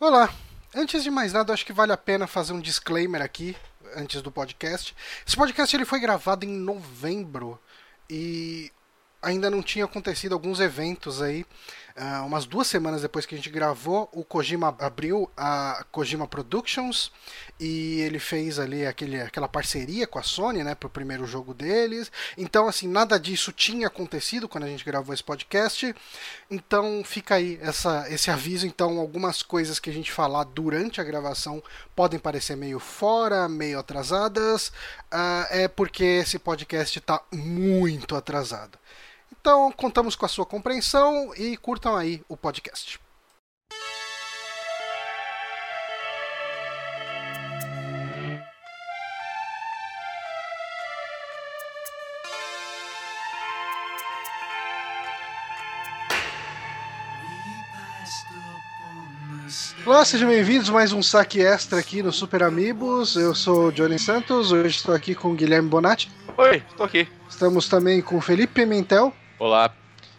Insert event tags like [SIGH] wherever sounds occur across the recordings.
Olá. Antes de mais nada, acho que vale a pena fazer um disclaimer aqui antes do podcast. Esse podcast ele foi gravado em novembro e ainda não tinha acontecido alguns eventos aí Uh, umas duas semanas depois que a gente gravou, o Kojima abriu a Kojima Productions e ele fez ali aquele, aquela parceria com a Sony, né, pro primeiro jogo deles. Então, assim, nada disso tinha acontecido quando a gente gravou esse podcast. Então, fica aí essa, esse aviso. Então, algumas coisas que a gente falar durante a gravação podem parecer meio fora, meio atrasadas. Uh, é porque esse podcast está muito atrasado. Então, contamos com a sua compreensão e curtam aí o podcast. Olá, sejam bem-vindos a mais um saque extra aqui no Super Amigos. Eu sou o Johnny Santos, hoje estou aqui com o Guilherme Bonatti. Oi, estou aqui. Estamos também com o Felipe Pimentel. Olá.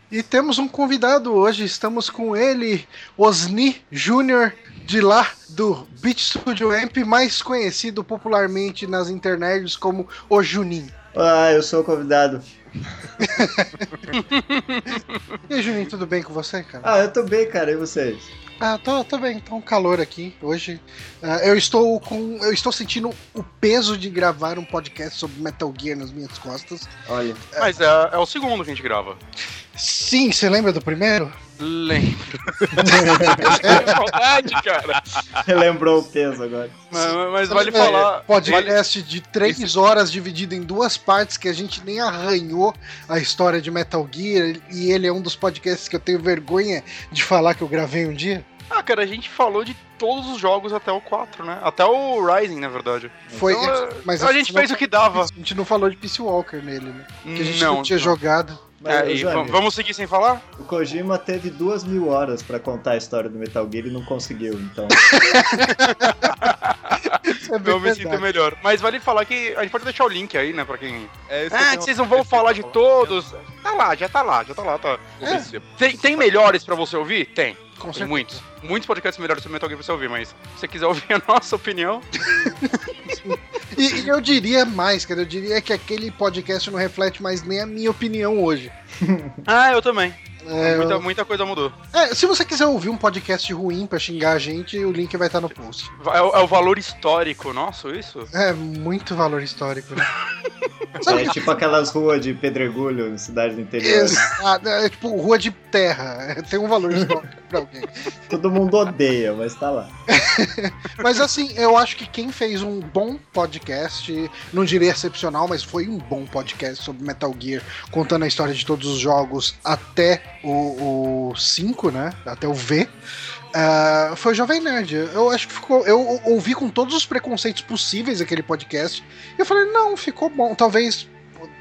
E temos um convidado hoje, estamos com ele, Osni Júnior, de lá do Beat Studio Amp, mais conhecido popularmente nas internets como o Juninho. Ah, eu sou o convidado. [LAUGHS] e aí, Juninho, tudo bem com você, cara? Ah, eu tô bem, cara, e vocês? Ah, tô, tô bem, tá um calor aqui hoje. Uh, eu estou com. Eu estou sentindo o peso de gravar um podcast sobre Metal Gear nas minhas costas. Olha. Mas é, é o segundo que a gente grava. Sim, você lembra do primeiro? Lembro. é verdade, cara. [LAUGHS] Lembrou o peso agora. Mas, mas vale falar. Podcast vale... de três horas dividido em duas partes que a gente nem arranhou a história de Metal Gear e ele é um dos podcasts que eu tenho vergonha de falar que eu gravei um dia. Ah, cara, a gente falou de todos os jogos até o 4, né? Até o Rising, na verdade. Foi, então, mas a, a gente fez o que dava. A gente não falou de Peace Walker nele, né? Que a gente não, não tinha não. jogado. Mas, é, vamos seguir sem falar? O Kojima teve duas mil horas para contar a história do Metal Gear e não conseguiu, então. [LAUGHS] é eu me sinto melhor. Mas vale falar que a gente pode deixar o link aí, né, pra quem. É, ah, vocês não vão falar de todos. Tá lá, já tá lá, já tá lá. Tá. É. Tem, tem melhores pra você ouvir? Tem. Com tem muitos. Muitos podcasts melhores sobre Metal Gear pra você ouvir, mas se você quiser ouvir a nossa opinião. [LAUGHS] e, e, eu diria mais, cara. Eu diria que aquele podcast não reflete mais nem a minha opinião hoje. ah, eu também. É, muita, eu... muita coisa mudou. É, se você quiser ouvir um podcast ruim pra xingar a gente, o link vai estar no post. É, o, é o valor histórico nosso, isso? É, muito valor histórico, né? [LAUGHS] é tipo aquelas ruas de pedregulho, cidade do interior. Exato, é tipo rua de terra. Tem um valor histórico pra alguém. Todo mundo odeia, mas tá lá. [LAUGHS] mas assim, eu acho que quem fez um bom podcast, não diria excepcional, mas foi um bom podcast sobre Metal Gear, contando a história de todos os jogos até o 5, né? Até o V. Uh, foi o Jovem Nerd. Eu acho que ficou. Eu ouvi com todos os preconceitos possíveis aquele podcast. E eu falei, não, ficou bom. Talvez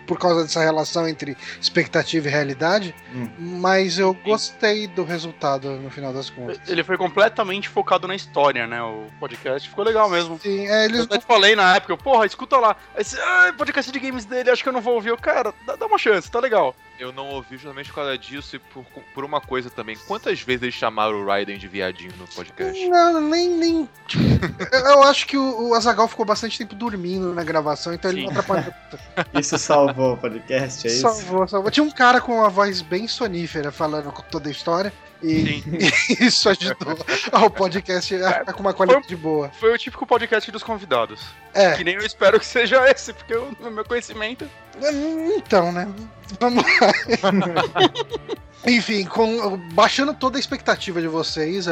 por causa dessa relação entre expectativa e realidade, hum. mas eu gostei do resultado no final das contas. Ele foi completamente focado na história, né? O podcast ficou legal mesmo. Sim, é, eles. Eu falei na época, porra, escuta lá. Esse ah, podcast de games dele, acho que eu não vou ouvir. cara, dá, dá uma chance, tá legal eu não ouvi justamente por causa disso e por, por uma coisa também. Quantas vezes eles chamaram o Raiden de viadinho no podcast? Não, nem. nem tipo, eu acho que o, o Azagal ficou bastante tempo dormindo na gravação, então Sim. ele não atrapalhou. Isso salvou o podcast, é isso? Salvou, salvou. Tinha um cara com uma voz bem sonífera falando toda a história. E, [LAUGHS] isso ajudou ao podcast a ficar com uma qualidade foi, boa. Foi o típico podcast dos convidados. É. Que nem eu espero que seja esse, porque no meu conhecimento. Então, né? Vamos lá. [LAUGHS] Enfim, com, baixando toda a expectativa de vocês uh,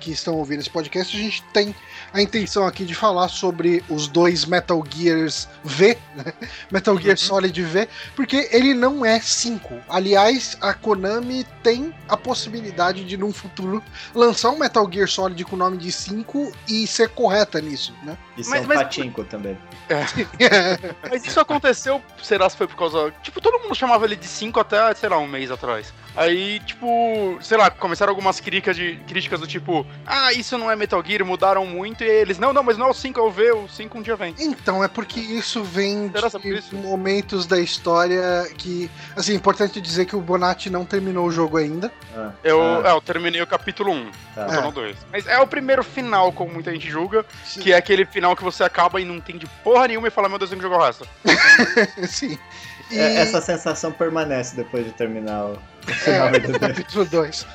que estão ouvindo esse podcast, a gente tem a intenção aqui de falar sobre os dois Metal Gears V, né? [LAUGHS] Metal Gear uhum. Solid V, porque ele não é 5. Aliás, a Konami tem a possibilidade de, num futuro, lançar um Metal Gear Solid com o nome de 5 e ser correta nisso, né? E ser mas, um mas... patinco também. É. mas isso aconteceu, será se foi por causa. Tipo, todo mundo chamava ele de 5 até, sei lá, um mês atrás. Aí, tipo, sei lá, começaram algumas críticas, de, críticas do tipo, ah, isso não é Metal Gear, mudaram muito, e eles, não, não, mas não é o 5 eu ver, o 5 um dia vem. Então, é porque isso vem de isso? momentos da história que, assim, é importante dizer que o Bonatti não terminou o jogo ainda. Ah, eu, ah. É, eu terminei o capítulo 1, tá. não 2. Mas é o primeiro final, como muita gente julga, Sim. que é aquele final que você acaba e não entende porra nenhuma e fala, meu Deus, eu jogar o resto. [LAUGHS] Sim. E... É, essa sensação permanece depois de terminar o, é, [LAUGHS] capítulo 2.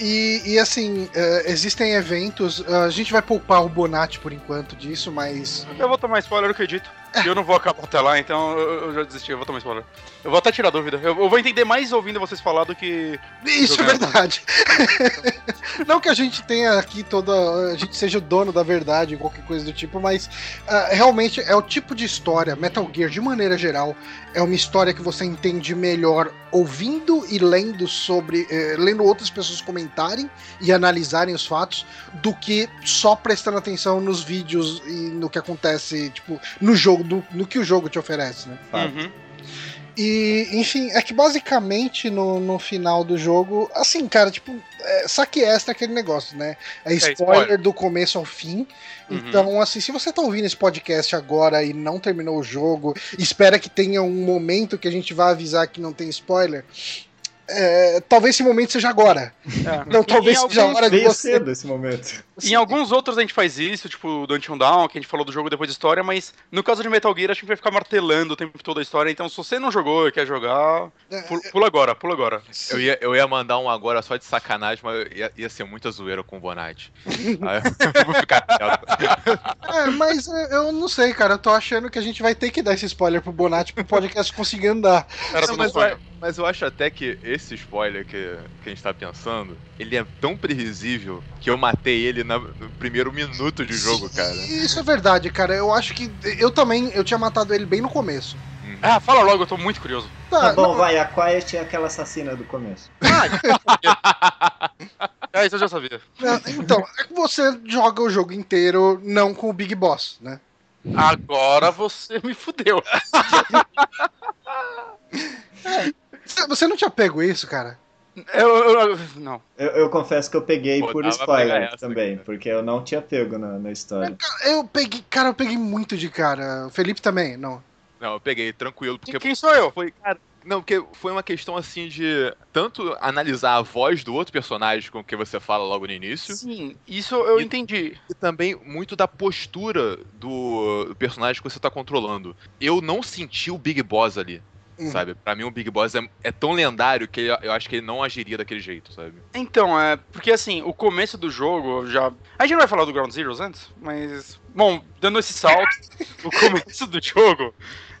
E, e, assim, uh, existem eventos. Uh, a gente vai poupar o Bonatti por enquanto disso, mas. Eu vou tomar spoiler, eu acredito. Eu não vou acabar até lá, então eu, eu já desisti, eu vou tomar spoiler. Eu vou até tirar dúvida. Eu, eu vou entender mais ouvindo vocês falar do que. Isso é verdade. [LAUGHS] não que a gente tenha aqui toda. A gente seja o dono da verdade, qualquer coisa do tipo, mas uh, realmente é o tipo de história, Metal Gear, de maneira geral, é uma história que você entende melhor ouvindo e lendo sobre. Eh, lendo outras pessoas comentarem e analisarem os fatos, do que só prestando atenção nos vídeos e no que acontece, tipo, no jogo do, no que o jogo te oferece, né? Uhum. E, enfim, é que basicamente no, no final do jogo, assim, cara, tipo, é, saque extra aquele negócio, né? É spoiler, é spoiler. do começo ao fim. Uhum. Então, assim, se você tá ouvindo esse podcast agora e não terminou o jogo, espera que tenha um momento que a gente vá avisar que não tem spoiler, é, talvez esse momento seja agora. É. Não, talvez seja a hora de você. cedo esse momento. Em alguns outros a gente faz isso, tipo do Until Down, que a gente falou do jogo depois de história, mas no caso de Metal Gear a gente vai ficar martelando o tempo todo a história, então se você não jogou e quer jogar, é, pula, é. pula agora, pula agora. Eu ia, eu ia mandar um agora só de sacanagem, mas ia, ia ser muita zoeira com o Bonite. [LAUGHS] eu vou ficar É, mas eu não sei, cara, eu tô achando que a gente vai ter que dar esse spoiler pro Bonatti pro podcast conseguir andar. Não, mas, mas eu acho até que esse spoiler que, que a gente tá pensando, ele é tão previsível que eu matei ele no primeiro minuto de jogo, cara. Isso é verdade, cara. Eu acho que eu também, eu tinha matado ele bem no começo. Uhum. Ah, fala logo, eu tô muito curioso. Tá, tá bom, não... vai, a Quiet é aquela assassina do começo. [LAUGHS] Ah, [LAUGHS] é, isso eu já sabia. Então, é que você joga o jogo inteiro não com o Big Boss, né? Agora você me fudeu. [LAUGHS] é. Você não tinha pego isso, cara? Eu, eu, eu não. Eu, eu, confesso que eu peguei Pô, por spoiler também, aqui. porque eu não tinha pego na, na história. Eu peguei, cara, eu peguei muito de cara. O Felipe também, não. Não, eu peguei, tranquilo. Porque quem sou eu? Foi, cara, não, porque foi uma questão assim de tanto analisar a voz do outro personagem com que você fala logo no início. Sim, isso eu e, entendi. E também muito da postura do personagem que você tá controlando. Eu não senti o Big Boss ali. Uhum. Sabe? Pra mim, o Big Boss é, é tão lendário que eu acho que ele não agiria daquele jeito, sabe? Então, é. Porque assim, o começo do jogo já. A gente não vai falar do Ground Zeroes antes, mas. Bom, dando esse salto, o começo do jogo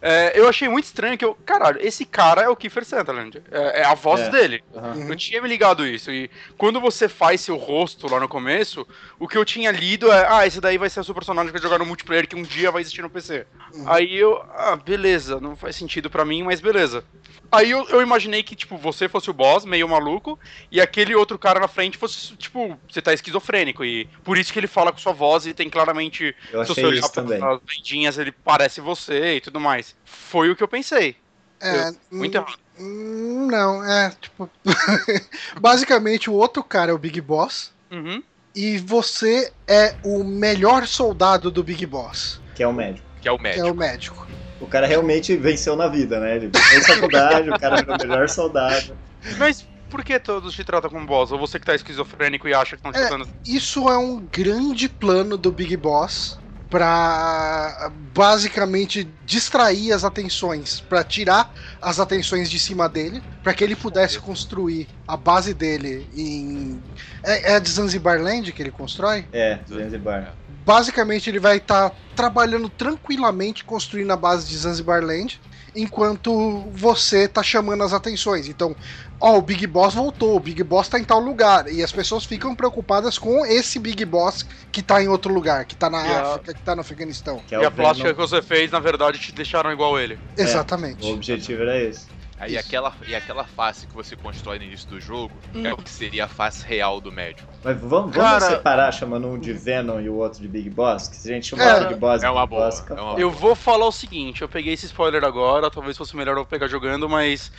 é, eu achei muito estranho que eu. Caralho, esse cara é o Kiefer Sutherland. É, é a voz é. dele. Uhum. Eu tinha me ligado isso. E quando você faz seu rosto lá no começo, o que eu tinha lido é: ah, esse daí vai ser o seu personagem que vai jogar no multiplayer que um dia vai existir no PC. Uhum. Aí eu. Ah, beleza, não faz sentido para mim, mas beleza. Aí eu, eu, imaginei que, tipo, você fosse o boss, meio maluco, e aquele outro cara na frente fosse, tipo, você tá esquizofrênico. E por isso que ele fala com sua voz e tem claramente. Eu achei se você olhar também. as vendinhas, ele parece você e tudo mais. Foi o que eu pensei. É. Eu, muito errado. Não, é, tipo. [LAUGHS] Basicamente, o outro cara é o Big Boss. Uhum. E você é o melhor soldado do Big Boss. Que é o médico. Que é o médico. Que é o médico. O cara realmente venceu na vida, né? Ele fez faculdade, o cara era o melhor soldado. Mas por que todos te tratam como boss? Ou você que tá esquizofrênico e acha que estão te é, tratando... Isso é um grande plano do Big Boss para basicamente distrair as atenções, para tirar as atenções de cima dele, para que ele pudesse construir a base dele em é, é de Zanzibar Land que ele constrói? É, Zanzibar basicamente ele vai estar tá trabalhando tranquilamente construindo a base de Zanzibar Land, enquanto você tá chamando as atenções. Então, ó, o Big Boss voltou, o Big Boss tá em tal lugar, e as pessoas ficam preocupadas com esse Big Boss que tá em outro lugar, que tá na e África, a... que tá no Afeganistão. Que é e a plástica que você fez, na verdade, te deixaram igual ele. Exatamente. É, o objetivo era esse. Aí aquela, e aquela face que você constrói no início do jogo hum. é o que seria a face real do médico. Mas vamos, vamos Cara... separar chamando um de Venom e o outro de Big Boss? Que se a gente chamar é, Big Boss é uma boa, Boss, é uma Eu vou falar o seguinte, eu peguei esse spoiler agora, talvez fosse melhor eu pegar jogando, mas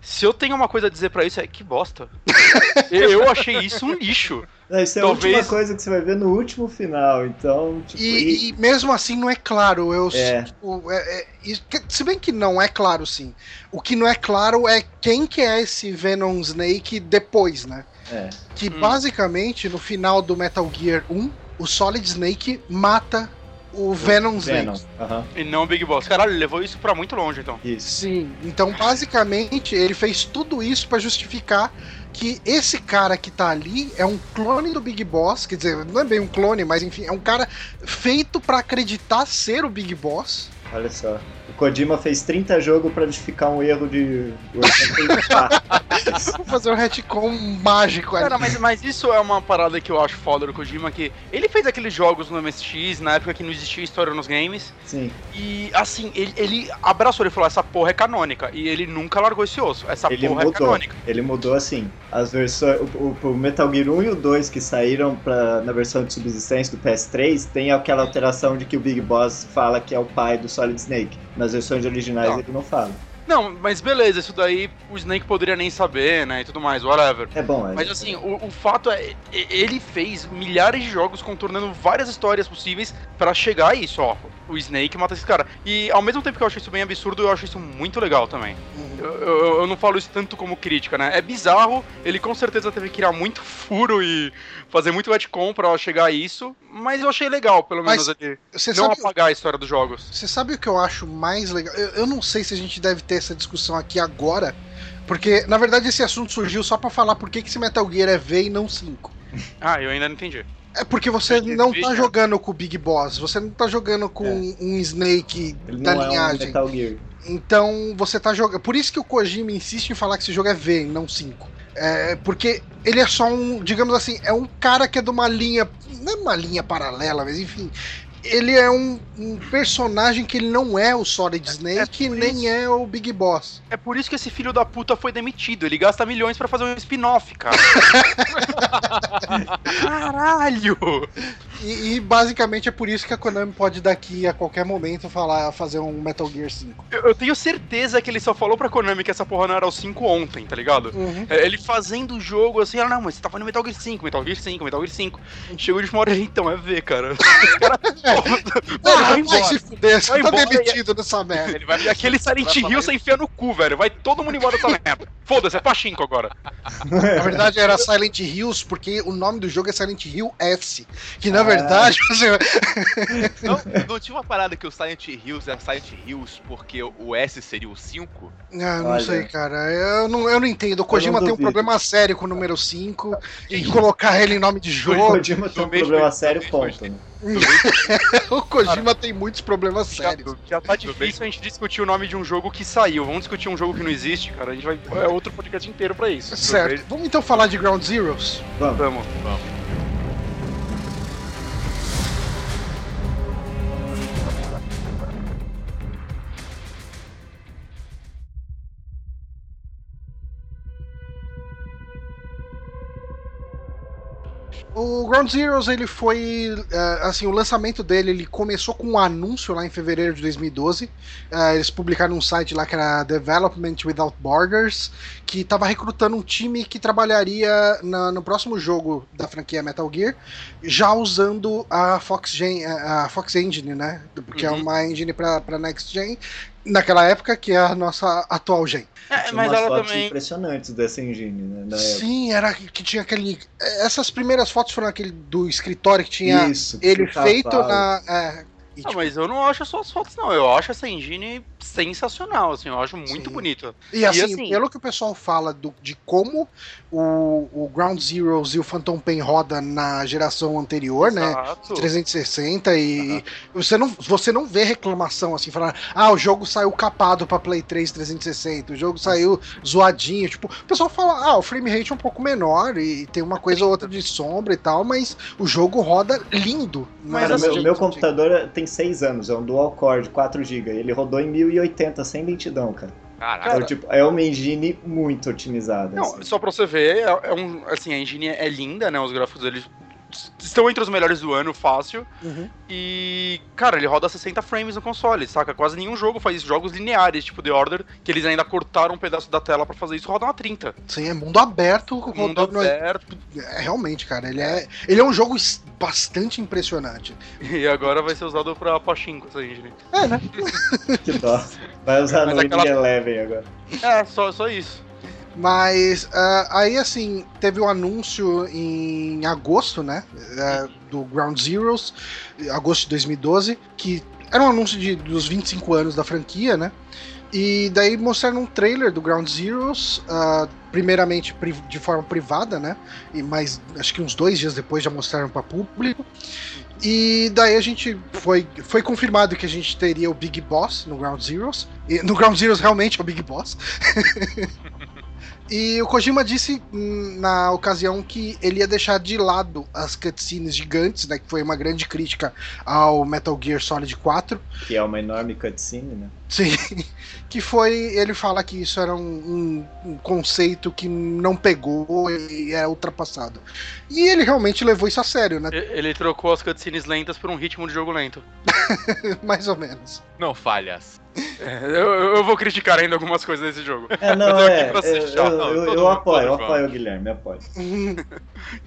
se eu tenho uma coisa a dizer para isso, é que bosta. [LAUGHS] eu achei isso um lixo. Não, isso é Talvez... a última coisa que você vai ver no último final, então. Tipo, e, e... e, mesmo assim não é claro. Eu, é. Tipo, é, é, se bem que não é claro, sim. O que não é claro é quem que é esse Venom Snake depois, né? É. Que hum. basicamente no final do Metal Gear 1, o Solid Snake mata o Venom Snake. Uhum. E não o Big Boss. Caralho, ele levou isso pra muito longe, então. Isso. Sim. Então, basicamente, ele fez tudo isso para justificar que esse cara que tá ali é um clone do Big Boss, quer dizer, não é bem um clone, mas enfim, é um cara feito para acreditar ser o Big Boss. Olha só. O Kojima fez 30 jogos para justificar um erro de. [LAUGHS] Vou fazer um retcon mágico ali. Cara, mas, mas isso é uma parada que eu acho foda do Kojima, que ele fez aqueles jogos no MSX, na época que não existia história nos games. Sim. E assim, ele, ele abraçou, ele falou, essa porra é canônica. E ele nunca largou esse osso. Essa ele porra é mudou. é canônica. Ele mudou assim. As versões. O, o, Metal Gear 1 e o 2 que saíram pra, na versão de subsistência do PS3 tem aquela alteração de que o Big Boss fala que é o pai do Solid Snake. Nas versões originais não. ele não fala. Não, mas beleza, isso daí o Snake poderia nem saber, né? E tudo mais, whatever. É bom, é. Mas assim, o, o fato é. Ele fez milhares de jogos contornando várias histórias possíveis para chegar a isso, ó. O Snake mata esse cara. E ao mesmo tempo que eu acho isso bem absurdo, eu acho isso muito legal também. Uhum. Eu, eu, eu, não falo isso tanto como crítica, né? É bizarro, ele com certeza teve que criar muito furo e fazer muito retcon pra chegar a isso, mas eu achei legal, pelo menos, mas ele não apagar a história dos jogos. Você sabe o que eu acho mais legal? Eu, eu não sei se a gente deve ter essa discussão aqui agora, porque na verdade esse assunto surgiu só para falar por que esse Metal Gear é V e não 5. Ah, eu ainda não entendi. É porque você não tá jogando com o Big Boss, você não tá jogando com é. um Snake Ele da linhagem. É um Metal Gear. Então você tá jogando. Por isso que o Kojima insiste em falar que esse jogo é V, não 5. É, porque ele é só um, digamos assim, é um cara que é de uma linha, não é uma linha paralela, mas enfim, ele é um, um, personagem que ele não é o Solid é Snake é nem isso. é o Big Boss. É por isso que esse filho da puta foi demitido. Ele gasta milhões para fazer um spin-off, cara. [LAUGHS] Caralho! E, e, basicamente é por isso que a Konami pode daqui a qualquer momento falar, fazer um Metal Gear 5. Eu, eu tenho certeza que ele só falou pra Konami que essa porra não era o 5 ontem, tá ligado? Uhum. É, ele fazendo o jogo assim, ah, não, mas você tá falando Metal Gear 5, Metal Gear 5, Metal Gear 5. Chegou de uma hora, então, é ver, cara. Os caras ah, vai, vai se fuder, você tá demitido nessa merda. Ele vai aquele Silent Hill você enfia no cu, velho. Vai todo mundo embora dessa merda. Foda-se, é Pachinko agora. Na verdade era Silent Hills, porque o nome do jogo é Silent Hill S. Que na verdade. não, não tinha uma parada que o Silent Hills era Silent Hills porque o S seria o 5? Ah, não Olha. sei, cara. Eu não, eu não entendo. O Kojima tem um problema sério com o número 5 e colocar ele em nome de jogo. O Kojima tem um problema sério, ponto. Né? [LAUGHS] o Kojima Cara, tem muitos problemas sérios. Já tá difícil a gente discutir o nome de um jogo que saiu. Vamos discutir um jogo que não existe, cara. A gente vai. É outro podcast inteiro pra isso. Certo. Vamos então falar de Ground Zeroes? Vamos. Vamos. Vamos. O Ground Zeroes ele foi uh, assim o lançamento dele ele começou com um anúncio lá em fevereiro de 2012 uh, é, eles publicaram um site lá que era Development Without Borders que estava recrutando um time que trabalharia na, no próximo jogo da franquia Metal Gear já usando a Fox, Gen, a Fox Engine né? Que é uhum. é uma engine para Next Gen naquela época que é a nossa atual gen é, mas ela fotos também... impressionantes dessa engine, né? Sim, era que tinha aquele. Essas primeiras fotos foram aquele do escritório que tinha Isso, ele feito na. É, e, ah, tipo... mas eu não acho só as fotos, não. Eu acho essa engine sensacional, assim, eu acho muito bonita. E assim, e assim, pelo que o pessoal fala do, de como o, o Ground Zeroes e o Phantom Pain roda na geração anterior, né, Exato. né? 360 e uhum. você não você não vê reclamação assim, falando, ah, o jogo saiu capado para Play 3 360, o jogo saiu zoadinho, tipo, o pessoal fala, ah, o frame rate é um pouco menor e tem uma coisa ou outra de sombra e tal, mas o jogo roda lindo. Mas assim, o meu computador tem 6 anos, é um dual core de 4 GB, ele rodou em 1080 sem lentidão, cara. Caraca. Então, tipo, é uma engine muito otimizada. Não, assim. só pra você ver, é, é, um, assim, a engine é linda, né? Os gráficos eles estão entre os melhores do ano, fácil. Uhum. E, cara, ele roda 60 frames no console, saca? Quase nenhum jogo faz isso. Jogos lineares, tipo The Order, que eles ainda cortaram um pedaço da tela para fazer isso, rodam a 30. Sim, é mundo aberto. Mundo aberto. É, realmente, cara, ele é, ele é um jogo bastante impressionante. E agora vai ser usado pra Pachinko essa engine. É, né? [LAUGHS] que dó. Vai usar Mas no aquela... Eleven agora. É, só, só isso. Mas uh, aí, assim, teve o um anúncio em agosto, né? Uh, do Ground Zeroes, agosto de 2012, que era um anúncio de, dos 25 anos da franquia, né? E daí mostraram um trailer do Ground Zeroes, uh, primeiramente de forma privada, né? E mais, acho que uns dois dias depois já mostraram para público. E daí a gente foi, foi confirmado que a gente teria o Big Boss no Ground Zeroes. E no Ground Zeroes realmente é o Big Boss. [LAUGHS] E o Kojima disse hum, na ocasião que ele ia deixar de lado as cutscenes gigantes, né? Que foi uma grande crítica ao Metal Gear Solid 4. Que é uma enorme cutscene, né? Sim. [LAUGHS] Que foi. Ele fala que isso era um, um, um conceito que não pegou e é ultrapassado. E ele realmente levou isso a sério, né? Ele trocou as cutscenes lentas por um ritmo de jogo lento. [LAUGHS] Mais ou menos. Não falhas. É, eu, eu, vou criticar ainda algumas coisas desse jogo. É, não, [LAUGHS] é. Eu, eu, eu, eu apoio, eu apoio o Guilherme, apoio.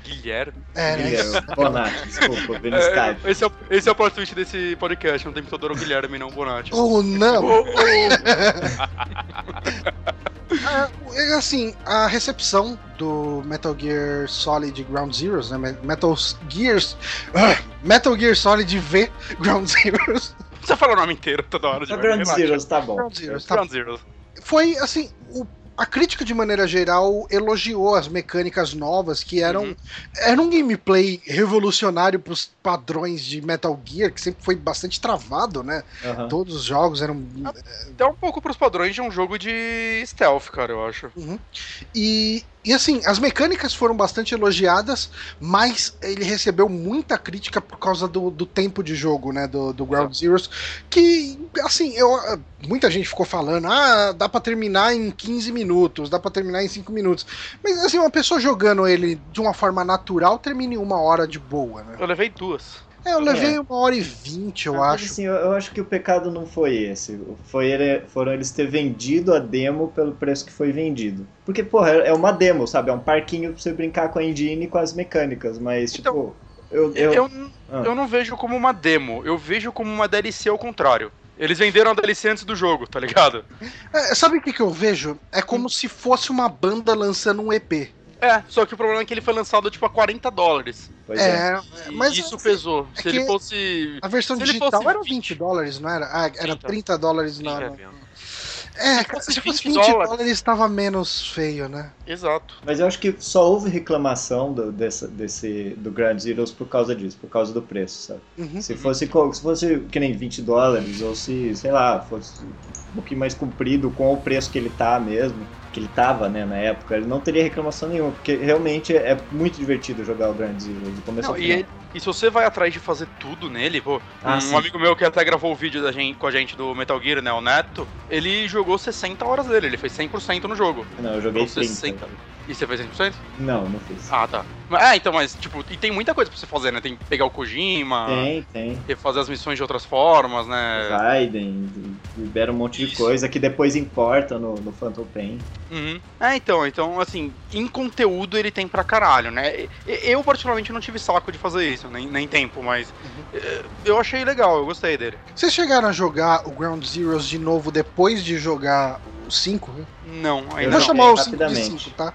Guilherme? É, né? Guilherme. Bonatti, desculpa, vi no é, Skype. Esse é, o, esse é o plot twist desse podcast, não tem todo o Guilherme, não Bonatti. Oh, não! Oh, [LAUGHS] oh. é, assim, a recepção do Metal Gear Solid Ground Zeroes, né? Metal Gears. Uh, Metal Gear Solid V Ground Zeroes precisa falar o nome inteiro toda hora. De Ground Zeroes, tá bom. Ground Zeroes, tá Ground Zeroes. Foi, assim, o a crítica de maneira geral elogiou as mecânicas novas que eram uhum. era um gameplay revolucionário para os padrões de Metal Gear que sempre foi bastante travado, né? Uhum. Todos os jogos eram até um pouco para os padrões de um jogo de stealth, cara, eu acho. Uhum. E e assim, as mecânicas foram bastante elogiadas, mas ele recebeu muita crítica por causa do, do tempo de jogo, né? Do, do Ground Zeroes. Que, assim, eu, muita gente ficou falando, ah, dá para terminar em 15 minutos, dá para terminar em 5 minutos. Mas assim, uma pessoa jogando ele de uma forma natural termina em uma hora de boa, né? Eu levei duas. É, eu levei é. uma hora e vinte, eu ah, acho. Assim, eu, eu, acho que o pecado não foi esse. Foi ele, foram eles ter vendido a demo pelo preço que foi vendido. Porque, porra, é, é uma demo, sabe? É um parquinho pra você brincar com a engine e com as mecânicas, mas, então, tipo. Eu, eu, eu, ah. eu não vejo como uma demo, eu vejo como uma DLC ao contrário. Eles venderam a DLC antes do jogo, tá ligado? É, sabe o que, que eu vejo? É como hum. se fosse uma banda lançando um EP. É, só que o problema é que ele foi lançado tipo a 40 dólares. Pois é, é. mas isso assim, pesou. É se ele fosse. A versão digital fosse... era 20 dólares, não era? Ah, era 30 dólares na. É, se fosse 20 dólares, estava menos feio, né? Exato. Mas eu acho que só houve reclamação do, desse, desse, do Grand Zeroes por causa disso, por causa do preço, sabe? Uhum. Se, fosse, se fosse que nem 20 dólares, ou se, sei lá, fosse um pouquinho mais comprido com o preço que ele tá mesmo que ele tava, né, na época, ele não teria reclamação nenhuma, porque realmente é muito divertido jogar o Grand Zero do começo não, ao final. E, e, se você vai atrás de fazer tudo nele, pô, ah, um sim. amigo meu que até gravou o vídeo da gente, com a gente do Metal Gear, né, o Neto, ele jogou 60 horas dele, ele fez 100% no jogo. Não, eu joguei 30. 60. E você fez 100%? Não, não fiz. Ah, tá. É, então, mas, tipo, e tem muita coisa pra você fazer, né? Tem que pegar o Kojima. Tem, tem. Refazer as missões de outras formas, né? Raiden, libera um monte Isso. de coisa que depois importa no, no Phantom Pain. Uhum. É, então, então, assim, em conteúdo ele tem pra caralho, né? Eu, particularmente, não tive saco de fazer isso, nem, nem tempo, mas uhum. Eu achei legal, eu gostei dele. Vocês chegaram a jogar o Ground Zeroes de novo depois de jogar 5, né? Não, ainda eu vou chamar o 5 de 5, tá?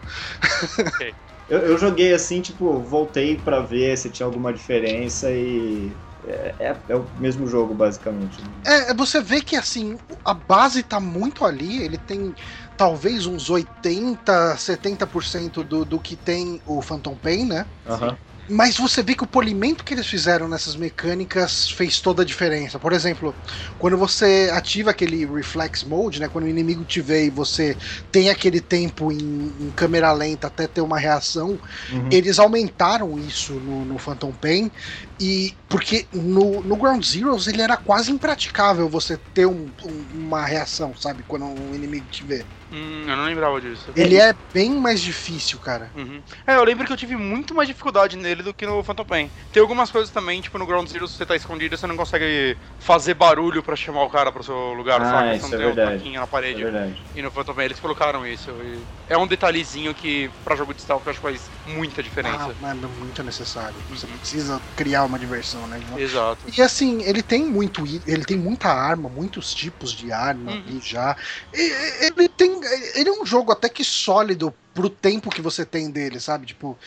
Ok. [LAUGHS] eu, eu joguei assim, tipo, voltei para ver se tinha alguma diferença e é, é, é, o mesmo jogo, basicamente. É, você vê que assim, a base tá muito ali, ele tem talvez uns 80, 70% do, do que tem o Phantom Pain, né? Uhum. Mas você vê que o polimento que eles fizeram nessas mecânicas fez toda a diferença. Por exemplo, quando você ativa aquele reflex mode, né, quando o inimigo te vê e você tem aquele tempo em, em câmera lenta até ter uma reação, uhum. eles aumentaram isso no, no, Phantom Pain e porque no, no Ground Zeroes ele era quase impraticável você ter um, um, uma reação, sabe, quando um inimigo te vê. Hum, eu não lembrava disso. Ele é bem mais difícil, cara. Uhum. É, eu lembro que eu tive muito mais dificuldade nele do que no Phantom Pain. Tem algumas coisas também, tipo no Ground Zero, se você tá escondido, você não consegue fazer barulho pra chamar o cara pro seu lugar, ah, sabe? Isso é tem verdade. um na parede. É verdade. E no Phantom Pain eles colocaram isso. E é um detalhezinho que, pra jogo de stealth, acho que faz muita diferença. Ah, mas é muito necessário. Você precisa criar uma diversão, né? Exato. E assim, ele tem muito. Ele tem muita arma, muitos tipos de arma Uhum. ali já. E- Ele tem. Ele é um jogo até que sólido pro tempo que você tem dele, sabe? Tipo,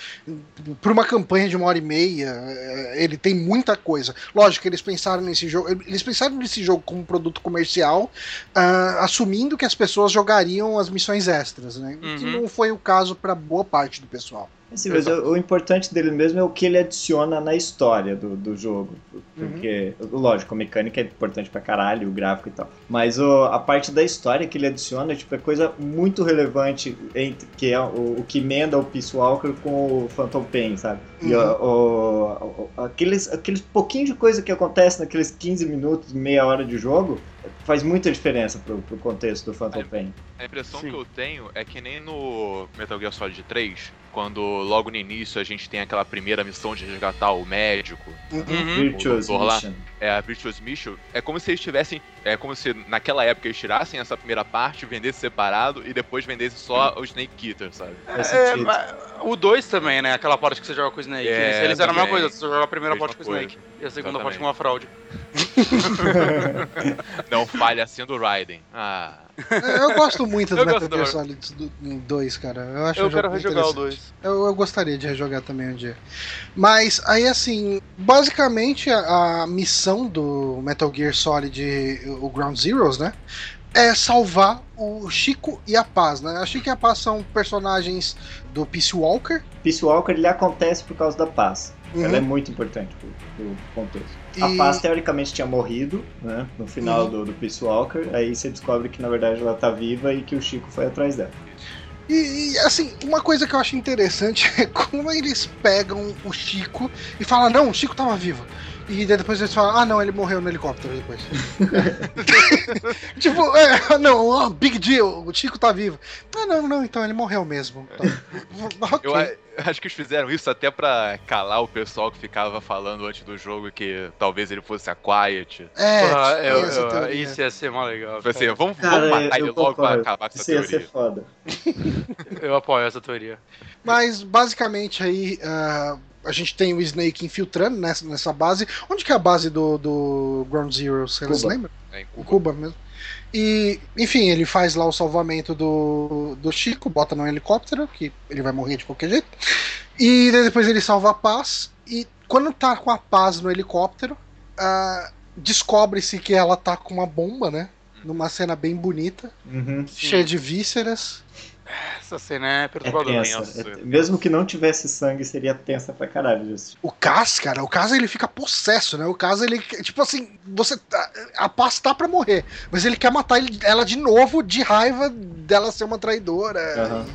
pra uma campanha de uma hora e meia, eh, ele tem muita coisa. Lógico que eles pensaram nesse jogo. Eles pensaram nesse jogo como um produto comercial, ah, assumindo que as pessoas jogariam as missões extras, né? Que Uhum. não foi o caso pra boa parte do pessoal. Assim, mas o, o importante dele mesmo é o que ele adiciona na história do, do jogo. Porque, lógico, a mecânica é importante pra caralho, o gráfico e tal. Mas o, a parte da história que ele adiciona tipo, é coisa muito relevante, entre, que é o, o que emenda o Peace Walker com o Phantom Pain, sabe? E o- o- aqueles, aqueles pouquinho de coisa que acontece naqueles 15 minutos, meia hora de jogo, faz muita diferença pro, pro contexto do Phantom Pain. A impressão Sim. que eu tenho é que nem no Metal Gear Solid 3, quando logo no início a gente tem aquela primeira missão de resgatar o médico, Uhum. Virtuous doutor lá. Mission. é a Virtuous Mission, é como se eles tivessem, é como se naquela época eles tirassem essa primeira parte, vendessem separado e depois vendessem só o Snake Eater, sabe? É, sentido. mas o 2 também, né? Aquela parte que você joga com o Snake. É, Eles eram a mesma coisa, você joga a primeira parte com o. Snake e a segunda Exatamente. parte com uma fraude. [LAUGHS] Não falha sendo o Raiden. Ah, É, Eu gosto muito do Metal Gear. Solid 2, cara. Eu acho Eu um quero rejogar o interessante. 2. Eu, eu gostaria de rejogar também um dia. Mas aí assim, basicamente a, a missão do Metal Gear Solid, o Ground Zeroes, né? É salvar o Chico e a Paz, né? A Chico e a Paz são personagens do Peace Walker. Peace Walker ele acontece por causa da paz. Uhum. Ela é muito importante pro, pro contexto. E- A paz teoricamente tinha morrido, né? No final Uhum. do, do Peace Walker. Aí você descobre que na verdade ela tá viva e que o Chico foi atrás dela. E, e, assim, uma coisa que eu acho interessante [LAUGHS] é como eles pegam o Chico e falam, não, o Chico tava vivo. E daí depois eles falam, ah não, ele morreu no helicóptero depois. [LAUGHS] tipo, é, [LAUGHS] não, ó, big deal, o Chico tá vivo. Ah não, não, então ele morreu mesmo. Tá. [LAUGHS] ok. eu acho que eles fizeram isso até pra calar o pessoal que ficava falando antes do jogo que talvez ele fosse a Quiet. É, Ah, tinha eu- eu- isso ia ser mó legal. Falei assim, vamos, Cara, vamos matar ele logo pra acabar com essa Isso ia teoria. ser foda. Eu apoio essa teoria. Mas basicamente aí ah, a gente tem o Snake infiltrando nessa, nessa base. Onde que é a base do, do Ground Zero? Vocês lembram? É, em Cuba. Cuba mesmo. E, enfim, ele faz lá o salvamento do, do Chico, bota no helicóptero, que ele vai morrer de qualquer jeito. E daí depois ele salva a paz. E quando tá com a paz no helicóptero, ah, descobre-se que ela tá com uma bomba, né? Numa cena bem bonita, Uhum. cheia de vísceras. Essa cena é É perturbadora. tensa. tenso. É- mesmo que não tivesse sangue, seria tensa pra caralho. O Cas, cara, o Cas ele fica possesso, né? O Cas ele, tipo assim, você tá- a paz tá pra morrer, mas ele quer matar ele- ela de novo de raiva dela ser uma traidora.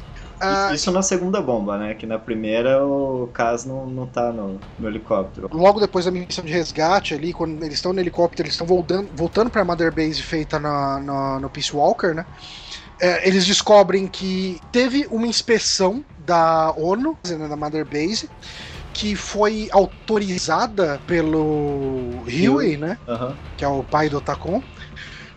Ah, Isso na segunda bomba, né? Que na primeira o Kaz não, não tá no, no helicóptero. logo depois da missão de resgate ali, quando eles estão no helicóptero, eles estão voltando, voltando pra Mother Base feita na, na- no Peace Walker, né? É, eles descobrem que teve uma inspeção da ONU, né, da Mother Base, que foi autorizada pelo Huey, né? Que é o pai do Tacon.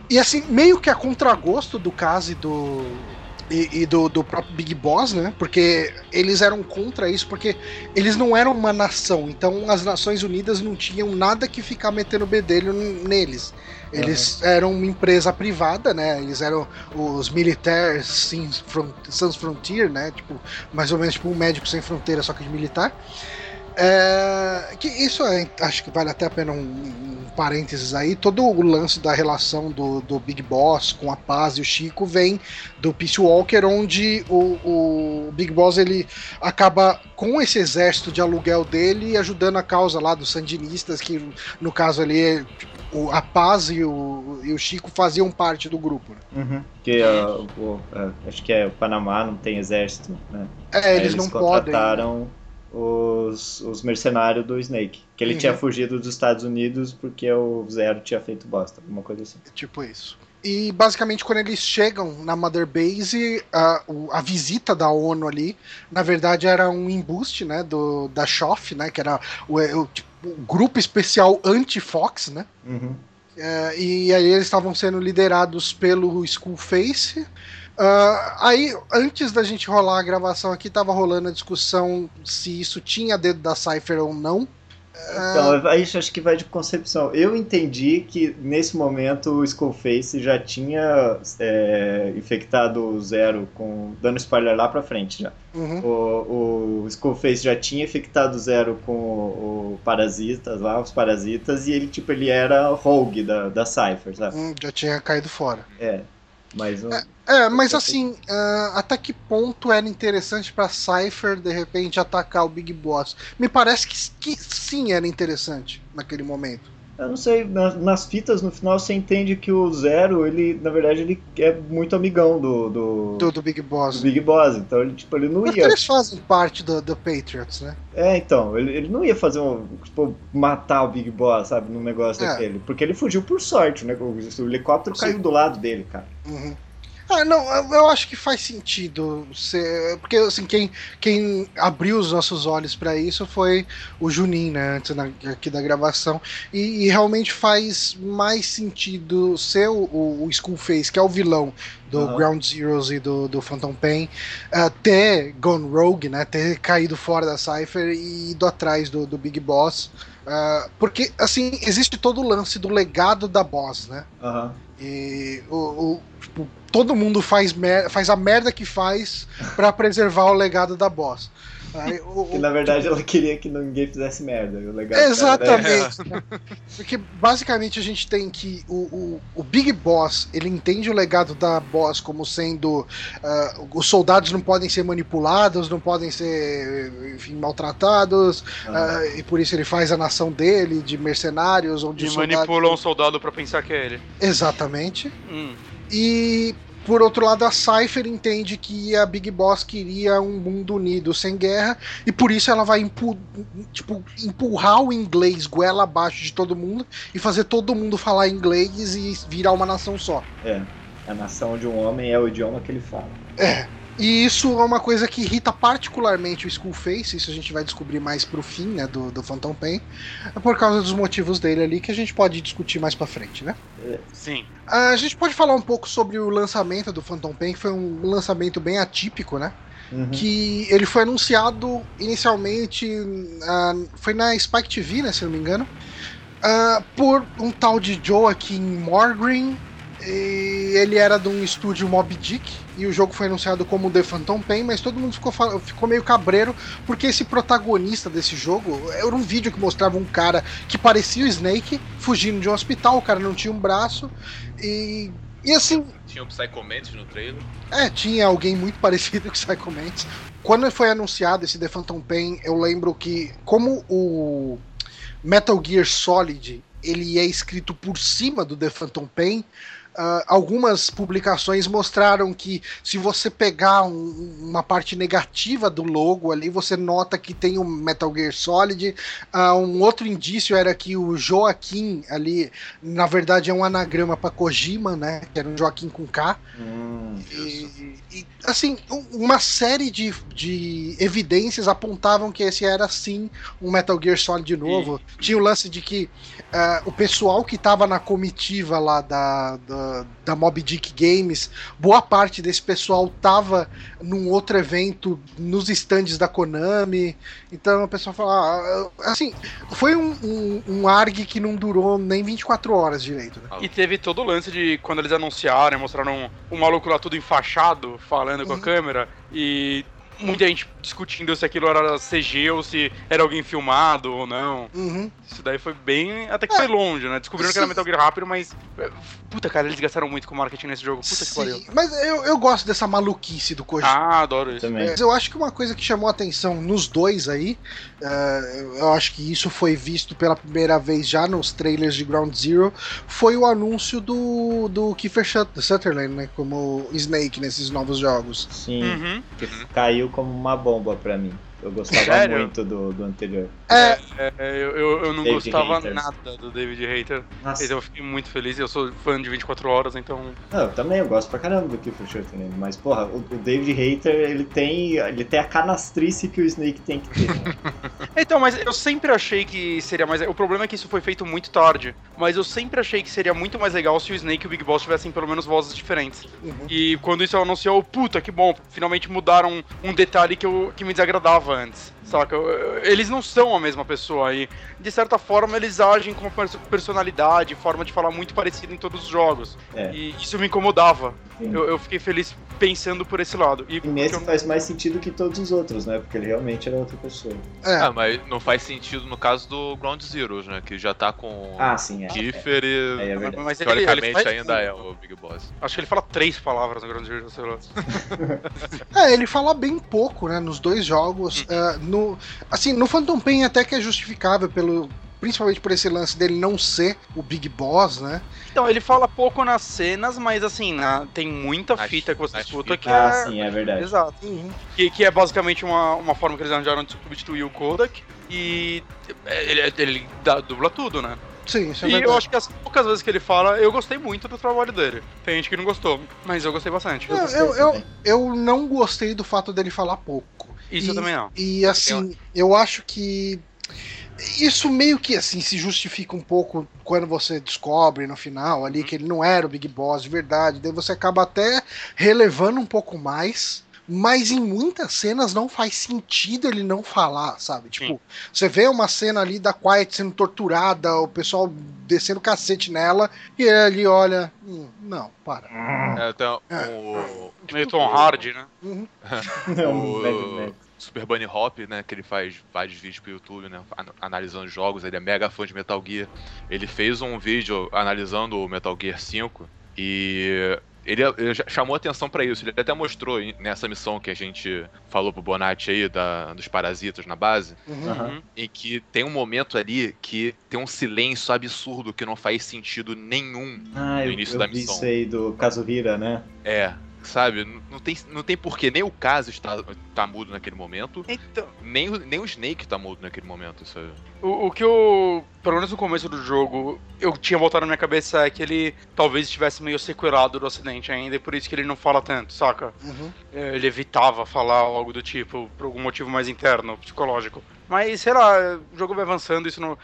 E assim, meio que a contragosto do caso e do. E, e do, do próprio Big Boss, né? Porque eles eram contra isso, porque eles não eram uma nação. Então as Nações Unidas não tinham nada que ficar metendo bedelho neles. Eles eram uma empresa privada, né? Eles eram os militares sans frontier, né? Tipo, mais ou menos tipo um médico sem fronteira, só que de militar. É, que isso é, acho que vale até a pena um, um parênteses aí. Todo o lance da relação do, do Big Boss com a Paz e o Chico vem do Peace Walker, onde o, o Big Boss ele acaba com esse exército de aluguel dele ajudando a causa lá dos sandinistas, que no caso ali o- a Paz e o, e o Chico faziam parte do grupo. né? Uhum. Que ó, o- é, acho que é o Panamá não tem exército, né? É, Aí eles, não podem. Os, os mercenários do Snake. Que ele Uhum. tinha fugido dos Estados Unidos porque o Zero tinha feito bosta, alguma coisa assim. Tipo isso. E basicamente, quando eles chegam na Mother Base, a, a visita da ONU ali, na verdade, era um embuste, né? Do, da SHOF, né? Que era o, o, tipo, o grupo especial anti-Fox, né? Uhum. É, e aí eles estavam sendo liderados pelo Skullface. Uh, aí, antes da gente rolar a gravação aqui, tava rolando a discussão se isso tinha dedo da Cypher ou não. Então, aí acho que vai de concepção. Eu entendi que nesse momento o Skullface já tinha é, infectado o Zero com dando spoiler lá pra frente já. Uhum. O, o Skullface já tinha infectado o Zero com o, o Parasitas lá, os Parasitas, e ele tipo ele era rogue da, da Cypher, sabe? Hum, já tinha caído fora. É. Mas é, é, mas assim, uh, até que ponto era interessante pra Cypher de repente atacar o Big Boss? Me parece que, que sim era interessante naquele momento. Eu não sei, nas, nas, fitas no final você entende que o Zero, ele, na verdade, ele é muito amigão do. Do, do, do Big Boss. Do Big Boss, então ele, tipo, ele não Porque ia. eles fazem parte do, do Patriots, né? É, então, ele, ele não ia fazer um. Tipo, matar o Big Boss, sabe, num negócio é. daquele. Porque ele fugiu por sorte, né? O, o helicóptero Sim. caiu do lado dele, cara. Uhum. Ah, não, eu acho que faz sentido. Ser, porque, assim, quem, quem abriu os nossos olhos para isso foi o Juninho, né, antes na, aqui da gravação. E, e, realmente faz mais sentido ser o, o, Skullface, que é o vilão do uhum. Ground Zeroes e do, do Phantom Pain, uh, ter gone rogue, né, ter caído fora da Cypher e ido atrás do, do Big Boss. Uh, porque, assim, existe todo o lance do legado da boss, né? Uhum. E o, o tipo, todo mundo faz, faz a merda que faz para preservar o legado da boss. Aí, o, que na verdade ela queria que ninguém fizesse merda. O legado Exatamente. [LAUGHS] Porque basicamente a gente tem que o, o, o, Big Boss ele entende o legado da boss como sendo uh, os soldados não podem ser manipulados, não podem ser enfim, maltratados, ah. uh, e por isso ele faz a nação dele de mercenários ou de e soldados. manipula um soldado para pensar que é ele. Exatamente. Hum. E por outro lado, a Cypher entende que a Big Boss queria um mundo unido sem guerra, e por isso ela vai empu tipo, empurrar o inglês goela abaixo de todo mundo e fazer todo mundo falar inglês e virar uma nação só. É, a nação de um homem é o idioma que ele fala. É. E isso é uma coisa que irrita particularmente o Skullface, isso a gente vai descobrir mais pro fim, né, do, do Phantom Pain, é por causa dos motivos dele ali, que a gente pode discutir mais pra frente, né? Sim. A gente pode falar um pouco sobre o lançamento do Phantom Pain, que foi um lançamento bem atípico, né? Uhum. Que ele foi anunciado inicialmente, uh, foi na Spike TV, né, se não me engano, uh, por um tal de Joaquim Morgreen, e ele era de um estúdio Mob Dick e o jogo foi anunciado como The Phantom Pain, mas todo mundo ficou, ficou meio cabreiro porque esse protagonista desse jogo era um vídeo que mostrava um cara que parecia o Snake fugindo de um hospital, o cara não tinha um braço e. E assim. Tinha o Psycho Mantis no trailer? É, tinha alguém muito [LAUGHS] parecido com o Psycho Mantis. Quando foi anunciado esse The Phantom Pain, eu lembro que, como o Metal Gear Solid ele é escrito por cima do The Phantom Pain, Uh, algumas publicações mostraram que se você pegar um, uma parte negativa do logo ali, você nota que tem o um Metal Gear Solid. Uh, um outro indício era que o Joaquim ali, na verdade, é um anagrama para Kojima, né? Que era um Joaquim com K. Hum, e, e, assim, uma série de, de evidências apontavam que esse era sim um Metal Gear Solid novo. E... Tinha o lance de que uh, o pessoal que estava na comitiva lá da, da da, Mob Dick Games, boa parte desse pessoal tava num outro evento nos estandes da Konami. Então o pessoal fala, ah, assim, foi um, um, um, ARG que não durou nem 24 horas direito. Né? E teve todo o lance de quando eles anunciaram, mostraram um, um maluco lá tudo enfaixado, falando com a uhum. câmera, e muita gente discutindo se aquilo era CG ou se era alguém filmado ou não. Uhum. Isso daí foi bem. Até que é. foi longe, né? Descobriram Sim. que era Metal Gear rápido, mas. Puta, cara, eles gastaram muito com marketing nesse jogo. Puta Sim. que pariu. Mas eu, eu gosto dessa maluquice do Kojima. Ah, adoro isso. Também. Mas eu acho que uma coisa que chamou a atenção nos dois aí, uh, eu acho que isso foi visto pela primeira vez já nos trailers de Ground Zero, foi o anúncio do, do Kiefer Sutherland, né? Como Snake nesses novos jogos. Sim. Uhum. Que caiu como uma bomba pra mim. Eu gostava Sério? muito do, do anterior. É, é, é eu, eu não David gostava Haters. nada do David Hater. Nossa. Então eu fiquei muito feliz. Eu sou fã de 24 horas, então. Não, eu também, eu gosto pra caramba do Kiefer Sutherland. Mas, porra, o, o, David Hater, ele tem, ele tem a canastrice que o Snake tem que ter. Né? [LAUGHS] então, mas eu sempre achei que seria mais. O problema é que isso foi feito muito tarde. Mas eu sempre achei que seria muito mais legal se o Snake e o Big Boss tivessem pelo menos vozes diferentes. Uhum. E quando isso anunciou, puta, que bom, finalmente mudaram um detalhe que, eu, que me desagradava antes. Saca? Eles não são a mesma pessoa aí. De certa forma, eles agem com personalidade, forma de falar muito parecida em todos os jogos. É. E isso me incomodava. Eu, eu, fiquei feliz pensando por esse lado. E, e nesse eu... faz mais sentido que todos os outros, né? Porque ele realmente era outra pessoa. É. Ah, mas não faz sentido no caso do Ground Zeroes, né? Que já tá com ah, sim, é. Kiefer e. É, é mas, teoricamente ele, ele ainda é o Big Boss. Acho que ele fala três palavras no Ground Zeroes, sei lá. [LAUGHS] é, ele fala bem pouco, né? Nos dois jogos. Uh, no, assim, no Phantom Pain até que é justificável pelo principalmente por esse lance dele não ser o Big Boss, né? Então, ele fala pouco nas cenas, mas assim, na, tem muita fita que você escuta que ah, é. sim, é verdade. Exato. Uhum. Que, que é basicamente uma, uma forma que eles arranjaram de substituir o Kodak. E ele, ele dá, dubla tudo, né? Sim, isso é E verdade. eu acho que as poucas vezes que ele fala, eu gostei muito do trabalho dele. Tem gente que não gostou, mas eu gostei bastante. Eu, eu, eu, eu não gostei do fato dele falar pouco. Isso e, eu também não. E assim, eu acho que isso meio que assim se justifica um pouco quando você descobre no final ali que ele não era o Big Boss de verdade, daí você acaba até relevando um pouco mais. Mas em muitas cenas não faz sentido ele não falar, sabe? Tipo, Sim. você vê uma cena ali da Quiet sendo torturada, o pessoal descendo cacete nela, e ele ali olha. Hum, não, para. É, então, é. o. Meio Tom Hardy, né? Uhum. [LAUGHS] o... Super Bunny Hop, né, que ele faz vários vídeos pro YouTube, né, analisando jogos, ele é mega fã de Metal Gear. Ele fez um vídeo analisando o Metal Gear 5 e ele, ele chamou atenção para isso. Ele até mostrou nessa missão que a gente falou pro Bonatti aí, da, dos parasitas na base, uhum. em que tem um momento ali que tem um silêncio absurdo que não faz sentido nenhum ah, no início eu, eu da missão. Isso aí do Kazuhira, né? É, sabe? Não tem, não tem porquê. Nem o caso está, tá mudo naquele momento. Então... Nem, nem o Snake tá mudo naquele momento, sabe? O, o que eu. Pelo menos no começo do jogo, eu tinha voltado na minha cabeça é que ele talvez estivesse meio sequelado do acidente ainda, e por isso que ele não fala tanto, saca? Uhum. Ele evitava falar algo do tipo, por algum motivo mais interno, psicológico. Mas, sei lá, o jogo vai avançando, isso não.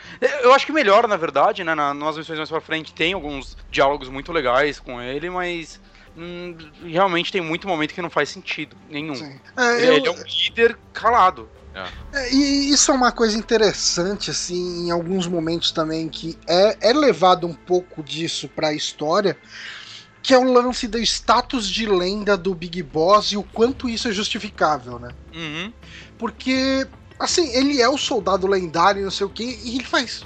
Eu acho que melhora, na verdade, né? nas missões mais pra frente tem alguns diálogos muito legais com ele, mas hum, realmente tem muito momento que não faz sentido nenhum. É, ele, eu... ele, é um líder calado. É. É, e isso é uma coisa interessante, assim, em alguns momentos também, que é, é levado um pouco disso para a história, que é o lance do status de lenda do Big Boss e o quanto isso é justificável, né? Uhum. Porque, assim, ele é o soldado lendário, não sei o que, e ele faz.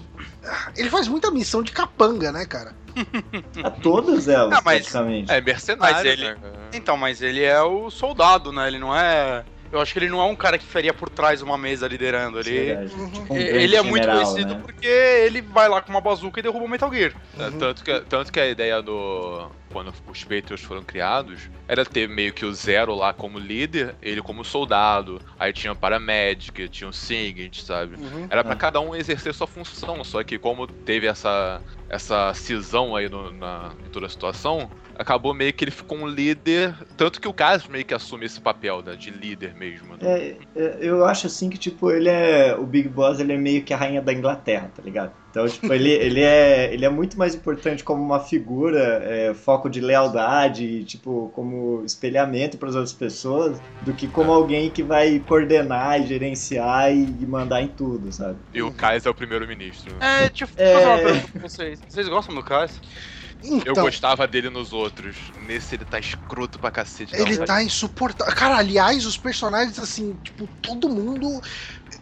Ele faz muita missão de capanga, né, cara? [LAUGHS] A todas elas, ah, mas, praticamente. É mercenário. Mas ele, né? Então, mas ele é o soldado, né? Ele não é. Eu acho que ele não é um cara que faria por trás uma mesa liderando. Ele, uhum. tipo um ele é muito conhecido né? porque ele vai lá com uma bazuca e derruba o Metal Gear. É, tanto, que, tanto que a ideia do. Quando os Patriots foram criados, era ter meio que o Zero lá como líder, ele como soldado. Aí tinha o Paramedic, tinha o Sigint, sabe? Uhum. Era para é. cada um exercer sua função. Só que como teve essa, essa cisão aí no, na, em toda a situação, acabou meio que ele ficou um líder. Tanto que o Caso meio que assume esse papel, né? De líder mesmo. Né? É, é, eu acho assim que, tipo, ele é. O Big Boss ele é meio que a rainha da Inglaterra, tá ligado? Então, tipo, ele, [LAUGHS] ele, é, ele é muito mais importante como uma figura, é, foco de lealdade, tipo, como espelhamento para as outras pessoas, do que como é. alguém que vai coordenar e gerenciar e, e mandar em tudo, sabe? E o Kais é o primeiro-ministro. É, deixa eu fazer é... uma pergunta pra vocês. Vocês gostam do Kais? Então, eu gostava dele nos outros. Nesse ele tá escroto pra cacete. Ele tá insuportável. Cara, aliás, os personagens, assim, tipo, todo mundo.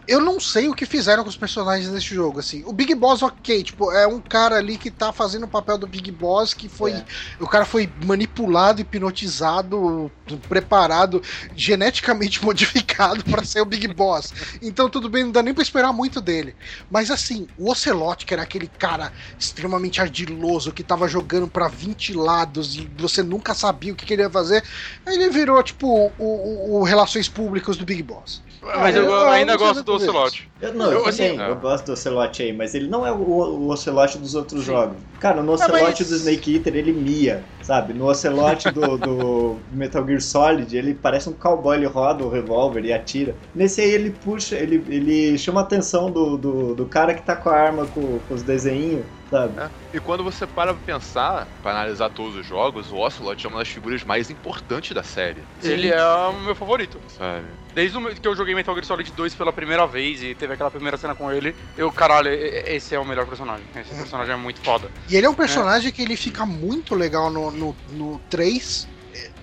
Eu não sei o que fizeram com os personagens nesse jogo, assim. O Big Boss, ok, tipo, é um cara ali que tá fazendo o papel do Big Boss, que foi. É. O cara foi manipulado, hipnotizado, preparado, geneticamente [LAUGHS] modificado para ser o Big Boss. Então tudo bem, não dá nem pra esperar muito dele. Mas assim, o Ocelot, que era aquele cara extremamente ardiloso, que tava jogando para 20 lados e você nunca sabia o que queria fazer, ele virou, tipo, o, o, o Relações Públicas do Big Boss. Mas eu, eu ainda gosto do Ocelot. Eu, não, eu, assim, eu gosto do Ocelot aí, mas ele não é o, o Ocelot dos outros Sim. jogos. Cara, no Ocelot mas... do Snake Eater ele mia, sabe? No Ocelot do, do [LAUGHS] Metal Gear Solid ele parece um cowboy, ele roda o revólver e atira. Nesse aí ele puxa, ele, ele chama a atenção do, do, do cara que tá com a arma com, com os desenhinhos sabe? É. E quando você para pra pensar, pra analisar todos os jogos, o Ocelot é uma das figuras mais importantes da série. Ele é o meu favorito. Sabe? Desde que eu joguei Metal Gear Solid 2 pela primeira vez e teve aquela primeira cena com ele, eu, caralho, esse é o melhor personagem. Esse personagem é muito foda. E ele é um personagem é. que ele fica muito legal no, no, no 3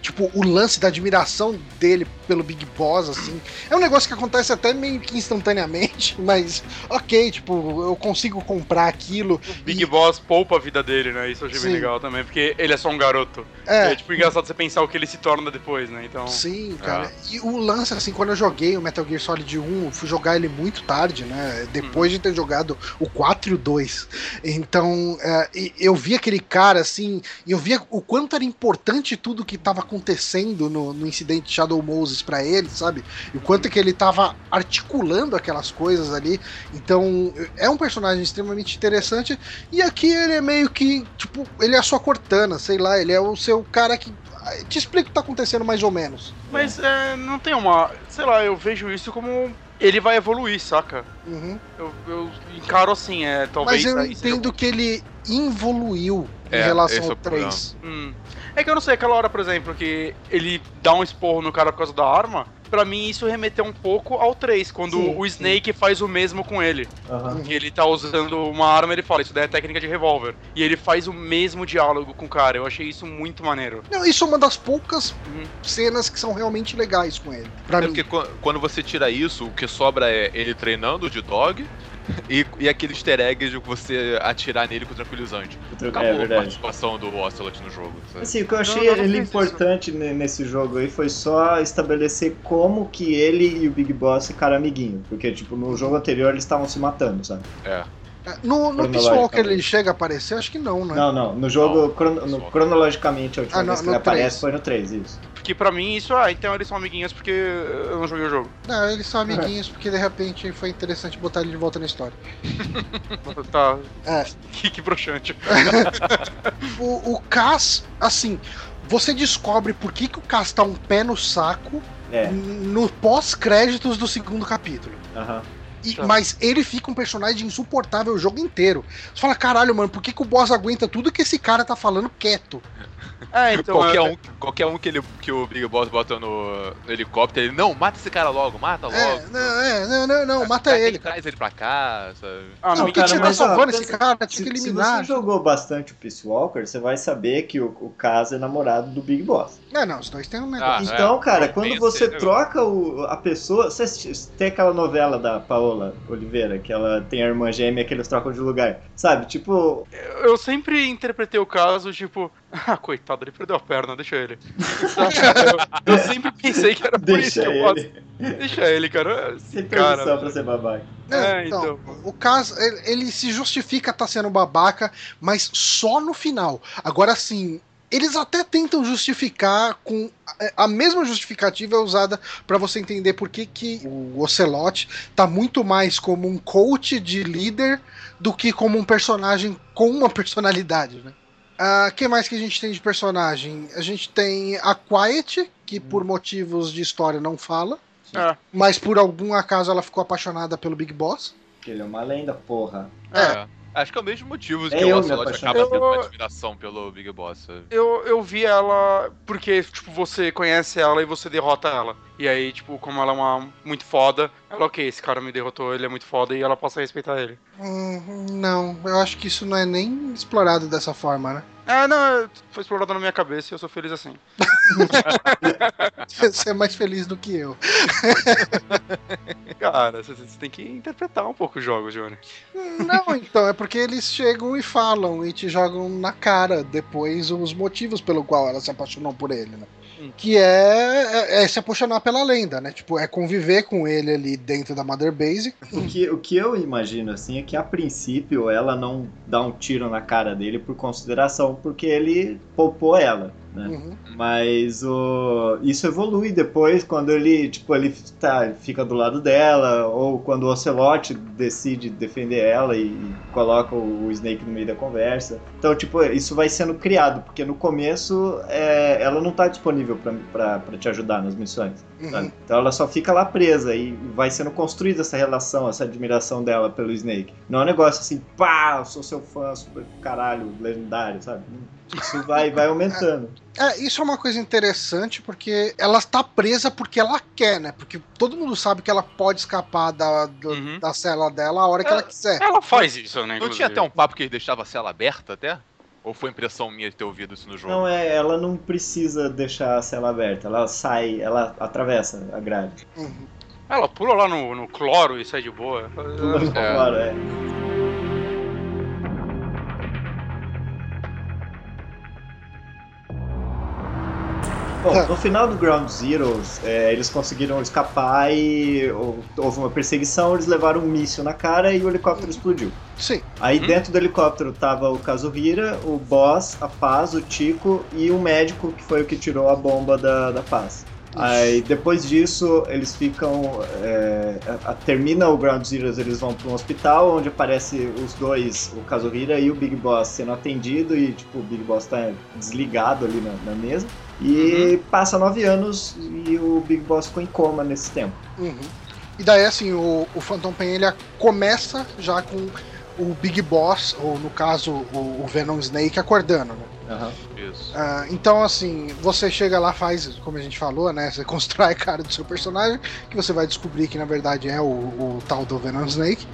tipo, o lance da admiração dele pelo Big Boss, assim. É um negócio que acontece até meio que instantaneamente, [LAUGHS] mas ok, tipo, eu consigo comprar aquilo. O Big e... Boss poupa a vida dele, né? Isso eu achei Sim. bem legal também, porque ele é só um garoto. É. é tipo engraçado você pensar o que ele se torna depois, né? Então. Sim, cara. É. E o lance, assim, quando eu joguei o Metal Gear Solid 1, fui jogar ele muito tarde, né? Depois uhum. de ter jogado o 4 e o 2. Então, é, eu vi aquele cara, assim, e eu via o quanto era importante tudo que tava acontecendo no, no incidente Shadow Moses para ele, sabe? E o quanto que ele tava articulando aquelas coisas ali. Então, é um personagem extremamente interessante. E aqui ele é meio que, tipo, ele é a sua Cortana, sei lá, ele é o seu cara que te explica o que tá acontecendo mais ou menos. Mas é, não tem uma. Sei lá, eu vejo isso como. Ele vai evoluir, saca? Uhum. Eu, eu, encaro assim, é, talvez. Mas eu entendo seja... que ele evoluiu é, em relação ao 3. Hum. É que eu não sei, aquela hora, por exemplo, que ele dá um esporro no cara por causa da arma, para mim isso remeteu um pouco ao 3, quando sim, o Snake sim. faz o mesmo com ele. Uhum. ele tá usando uma arma, ele fala, isso daí é técnica de revólver. E ele faz o mesmo diálogo com o cara. Eu achei isso muito maneiro. Não, isso é uma das poucas uhum. cenas que são realmente legais com ele. Pra é mim. porque quando você tira isso, o que sobra é ele treinando de dog e, e aquele easter egg de você atirar nele com o tranquilizante. Acabou é, verdade. a participação do Ocelot no jogo. Sabe? Assim, o que eu achei não, não, ele importante isso. nesse jogo aí foi só estabelecer como que ele e o Big Boss ficaram amiguinhos. Porque, tipo, no jogo anterior eles estavam se matando, sabe? É. é no, no Peace que ele chega a aparecer, acho que não, né? Não, não. No jogo, não, crono, no, cronologicamente, a última ah, vez que ele 3. aparece foi no 3, isso. Que pra mim isso, ah, então eles são amiguinhos porque eu não joguei o jogo. Não, eles são amiguinhos porque de repente foi interessante botar ele de volta na história. [LAUGHS] tá. É. Que, que broxante. [LAUGHS] o, o Cass, assim, você descobre por que, que o Cass tá um pé no saco é. no pós-créditos do segundo capítulo. Aham. E, mas ele fica um personagem insuportável o jogo inteiro. Você fala, caralho, mano, por que, que o boss aguenta tudo que esse cara tá falando quieto? É, [LAUGHS] então. Qualquer, um, qualquer um que, ele, que o Big Boss bota no, no helicóptero, ele, não, mata esse cara logo, mata é, logo. É, não, é, não, não, não, mata ele. Traz ele pra cá, sabe? Ah, não, cara, você tá salvando esse cara, tinha que eliminar. Se você jogou bastante o Peace Walker, você vai saber que o, o Kaz é namorado do Big Boss. É, não, os dois têm um negócio. Ah, então, é, cara, quando você né? troca o, a pessoa. Você tem aquela novela da Paola Oliveira, que ela tem a irmã gêmea que eles trocam de lugar. Sabe? Tipo. Eu sempre interpretei o caso, tipo, [LAUGHS] ah, coitado, ele perdeu a perna, deixa ele. [LAUGHS] eu, sempre pensei que era por deixa isso que eu posso. Deixa ele, cara. Sem cara, só pra ser babaca. É, então, então, o caso, ele, ele se justifica estar tá sendo babaca, mas só no final. Agora sim, eles até tentam justificar com é, a mesma justificativa é usada para você entender por que, que o Ocelot tá muito mais como um coach de líder do que como um personagem com uma personalidade, né? O uh, ah, que mais que a gente tem de personagem? A gente tem a Quiet, que por hum. motivos de história não fala. É. Mas por algum acaso ela ficou apaixonada pelo Big Boss. Ele é uma lenda, porra. É. é. Acho que é o mesmo motivo é que o Ocelot acaba eu... tendo uma admiração pelo Big Boss. Eu, eu vi ela porque, tipo, você conhece ela e você derrota ela. E aí, tipo, como ela é uma muito foda, ela, ok, esse cara me derrotou, ele é muito foda e ela passa a respeitar ele. Hum, não, eu acho que isso não é nem explorado dessa forma, né? Ah, não, foi explorado na minha cabeça e eu sou feliz assim. [LAUGHS] você é mais feliz do que eu. [LAUGHS] Cara, você, você tem que interpretar um pouco os jogos, Johnny. Não, então, é porque eles chegam e falam e te jogam na cara depois os motivos pelo qual ela se apaixonou por ele, né? Que é, é, é, se apaixonar pela lenda, né? Tipo, é conviver com ele ali dentro da Mother Base. O que, o que eu imagino, assim, é que a princípio ela não dá um tiro na cara dele por consideração, porque ele poupou ela né? Uhum. Mas o, isso evolui depois quando ele, tipo, ele tá, fica do lado dela, ou quando o Ocelot decide defender ela e, e coloca o, o, Snake no meio da conversa. Então, tipo, isso vai sendo criado, porque no começo é, ela não tá disponível para te ajudar nas missões. Uhum. Então ela só fica lá presa e vai sendo construída essa relação, essa admiração dela pelo Snake. Não é um negócio assim, pá, eu sou seu fã, super caralho, legendário, sabe? Isso vai, vai aumentando. É, isso é uma coisa interessante porque ela está presa porque ela quer, né? Porque todo mundo sabe que ela pode escapar da, do, uhum. da cela dela a hora que ela quiser. Ela faz isso, né? Inclusive. Não tinha até um papo que deixava a cela aberta até? Ou foi impressão minha de ter ouvido isso no jogo? Não, é, ela não precisa deixar a cela aberta. Ela sai, ela atravessa a grade. Uhum. Ela pula lá no, no cloro e sai de boa. Pula no é. cloro, é. Bom, no final do Ground Zeroes, é, eles conseguiram escapar e houve uma perseguição, eles levaram um míssil na cara e o helicóptero explodiu. Sim. Aí hum. dentro do helicóptero tava o Kazuhira, o Boss, a Paz, o Tico e o médico que foi o que tirou a bomba da, da Paz. Aí depois disso eles ficam. É, a, termina o Ground Zeroes, eles vão para um hospital onde aparece os dois, o Kazuhira e o Big Boss sendo atendido e tipo, o Big Boss tá desligado ali na, na mesa. E uhum. passa nove anos e o Big Boss ficou em coma nesse tempo. Uhum. E daí, assim, o, o Phantom Pain ele começa já com o Big Boss, ou no caso o, o Venom Snake, acordando, né? Uhum. Isso. Uh, então, assim, você chega lá, faz, como a gente falou, né? Você [LAUGHS] constrói a cara do seu personagem, que você vai descobrir que na verdade é o, o tal do Venom Snake.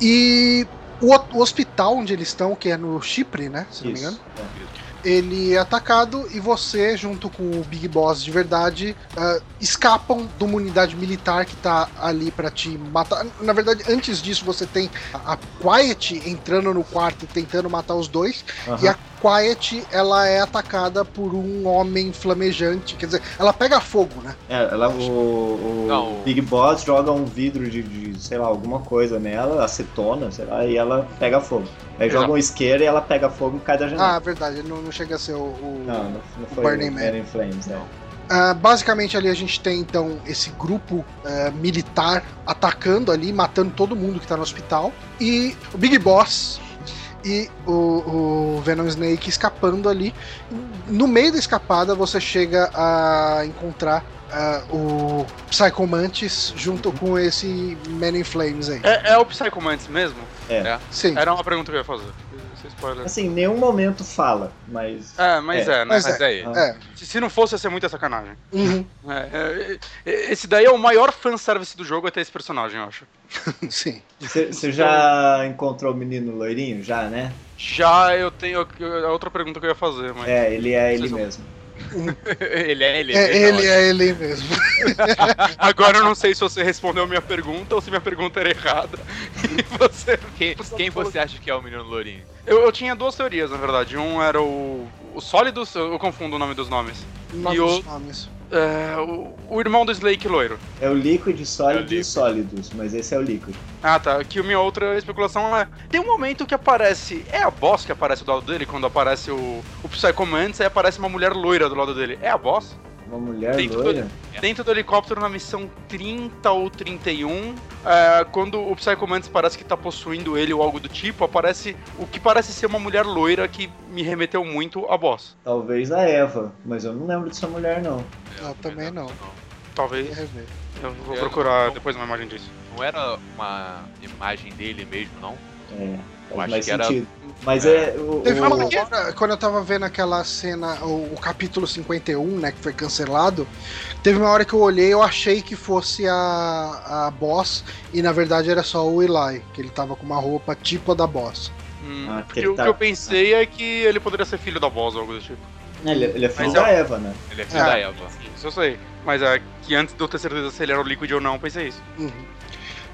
E o, o, hospital onde eles estão, que é no Chipre, né? Se Isso. não me engano. É ele é atacado e você, junto com o Big Boss de verdade, uh, escapam de uma unidade militar que tá ali para te matar. Na verdade, antes disso, você tem a Quiet entrando no quarto e tentando matar os dois, uhum. e a Quiet ela é atacada por um homem flamejante, quer dizer, ela pega fogo, né? É, ela, o, o Não. Big Boss joga um vidro de, de, sei lá, alguma coisa nela, acetona, sei lá, e ela pega fogo. Aí joga um isqueiro e ela pega fogo e cai da janela. Ah, verdade, não, não chega a ser o, o, não, não, não foi Burning Man. Burning Flames, não. Uh, basicamente ali a gente tem então esse grupo uh, militar atacando ali, matando todo mundo que tá no hospital. E o Big Boss e o, o, Venom Snake escapando ali. No meio da escapada, você chega a encontrar uh, o Psycho Mantis junto com esse Man in Flames aí. É, é o Psycho Mantis mesmo? É. é. Sim. Era uma pergunta que eu ia fazer. Assim, em nenhum momento fala, mas. É, mas é, é né? Mas, mas é. é. Se, se, não fosse, ia ser muita sacanagem. Uhum. É, é, esse daí é o maior fanservice do jogo até esse personagem, eu acho. [LAUGHS] Sim. Você já encontrou o menino loirinho? Já, né? Já, eu tenho. É outra pergunta que eu ia fazer, mas. É, ele é ele mesmo. [LAUGHS] ele é ele. É, ele é ele mesmo. [LAUGHS] Agora eu não sei se você respondeu a minha pergunta ou se minha pergunta era errada. [LAUGHS] E você. Quem, quem você acha que é o menino Lourinho? Eu, eu tinha duas teorias, na verdade. Um era o. O Sólidos, eu confundo o nome dos nomes. Nome e o, nomes. É, o, o, irmão do Slake loiro. É o Liquid, Sólido é e Sólidos, mas esse é o Liquid. Ah, tá. Aqui a minha outra especulação é. Tem um momento que aparece. É a boss que aparece do lado dele, quando aparece o, o Psycho Mantis, aí aparece uma mulher loira do lado dele. É a boss? Uma mulher dentro loira? Do, dentro do helicóptero na missão 30 ou 31, é, quando o Psycho Mantis parece que tá possuindo ele ou algo do tipo, aparece o que parece ser uma mulher loira que me remeteu muito a boss. Talvez a Eva, mas eu não lembro dessa mulher não. Eu, também não. Talvez. Eu vou procurar depois uma imagem disso. Não era uma imagem dele mesmo, não? É. Eu acho que sentido. era mas é. é o, Teve uma hora, quando eu tava vendo aquela cena, o, o, capítulo 51, né, que foi cancelado, teve uma hora que eu olhei eu achei que fosse a, a boss, e na verdade era só o Eli, que ele tava com uma roupa tipo a da boss. Hum, ah, porque tá... o que eu pensei é que ele poderia ser filho da boss ou algo do tipo. Ele, ele é filho Mas da é... Eva, né? Ele é filho é. da Eva. Isso eu sei. Mas é que antes de eu ter certeza se ele era o Liquid ou não, eu pensei isso. Uhum.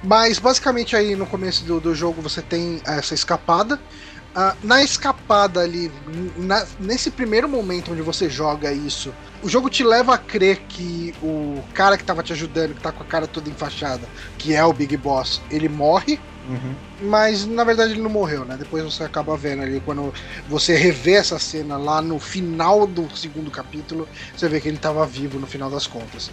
Mas basicamente aí no começo do, do jogo você tem essa escapada. Uh, na escapada ali, na, nesse primeiro momento onde você joga isso, o jogo te leva a crer que o cara que tava te ajudando, que tá com a cara toda enfaixada, que é o Big Boss, ele morre. Uhum. Mas na verdade ele não morreu, né? Depois você acaba vendo ali, quando você revê essa cena lá no final do segundo capítulo, você vê que ele estava vivo no final das contas.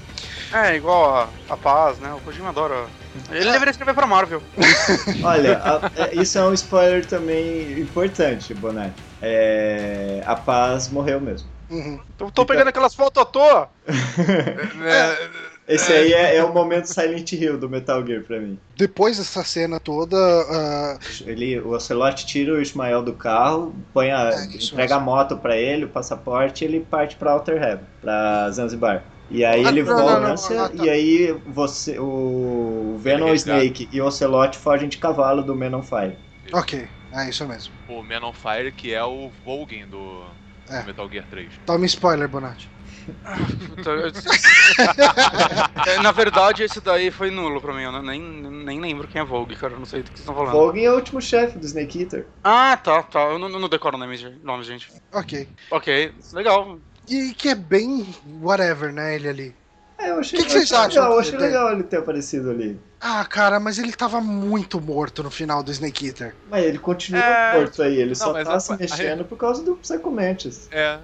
É, igual a, a Paz, né? O Kojima adora. Ele é. deveria escrever pra Marvel. [LAUGHS] Olha, a, é, isso é um spoiler também importante, Bonatti. É, a Paz morreu mesmo. Uhum. Tô, tô pegando aquelas fotos à toa. [LAUGHS] é. Esse aí é, é, o momento Silent Hill do Metal Gear pra mim. Depois dessa cena toda. Uh... Ele, o Ocelot tira o Ismael do carro, põe a, é, entrega a moto pra ele, o passaporte, e ele parte pra Outer Heaven, pra Zanzibar. E aí ah, ele não, volta, não, não, tá. e aí você, o Venom ele Snake e o Ocelot fogem de cavalo do Man on Fire. Ok, é isso mesmo. O Man on Fire, que é o Volgin do, é. Metal Gear 3. Toma spoiler, Bonatti. [LAUGHS] Na verdade, esse daí foi nulo pra mim. Eu nem, nem lembro quem é Vogue, cara. Eu não sei do que vocês estão falando. Vogue é o último chefe do Snake Eater. Ah, tá, tá. Eu não, não decoro nomes, nome, gente. Ok. Ok, legal. E que é bem whatever, né, ele ali. É, eu achei, que, que vocês acham? Legal, eu achei legal ele ter aparecido ali. Ah, cara, mas ele tava muito morto no final do Snake Eater. Mas ele continua é... morto aí, ele não, só tá a... se mexendo a... por causa do Psycho Mantis. É.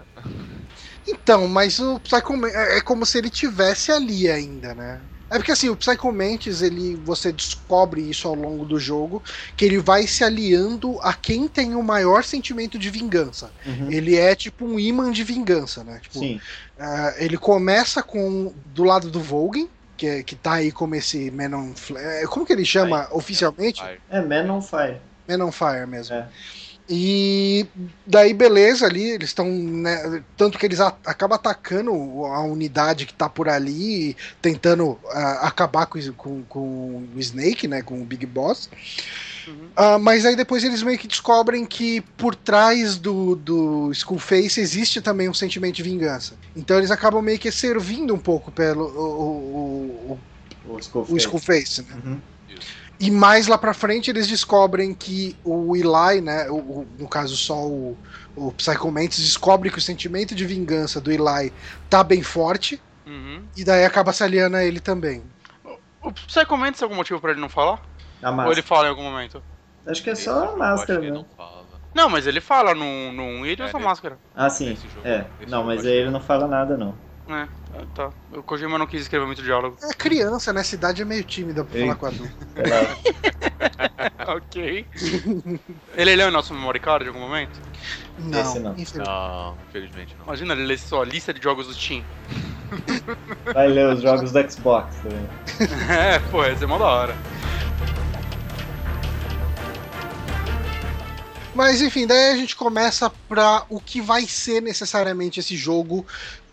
Então, mas o Psycho é, é como se ele tivesse ali ainda, né? É porque assim, o Psycho Mantis, ele, você descobre isso ao longo do jogo, que ele vai se aliando a quem tem o maior sentimento de vingança. Uhum. Ele é tipo um imã de vingança, né? Tipo, Sim. Uh, ele começa com do lado do Volgin, que, que tá aí como esse Man on Fire. Como que ele chama Fire. oficialmente? É Man on Fire. Man on Fire mesmo. É. E daí, beleza, ali, eles estão. Né, tanto que eles a, acabam atacando a unidade que tá por ali, tentando uh, acabar com, com, com, o Snake, né? Com o Big Boss. Uhum. Uh, mas aí depois eles meio que descobrem que por trás do, do Skullface existe também um sentimento de vingança. Então eles acabam meio que servindo um pouco pelo o, o, o, o Skullface. Né? Uhum. E mais lá pra frente eles descobrem que o Eli, né? O, o, no caso só o, o Psycho Mantis, descobre que o sentimento de vingança do Eli tá bem forte. Uhum. E daí acaba se aliando a ele também. O, o Psycho Mantis tem algum motivo pra ele não falar? Ou ele fala em algum momento? Acho que é só a máscara mesmo. Não, mas ele fala num, num ele usa é, máscara. Ah, sim. é. Não, mas aí ele não fala nada, não. É. Tá. O Kojima não quis escrever muito diálogo. É criança, né? Cidade é meio tímida pra Ei. falar com adulto. [LAUGHS] [LAUGHS] ok. ele leu o nosso memory card em algum momento? Não, Esse não. Infelizmente. não. Infelizmente não. Imagina ele ler só a lista de jogos do Steam. Vai ler os jogos do Xbox também. [LAUGHS] é, pô, esse é mó da hora. Mas enfim, daí a gente começa para o que vai ser necessariamente esse jogo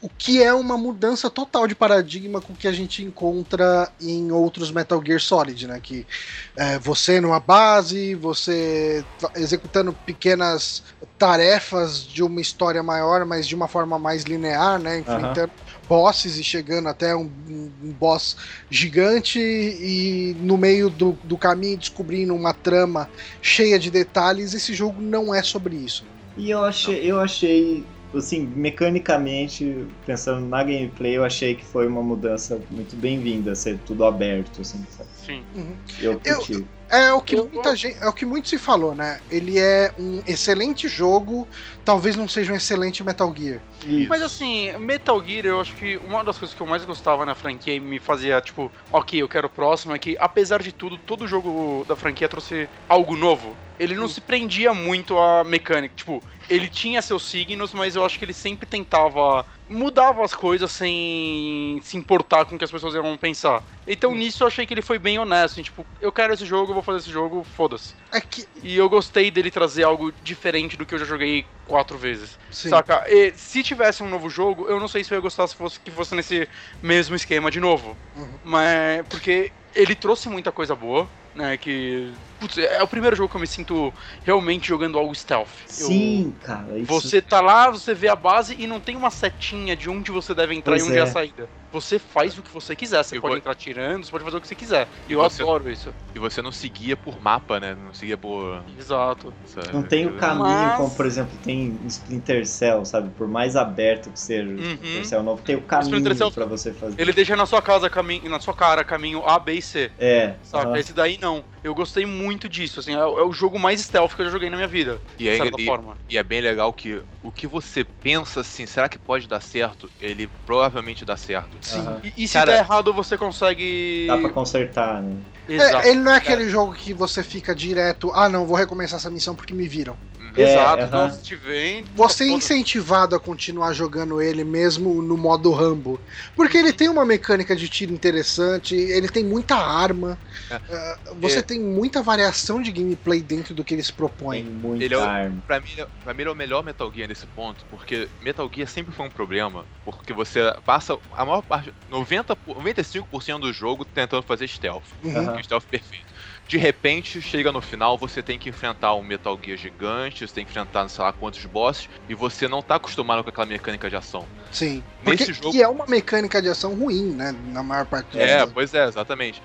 o que é uma mudança total de paradigma com o que a gente encontra em outros Metal Gear Solid, né? Que é, você numa base, você executando pequenas tarefas de uma história maior, mas de uma forma mais linear, né? Enfrentando uhum. bosses e chegando até um, um, boss gigante e no meio do, do caminho descobrindo uma trama cheia de detalhes. Esse jogo não é sobre isso. E eu achei, eu achei assim, mecanicamente, pensando na gameplay, eu achei que foi uma mudança muito bem-vinda, ser tudo aberto, assim, sabe? Sim. Uhum. Eu curti. Eu, é o que muita gente, é o que muito se falou, né? Ele é um excelente jogo, talvez não seja um excelente Metal Gear. Isso. Mas assim, Metal Gear, eu acho que uma das coisas que eu mais gostava na franquia e me fazia, tipo, ok, eu quero o próximo, é que, apesar de tudo, todo jogo da franquia trouxe algo novo. Ele não se prendia muito à mecânica. Tipo, ele tinha seus signos, mas eu acho que ele sempre tentava mudava as coisas sem se importar com o que as pessoas iam pensar. Então nisso eu achei que ele foi bem honesto, assim, tipo, eu quero esse jogo, eu vou fazer esse jogo, foda-se. É que... E eu gostei dele trazer algo diferente do que eu já joguei quatro vezes. Sim. Saca? E, se tivesse um novo jogo, eu não sei se eu ia gostar se fosse que fosse nesse mesmo esquema de novo. Uhum. Mas porque ele trouxe muita coisa boa né? Que. Putz, é o primeiro jogo que eu me sinto realmente jogando algo stealth. Sim, eu, cara. Isso... Você tá lá, você vê a base e não tem uma setinha de onde você deve entrar pois e onde é. é a saída. Você faz o que você quiser. Você pode vou... entrar tirando, você pode fazer o que você quiser. E eu você... adoro isso. E você não seguia por mapa, né? Não seguia por. Exato. Não tem o caminho, Mas... como por exemplo tem Splinter Cell, sabe? Por mais aberto que seja uhum. Splinter Cell novo, tem o caminho Cell, pra você fazer. Ele deixa na sua casa caminho, na sua cara caminho A, B e C. É. Saca? Uhum. Esse daí não. Eu gostei muito disso, assim, é, é, o jogo mais stealth que eu já joguei na minha vida. E é, e, forma. e é bem legal que o que você pensa assim, será que pode dar certo? Ele provavelmente dá certo. Sim. Uhum. E, e, se Cara, der errado, você consegue. Dá pra consertar, né? É, ele não é aquele é. jogo que você fica direto, ah não, vou recomeçar essa missão porque me viram. Exato, é, então, se vem. Você é incentivado a continuar jogando ele mesmo no modo Rambo. Porque ele tem uma mecânica de tiro interessante, ele tem muita arma, é. uh, você é. tem muita variação de gameplay dentro do que eles propõem. Tem muita ele é, arma. Pra mim, pra mim, ele é o melhor Metal Gear nesse ponto, porque Metal Gear sempre foi um problema, porque você passa a maior parte, 90, 95% do jogo tentando fazer stealth. Uhum. Stealth perfeito de repente, chega no final, você tem que enfrentar um Metal Gear gigante, você tem que enfrentar sei lá quantos bosses, e você não tá acostumado com aquela mecânica de ação. Sim. Nesse jogo... que é uma mecânica de ação ruim, né? Na maior parte do É, pois é, exatamente.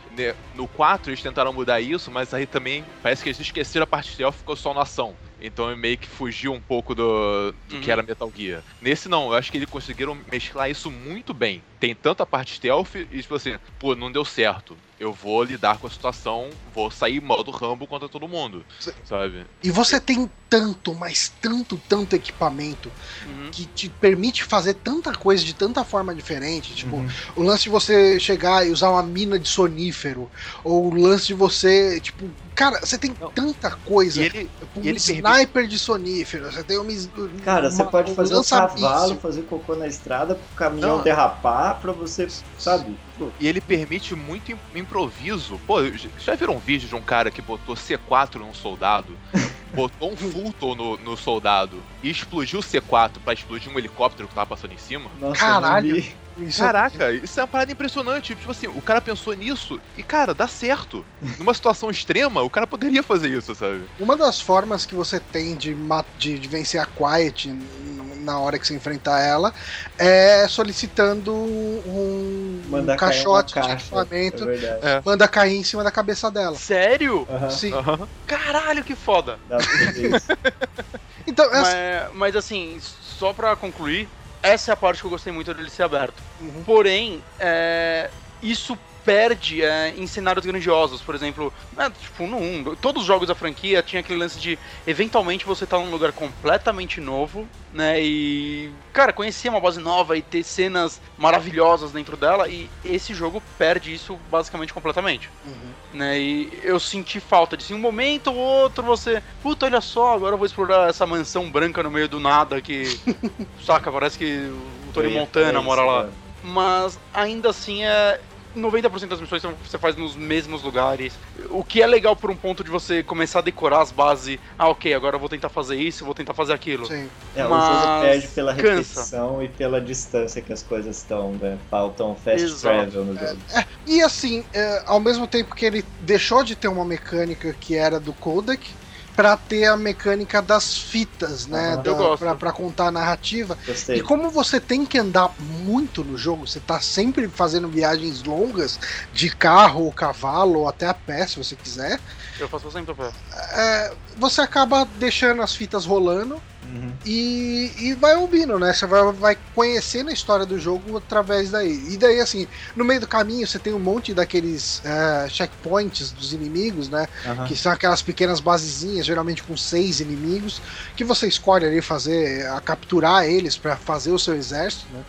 No 4 eles tentaram mudar isso, mas aí também parece que eles esqueceram a parte stealth ficou só na ação. Então meio que fugiu um pouco do, do uhum. que era Metal Gear. Nesse não, eu acho que eles conseguiram mesclar isso muito bem. Tem tanto a parte stealth e tipo assim, pô, não deu certo eu vou lidar com a situação, vou sair modo Rambo contra todo mundo, sabe? E você tem tanto, mas tanto, tanto equipamento uhum. que te permite fazer tanta coisa de tanta forma diferente. Tipo, uhum. o lance de você chegar e usar uma mina de sonífero, ou o lance de você, tipo, cara, você tem Não. tanta coisa. E ele, e ele sniper de sonífero, você tem um. Cara, você pode fazer um cavalo, fazer cocô na estrada, pro caminhão Não. derrapar pra você, sabe? E ele permite muito improviso. Pô, já viram um vídeo de um cara que botou C4 num soldado? [LAUGHS] botou um Fulton no, no soldado e explodiu o C4 pra explodir um helicóptero que tava passando em cima. Nossa, Caralho! Isso é Caraca, é... isso é uma parada impressionante. Tipo assim, o cara pensou nisso e, cara, dá certo. Numa situação extrema, o cara poderia fazer isso, sabe? Uma das formas que você tem de, de, de vencer a Quiet na hora que você enfrentar ela é solicitando um, um caixote de equipamento. É é. Manda cair em cima da cabeça dela. Sério? Sim. Caralho, que foda. [LAUGHS] então, essa... mas, mas assim, só pra concluir, essa é a parte que eu gostei muito dele ser aberto. Uhum. Porém, é, isso perde é, em cenários grandiosos. Por exemplo, é, tipo, no 1, todos os jogos da franquia tinha aquele lance de eventualmente você tá num lugar completamente novo, né? E, cara, conhecer uma base nova e ter cenas maravilhosas dentro dela. E esse jogo perde isso basicamente completamente. Uhum. Né? E eu senti falta de assim, um momento ou outro você, puta, olha só, agora eu vou explorar essa mansão branca no meio do nada que, [LAUGHS] saca, parece que o Tony Montana mora lá. É. Mas ainda assim é, 90% das missões você faz nos mesmos lugares. O que é legal por um ponto de você começar a decorar as bases. Ah, ok, agora eu vou tentar fazer isso, vou tentar fazer aquilo. Sim. É, Mas... o jogo perde pela repetição cansa. e pela distância que as coisas estão, né? Faltam fast Exato. travel no jogo. É, é, e assim, é, ao mesmo tempo que ele deixou de ter uma mecânica que era do codec, para ter a mecânica das fitas, né? Uhum. Da, eu gosto. Pra, pra, contar a narrativa. Gostei. E como você tem que andar muito no jogo, você tá sempre fazendo viagens longas de carro ou cavalo ou até a pé, se você quiser. Eu faço sempre a pé. É, você acaba deixando as fitas rolando Uhum. E, e vai ouvindo, né? Você vai, vai conhecendo a história do jogo através daí. E daí, assim, no meio do caminho você tem um monte daqueles uh, checkpoints dos inimigos, né? Uhum. Que são aquelas pequenas basezinhas, geralmente com seis inimigos, que você escolhe ali fazer, a capturar eles para fazer o seu exército, né?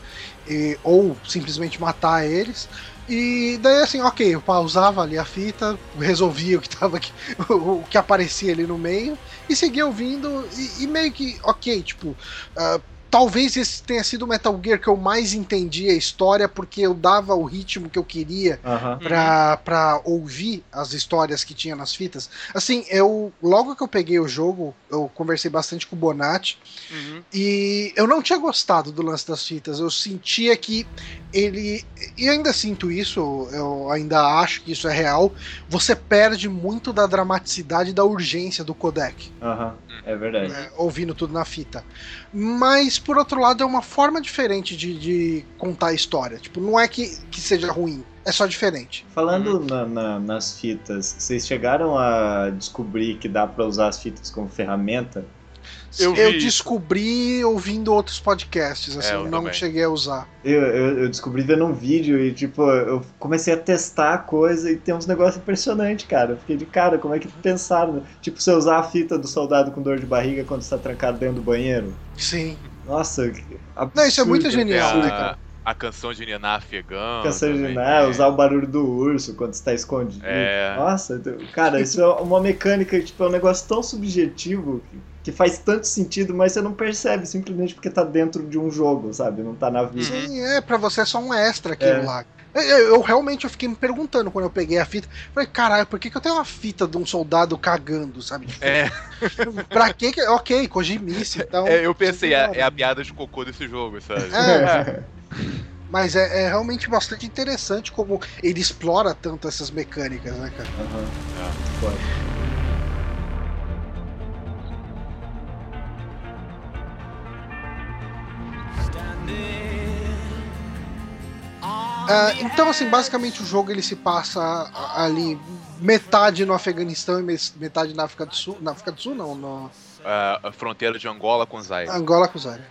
E, ou simplesmente matar eles. E daí assim, ok, eu pausava ali a fita, resolvia o que tava aqui, [LAUGHS] o que aparecia ali no meio, e seguia ouvindo, e, e meio que, ok, tipo, uh, talvez esse tenha sido o Metal Gear que eu mais entendi a história, porque eu dava o ritmo que eu queria uhum. pra, pra ouvir as histórias que tinha nas fitas. Assim, eu logo que eu peguei o jogo, eu conversei bastante com o Bonatti, uhum. e eu não tinha gostado do lance das fitas. Eu sentia que ele. E eu ainda sinto isso, eu ainda acho que isso é real. Você perde muito da dramaticidade e da urgência do codec. Aham, uhum, é verdade. Né, ouvindo tudo na fita. Mas, por outro lado, é uma forma diferente de, de contar a história. Tipo, não é que, que seja ruim. É só diferente. Falando uhum. na, na, nas fitas, vocês chegaram a descobrir que dá para usar as fitas como ferramenta? Eu, eu descobri ouvindo outros podcasts, assim, é, eu não também. cheguei a usar. Eu, eu, eu, descobri vendo um vídeo e, tipo, eu comecei a testar a coisa e tem uns negócios impressionantes, cara. Eu fiquei de cara, como é que pensaram? Tipo, você usar a fita do soldado com dor de barriga quando está trancado dentro do banheiro? Sim. Nossa, absurdo. Não, isso é muito genial, né, cara? A canção de Niná afegão. Canção de Niná, é. usar o barulho do urso quando está escondido. É. Nossa, cara, isso é uma mecânica, tipo, é um negócio tão subjetivo que que faz tanto sentido, mas você não percebe simplesmente porque tá dentro de um jogo, sabe? Não tá na vida. Sim, é, pra você é só um extra aquilo é. lá. Eu, eu, realmente eu fiquei me perguntando quando eu peguei a fita. Falei, caralho, por que, que eu tenho uma fita de um soldado cagando, sabe? Tipo, é. [LAUGHS] pra que que. Ok, Kojimice, então. É, eu pensei, é, é, a piada de cocô desse jogo, sabe? É. [LAUGHS] Mas é, é, realmente bastante interessante como ele explora tanto essas mecânicas, né, cara? Uhum. É. Pode. Uh, então, assim, basicamente o jogo ele se passa ali metade no Afeganistão e metade na África do Sul. Na África do Sul, não, no... Uh, a fronteira de Angola com Zaire. Angola com Zaire.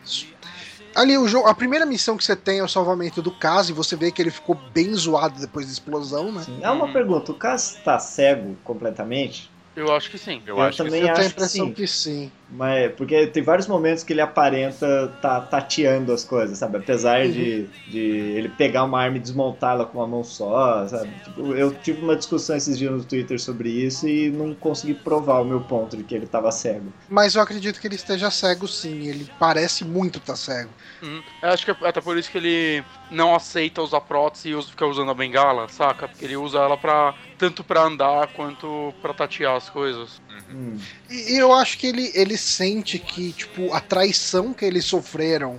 Ali, o jogo, a primeira missão que você tem é o salvamento do Caso, e você vê que ele ficou bem zoado depois da explosão, né? Sim. É uma pergunta: o Caso tá cego completamente? Eu acho que sim. Eu, eu acho também que sim. Eu tenho a impressão que sim. que sim. Mas, porque tem vários momentos que ele aparenta tá tateando as coisas, sabe? Apesar uhum. de, de ele pegar uma arma e desmontá-la com uma mão só, sabe? Tipo, eu tive uma discussão esses dias no Twitter sobre isso e não consegui provar o meu ponto de que ele estava cego. Mas eu acredito que ele esteja cego sim, ele parece muito estar tá cego. Uhum. Eu acho que é até por isso que ele não aceita usar prótese e fica usando a bengala, saca? Porque ele usa ela pra, tanto para andar quanto para tatear as coisas. Uhum. E, e eu acho que ele, ele sente que, tipo, a traição que eles sofreram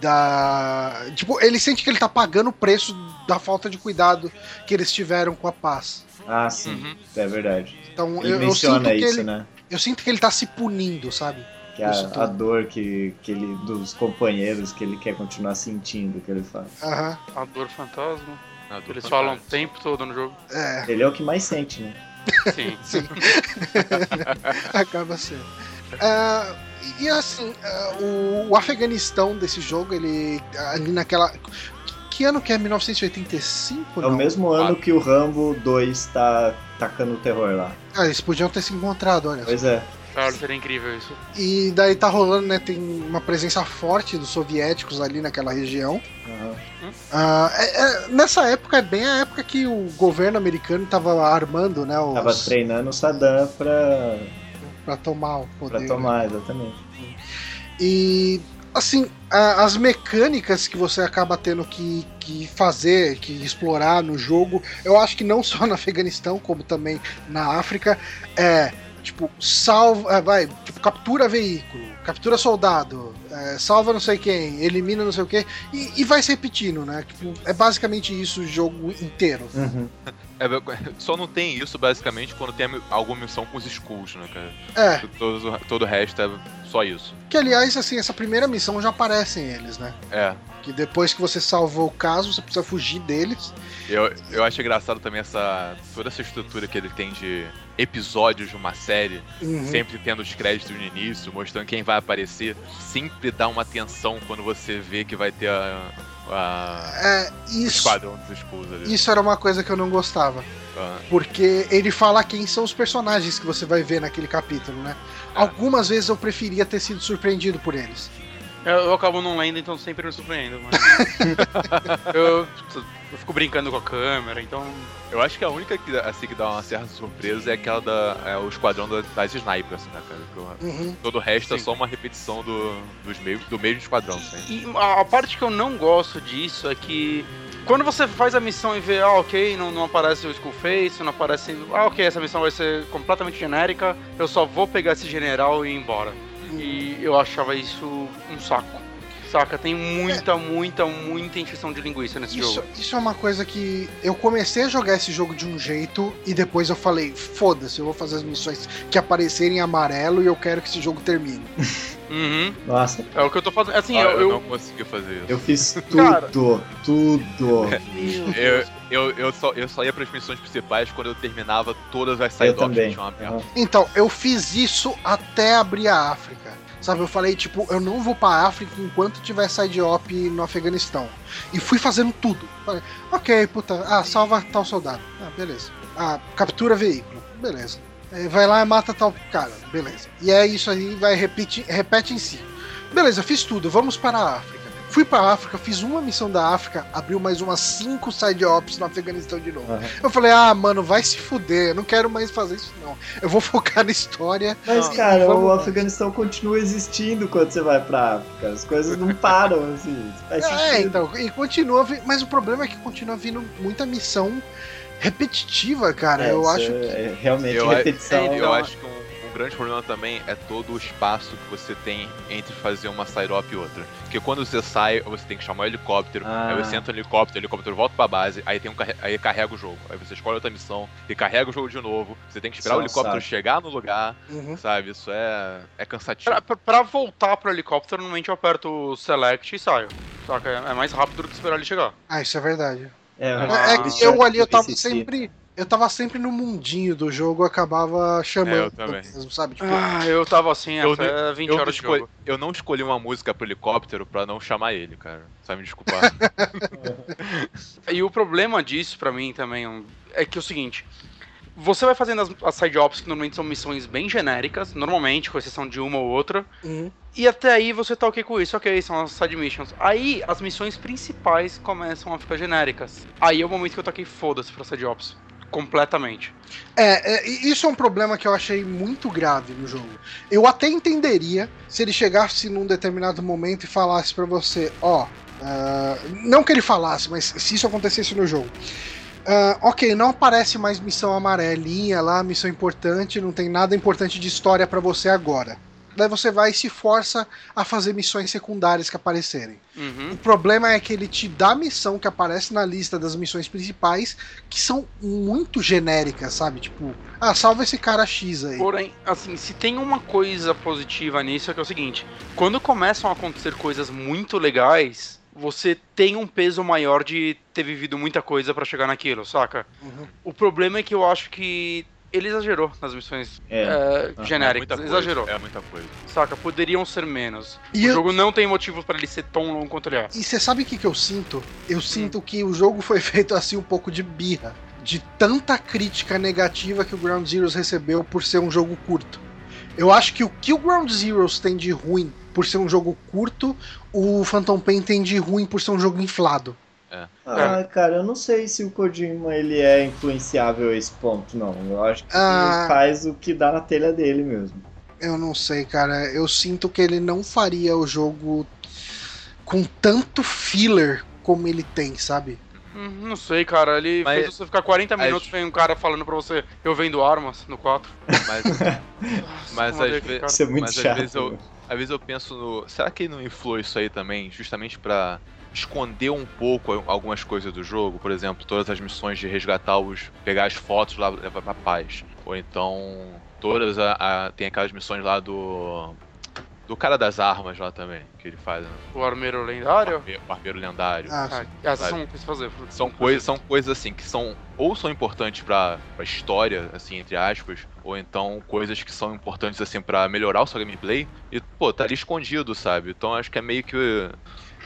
da. Tipo, ele sente que ele tá pagando o preço da falta de cuidado que eles tiveram com a paz. Ah, sim. Uhum. É verdade. Então, ele eu, menciona eu sinto isso, ele, né? Eu sinto que ele tá se punindo, sabe? Que a, a, dor que, que ele, dos companheiros que ele quer continuar sentindo que ele faz. Aham. A dor fantasma. A dor Eles fantasma. falam o tempo todo no jogo. É. Ele é o que mais sente, né? Sim. [LAUGHS] Sim. [LAUGHS] Acaba sendo. Uh, e assim, uh, o, o, Afeganistão desse jogo, ele. Ali naquela. Que ano que é? 1985? É não? o mesmo ano que o Rambo 2 tá tacando o terror lá. Ah, eles podiam ter se encontrado, olha. Pois é. Claro, seria incrível isso. E daí tá rolando, né? Tem uma presença forte dos soviéticos ali naquela região. Uhum. Uh, é, é, nessa época é bem a época que o governo americano tava armando, né? Os... Tava treinando o Saddam pra. pra tomar o poder. Pra tomar, né? exatamente. E assim, as mecânicas que você acaba tendo que, que fazer, que explorar no jogo, eu acho que não [LAUGHS] só no Afeganistão, como também na África, é Tipo, salva. É, vai, tipo, captura veículo, captura soldado, é, salva não sei quem, elimina não sei o que, e, vai se repetindo, né? Tipo, é basicamente isso o jogo inteiro. Uhum. É, [LAUGHS] só não tem isso, basicamente, quando tem alguma missão com os skulls, né, cara? É. Todo, todo o resto é só isso. Que, aliás, assim, essa primeira missão já aparecem eles, né? É. Que depois que você salvou o caso, você precisa fugir deles. Eu, eu acho engraçado também essa toda essa estrutura que ele tem de episódios de uma série, uhum. sempre tendo os créditos no início, mostrando quem vai aparecer. Sempre dá uma atenção quando você vê que vai ter a, a é, isso, esquadrão dos ali. Isso era uma coisa que eu não gostava. Ah. Porque ele fala quem são os personagens que você vai ver naquele capítulo, né? É. Algumas vezes eu preferia ter sido surpreendido por eles. Eu, eu acabo não lendo, então sempre me surpreendo. Mas... [LAUGHS] eu, eu, fico brincando com a câmera, então. Eu acho que a única que, assim, que dá uma certa surpresa é aquela da. É o esquadrão das snipers, né, cara? Uhum. Todo o resto é Sim. é só uma repetição do, dos meios, do mesmo esquadrão, E a, a parte que eu não gosto disso é que quando você faz a missão e vê, ah, ok, não, não aparece o Skullface, não aparece. Ah, ok, essa missão vai ser completamente genérica, eu só vou pegar esse general e ir embora. E eu achava isso um saco. Saca? Tem muita, é. muita, muita injeção de linguiça nesse isso, jogo. Isso é uma coisa que eu comecei a jogar esse jogo de um jeito e depois eu falei, foda-se, eu vou fazer as missões que aparecerem em amarelo e eu quero que esse jogo termine. [LAUGHS] Uhum. Nossa. É o que eu tô fazendo. Assim, ah, eu, eu, eu, não consegui fazer isso. Eu fiz tudo, Cara, tudo. eu, eu, eu, só, eu só ia pras missões principais quando eu terminava todas as side options uhum. Então, eu fiz isso até abrir a África. Sabe, eu falei, tipo, eu não vou pra África enquanto tiver side op no Afeganistão. E fui fazendo tudo. Falei, ok, puta, ah, salva tal soldado. Ah, beleza. Ah, captura veículo. Beleza. É, vai lá e mata tal cara. Beleza. E é isso aí, vai repete, repete em si. Beleza, fiz tudo, vamos para a África. Fui pra África, fiz uma missão da África, abriu mais umas 5 side ops no Afeganistão de novo. Uhum. Eu falei, ah, mano, vai se fuder, eu não quero mais fazer isso, não. Eu vou [LAUGHS] focar na história. Mas, cara, vamos... o Afeganistão continua existindo quando você vai pra África. As coisas não param, assim. é, então, e continua, mas o problema é que continua vindo muita missão repetitiva, cara. É, eu acho que. É realmente eu, repetição. Eu, eu acho que grande problema também é todo o espaço que você tem entre fazer uma side op e outra. Porque quando você sai, você tem que chamar o helicóptero, ah. aí você entra no helicóptero, o helicóptero volta pra base, aí tem um aí carrega o jogo. Aí você escolhe outra missão e carrega o jogo de novo. Você tem que esperar Só o helicóptero sabe. chegar no lugar, uhum. sabe? Isso é, é cansativo. Pra, pra, pra, voltar pro helicóptero, normalmente eu aperto o select e saio. Só que é mais rápido do que esperar ele chegar. Ah, isso é verdade. É, é, é que eu ali eu tava sempre eu tava sempre no mundinho do jogo, acabava chamando. É, eu também. Mesmo, sabe? Tipo, ah, eu tava assim eu, até 20 eu horas escolhi, de jogo. Eu não escolhi uma música pro helicóptero pra não chamar ele, cara. Sabe me desculpar. [LAUGHS] e o problema disso pra mim também é que é o seguinte. Você vai fazendo as, as side ops que normalmente são missões bem genéricas, normalmente, com exceção de uma ou outra. Uhum. E até aí você tá ok com isso, ok, são as side missions. Aí as missões principais começam a ficar genéricas. Aí é o momento que eu toquei foda-se pra side ops completamente. É, é, isso é um problema que eu achei muito grave no jogo. Eu até entenderia se ele chegasse num determinado momento e falasse para você, ó, uh, não que ele falasse, mas se isso acontecesse no jogo. Uh, ok, não aparece mais missão amarelinha lá, missão importante, não tem nada importante de história para você agora. Daí você vai e se força a fazer missões secundárias que aparecerem. Uhum. O problema é que ele te dá missão que aparece na lista das missões principais que são muito genéricas, sabe? Tipo, ah, salva esse cara X aí. Porém, assim, se tem uma coisa positiva nisso é que é o seguinte: quando começam a acontecer coisas muito legais, você tem um peso maior de ter vivido muita coisa para chegar naquilo, saca? Uhum. O problema é que eu acho que ele exagerou nas missões é. É, genéricas. É exagerou. É muita coisa. Saca? Poderiam ser menos. E o eu... jogo não tem motivos para ele ser tão longo quanto ele é. E você sabe o que, que eu sinto? Eu hum. sinto que o jogo foi [LAUGHS] feito assim um pouco de birra. De tanta crítica negativa que o Ground Zeroes recebeu por ser um jogo curto. Eu acho que o que o Ground Zeroes tem de ruim por ser um jogo curto, o Phantom Pain tem de ruim por ser um jogo inflado. É. Ah, cara, eu não sei se o Kojima ele é influenciável a esse ponto, não. Eu acho que ah, ele faz o que dá na telha dele mesmo. Eu não sei, cara. Eu sinto que ele não faria o jogo com tanto filler como ele tem, sabe? Hum, não sei, cara. Ele Mas, fez você ficar 40 minutos vem um cara falando pra você, eu vendo armas no 4. Mas, [LAUGHS] mas, às, ve isso é muito mas chato, às vezes eu, às vezes eu penso no. Será que ele não influi isso aí também, justamente pra esconder um pouco algumas coisas do jogo, por exemplo, todas as missões de resgatar os. pegar as fotos lá levar pra paz. Ou então. Todas a, a, tem aquelas missões lá do. Do cara das armas lá também, que ele faz. Né? O armeiro lendário? O armeiro, lendário. Ah, ah essas são fazer. São coisas, são coisas assim que são ou são importantes pra, pra história, assim, entre aspas, ou então coisas que são importantes assim para melhorar o seu gameplay. E, pô, tá ali escondido, sabe? Então acho que é meio que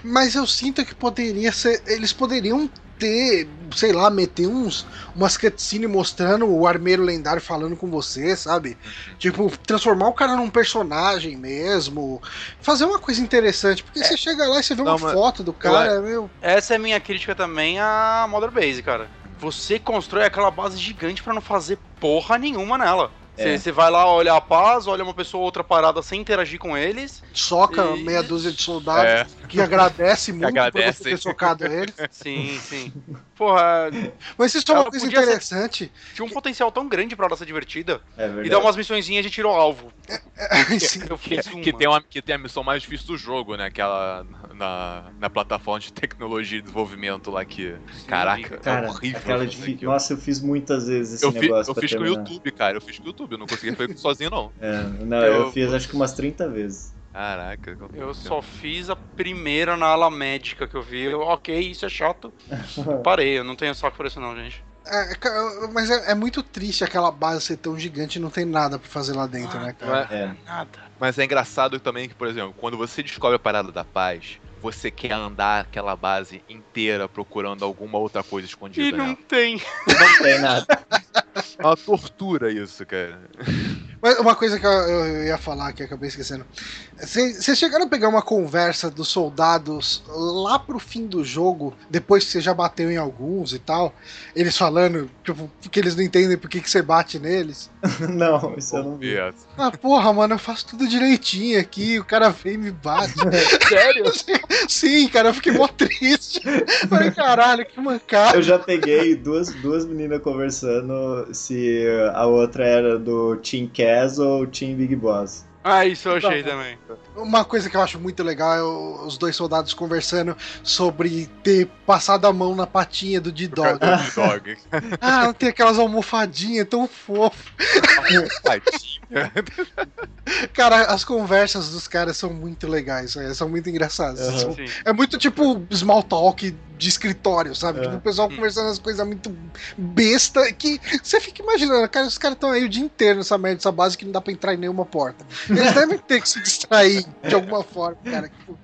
mas eu sinto que poderia ser. Eles poderiam ter, sei lá, meter uns umas cutscenes mostrando o armeiro lendário falando com você, sabe? Tipo, transformar o cara num personagem mesmo. Fazer uma coisa interessante, porque é. você chega lá e você vê Não, uma foto do cara, eu, meu. Essa é a minha crítica também a Mother Base, cara. Você constrói aquela base gigante para não fazer porra nenhuma nela. Você é. vai lá, olha a paz, olha uma pessoa ou outra parada sem interagir com eles. Soca e... meia dúzia de soldados é. que agradece muito agradece. por você ter socado eles. Sim, sim. [LAUGHS] Porra. Mas isso é uma coisa interessante. Ser... Tinha um que... potencial tão grande pra ela ser divertida. É verdade. E dá umas missõezinhas de tiro alvo. É, é, [LAUGHS] que, que, tem uma, que tem a missão mais difícil do jogo, né? Aquela na, na plataforma de tecnologia e desenvolvimento lá que. Sim, caraca, cara, é horrível. Aquela de... Nossa, eu fiz muitas vezes esse eu negócio. Fi, eu fiz com o YouTube, cara. Eu fiz com o YouTube. Eu não consegui fazer [LAUGHS] sozinho, não. É, não, eu, eu fiz acho que umas 30 vezes. Caraca. Eu só fiz a primeira na ala médica que eu vi. Eu, ok, isso é chato. [LAUGHS] Parei, eu não tenho saco por isso não, gente. É, é mas é, é, muito triste aquela base ser tão gigante e não tem nada pra fazer lá dentro, né, cara? É, nada. Mas é engraçado também que, por exemplo, quando você descobre a parada da paz, você quer andar aquela base inteira procurando alguma outra coisa escondida. E não nela. tem. Não tem nada. [LAUGHS] É uma tortura isso, cara. Mas uma coisa que eu, eu ia falar que acabei esquecendo. Vocês chegaram a pegar uma conversa dos soldados lá pro fim do jogo, depois que você já bateu em alguns e tal, eles falando, tipo, que eles não entendem por que, que você bate neles? [LAUGHS] não, isso eu não vi. Ah, porra, mano, eu faço tudo direitinho aqui, o cara vem e me bate. [LAUGHS] Sério? [LAUGHS] Sim, cara, eu fiquei mó triste. Falei, caralho, que mancada. Eu já peguei duas, duas meninas conversando se a outra era do Team Cass ou Team Big Boss. Ah, isso eu achei tá também. Uma coisa que eu acho muito legal é os dois soldados conversando sobre ter passado a mão na patinha do D-Dog. [LAUGHS] ah, não tem aquelas almofadinhas tão fofo. [LAUGHS] cara, as conversas dos caras são muito legais, né? são muito engraçadas. Uhum. é muito tipo small talk de escritório, sabe? Tipo, o pessoal conversando as coisas muito besta que você fica imaginando, cara, os caras estão aí o dia inteiro nessa merda, nessa base que não dá pra entrar em nenhuma porta. Eles devem ter que se distrair de alguma forma, cara. Tipo,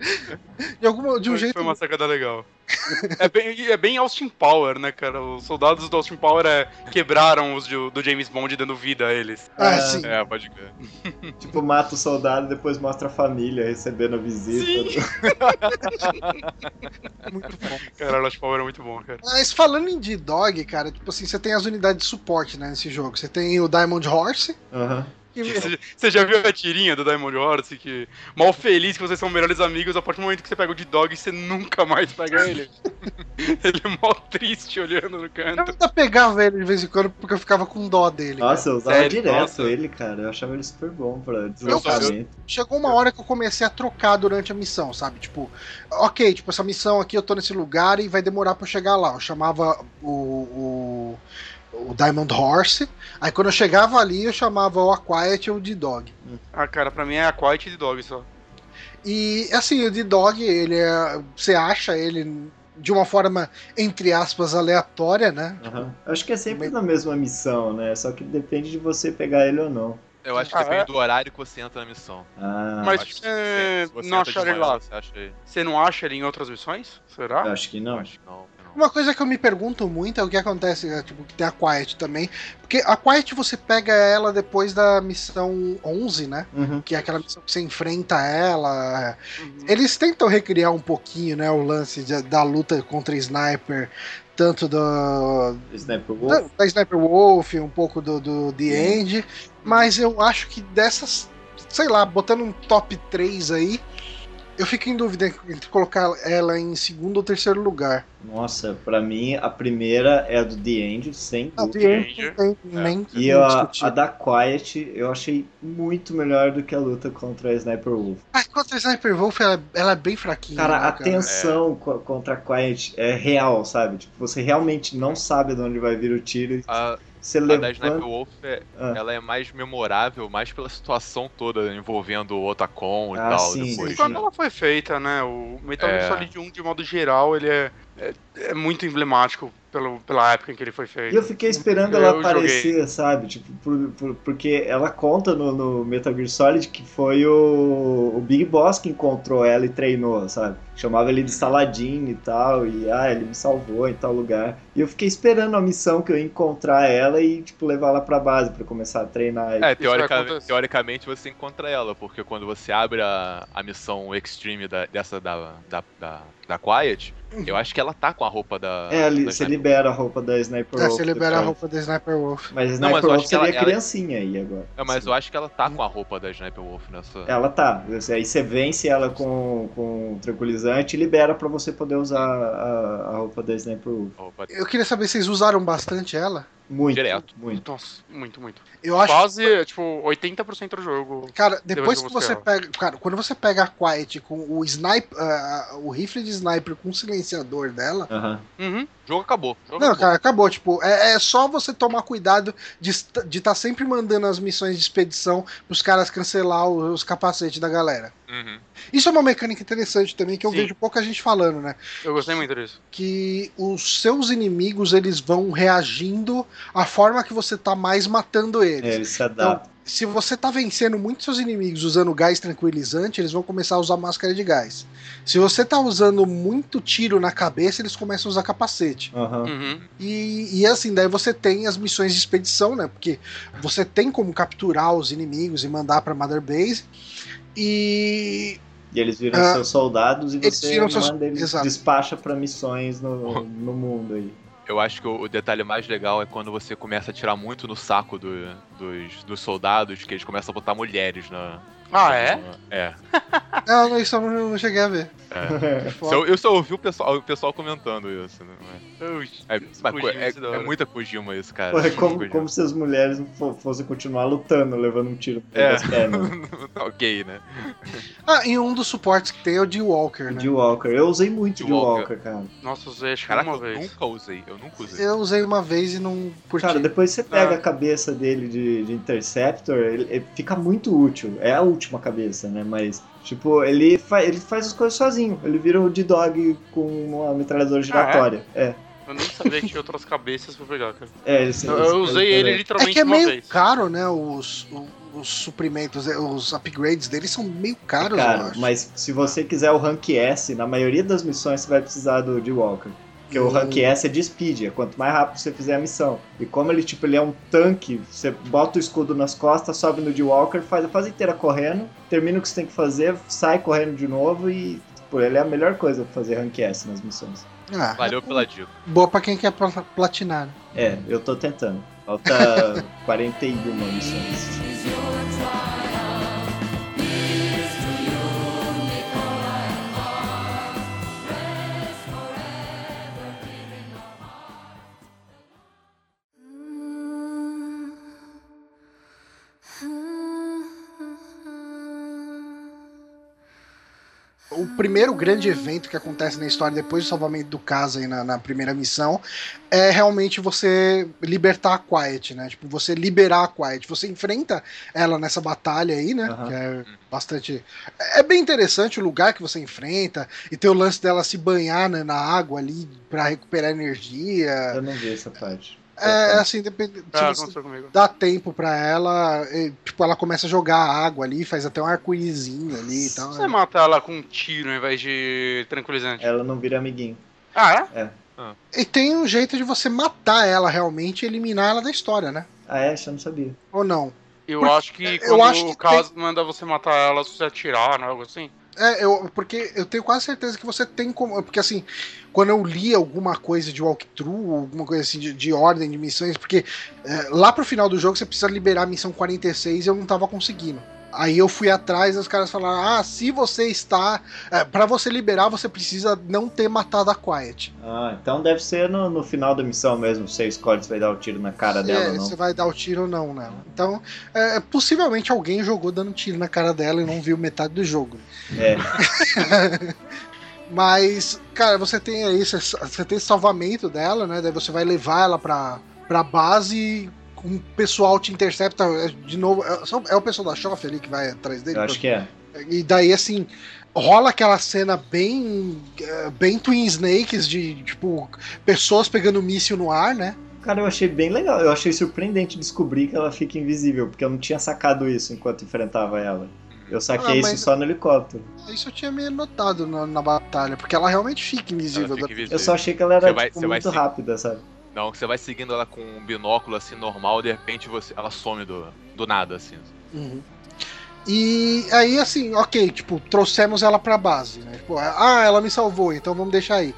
de, alguma, de um foi, jeito. Foi uma sacada legal. é, bem, é bem Austin Power, né, cara? Os soldados do Austin Power é, quebraram os do, do, James Bond dando vida a eles. Ah, é, sim. É, pode crer. [LAUGHS] tipo, mata o soldado e depois mostra a família recebendo a visita. Sim. [LAUGHS] muito bom. Cara, o Austin Power é muito bom, cara. Mas falando em D-Dog, cara, tipo assim, você tem as unidades de suporte, né, nesse jogo. Você tem o Diamond Horse. Aham. Uhum. Você, você já viu a tirinha do Diamond Horse que mal feliz que vocês são melhores amigos a partir do momento que você pega o D-Dog você nunca mais pega ele? [LAUGHS] ele é mal triste olhando no canto. Eu ainda pegava ele de vez em quando porque eu ficava com dó dele. Nossa, cara. eu usava Sério? direto Nossa. ele, cara. Eu achava ele super bom pra deslocamento. Chegou uma hora que eu comecei a trocar durante a missão, sabe? Tipo, ok, tipo, essa missão aqui eu tô nesse lugar e vai demorar pra eu chegar lá. Eu chamava o, o o Diamond Horse. Aí quando eu chegava ali, eu chamava o Quiet ou o D-Dog. Ah, cara, pra mim é a Quiet e D-Dog só. E assim, o D-Dog, ele é. Você acha ele de uma forma, entre aspas, aleatória, né? Uhum. Acho que é sempre na mesma missão, né? Só que depende de você pegar ele ou não. Eu acho que ah, depende é? do horário que você entra na missão. Ah, Mas você, você não acha ele lá? Você, acha você não acha ele em outras missões? Será? Eu acho que não. acho que não. Uma coisa que eu me pergunto muito é o que acontece, é, tipo, que tem a Quiet também. Porque a Quiet você pega ela depois da missão 11, né? Uhum. Que é aquela missão que você enfrenta ela. Uhum. Eles tentam recriar um pouquinho, né, o lance de, da luta contra Sniper. Tanto do. Sniper Wolf. Da, da Sniper Wolf, um pouco do, do The End. Mas eu acho que dessas. Sei lá, botando um top 3 aí eu fico em dúvida entre colocar ela em segundo ou terceiro lugar. Nossa, pra mim a primeira é a do The End, sem a dúvida. The tem nem é. E a, a, da Quiet eu achei muito melhor do que a luta contra a Sniper Wolf. Ah, contra a Sniper Wolf ela, ela é bem fraquinha. Cara, né, a tensão é. contra a Quiet é real, sabe? Tipo, você realmente não sabe de onde vai vir o tiro. A... Você a levanta... da Sniper Wolf, é, ah. ela é mais memorável, mais pela situação toda envolvendo o Otacon e ah, tal. Sim, depois, Quando né? ela foi feita, né? O Metal Gear é... Solid 1, de modo geral, ele é, é, é muito emblemático pelo, pela época em que ele foi feito. E eu fiquei esperando ela aparecer, joguei. sabe? Tipo, por, por, porque ela conta no, no, Metal Gear Solid que foi o, o Big Boss que encontrou ela e treinou, sabe? Chamava ele de Saladin e tal, e ah, ele me salvou em tal lugar. E eu fiquei esperando a missão que eu ia encontrar ela e, tipo, levar ela pra base para começar a treinar. É, teorica, teoricamente você encontra ela, porque quando você abre a, a missão Extreme da, dessa da, da, da da Quiet, eu acho que ela tá com a roupa da. É, ali, da você libera a roupa da Sniper É, Wolf. você libera a roupa da Sniper Wolf. Mas a Não, Sniper mas eu Wolf que ela- seria ela- criancinha aí agora. É, mas eu acho que ela tá com a roupa da Sniper Wolf nessa. Ela tá. Aí você vence ela com, com tranquilizante e libera pra você poder usar a, a roupa da Sniper Wolf. Eu queria saber se vocês usaram bastante ela. Muito. Direto. Muito. Nossa, muito, muito. Eu acho Quase, tipo, 80% do jogo. Cara, depois Depois que você busquei pega. Cara, quando você pega a Quiet com o sniper. ah, o rifle de sniper com o silenciador dela. Aham. Uhum. O jogo acabou. O jogo Não, acabou. cara, acabou. Tipo, é, é só você tomar cuidado de estar de tá sempre mandando as missões de expedição pros caras cancelar os, os capacetes da galera. Uhum. Isso é uma mecânica interessante também que eu Sim. vejo pouca gente falando, né? Eu gostei muito disso. Que os seus inimigos eles vão reagindo à forma que você tá mais matando eles. É, ele se Então, adapta. se você tá vencendo muitos seus inimigos usando gás tranquilizante, eles vão começar a usar máscara de gás. Se você tá usando muito tiro na cabeça, eles começam a usar capacete. Aham. Uhum. E, e assim, daí você tem as missões de expedição, né? Porque você tem como capturar os inimigos e mandar pra Mother Base. E E eles viram Ah, seus soldados e você viram seus- manda eles Exato. despacha pra missões no, no mundo aí. Eu acho que o, detalhe mais legal é quando você começa a tirar muito no saco do- dos, dos soldados, que eles começam a botar mulheres na. Ah, é? na- é. [LAUGHS] Não, isso eu não cheguei a ver. É. [LAUGHS] Foda. Só- eu só ouvi o pessoal, o pessoal comentando isso. Né? É, é, é muita Kojima isso, cara. É como, Kojima. como se as mulheres fossem continuar lutando, levando um tiro meio É. pernas. [LAUGHS] Tá ok, né? Ah, e um dos suportes que tem é o de Walker, né? De Walker. Eu usei muito De Walker. Cara. Nossa, usei acho Caraca, uma eu vez. nunca usei. Eu nunca usei. Eu usei uma vez e não curti. Cara, depois você pega Ah. a cabeça dele de, de Interceptor, ele, ele fica muito útil. É a última cabeça, né? Mas, tipo, ele, fa ele faz as coisas sozinho. Ele vira o D-Dog com uma metralhadora giratória. é? Eu nem sabia que tinha outras cabeças pra pegar, cara. É, ele, Eu, eu usei ele É literalmente que é uma meio vez. caro, né? Os, os, os suprimentos, eh, os upgrades deles são meio caros, eu Cara, acho. mas se você quiser o rank S, na maioria das missões você vai precisar do de Walker. Porque o Hum. rank S é de speed, é quanto mais rápido você fizer a missão. E como ele, tipo, ele é um tanque, você bota o escudo nas costas, sobe no de Walker, faz a fase inteira correndo, termina o que você tem que fazer, sai correndo de novo e, tipo, ele é a melhor coisa pra fazer rank S nas missões. Ah, Valeu pela dica. Boa pra quem quer pla- platinar. né? É, eu tô tentando. Falta [LAUGHS] 41 missões. O primeiro grande evento que acontece na história depois do salvamento do caso aí na, na primeira missão é realmente você libertar a Quiet, né? Tipo, você liberar a Quiet. Você enfrenta ela nessa batalha aí, né? Aham. Que é bastante. É bem interessante o lugar que você enfrenta e tem o lance dela se banhar né, na água ali pra recuperar energia. Eu não vi essa parte. É assim, depende. Se Ah, aconteceu comigo. dá tempo pra ela, e, tipo, ela começa a jogar água ali, faz até um arco-írisinho ali e tal. Você mata ela com um tiro ao invés de tranquilizante. Ela não vira amiguinho. Ah, é? E tem um jeito de você matar ela realmente e eliminar ela da história, né? Ah, é? Eu não sabia. Ou não? Eu Porque- acho que eu quando acho que o caso manda você matar ela se você atirar, não é algo assim. É, eu, porque eu tenho quase certeza que você tem como. Porque assim, quando eu li alguma coisa de walkthrough, alguma coisa assim de, de ordem de missões, porque é, lá pro final do jogo você precisa liberar a missão 46 e eu não tava conseguindo. Aí eu fui atrás e os caras falaram: ah, se você está. É, para você liberar, você precisa não ter matado a Quiet. Ah, então deve ser no, no final da missão mesmo. Você escolhe se vai dar o tiro na cara dela É, ou não. você vai dar o tiro ou não nela. Então, é, possivelmente alguém jogou dando tiro na cara dela e não viu metade do jogo. É, [LAUGHS] Mas, cara, você tem aí, você, você tem esse salvamento dela, né? Daí você vai levar ela pra, pra base, um pessoal te intercepta. é, De novo, é, é o pessoal da Shoff ali que vai atrás dele. eu acho que é. E daí, assim, rola aquela cena bem. é, bem Twin Snakes, de, tipo, pessoas pegando míssil no ar, né? Cara, eu achei bem legal. Eu achei surpreendente descobrir que ela fica invisível, porque eu não tinha sacado isso enquanto enfrentava ela. Eu saquei Ah, isso só no helicóptero. Isso eu tinha meio notado na, na batalha, porque ela realmente fica invisível. Fica invisível. Eu só achei que ela era Você vai- tipo, muito rápida, sabe? Não, que você vai seguindo ela com um binóculo assim normal, de repente você, ela some do, do nada, assim. Uhum. E aí, assim, ok, tipo, trouxemos ela pra base, né? Tipo, ah, ela me salvou, então vamos deixar aí.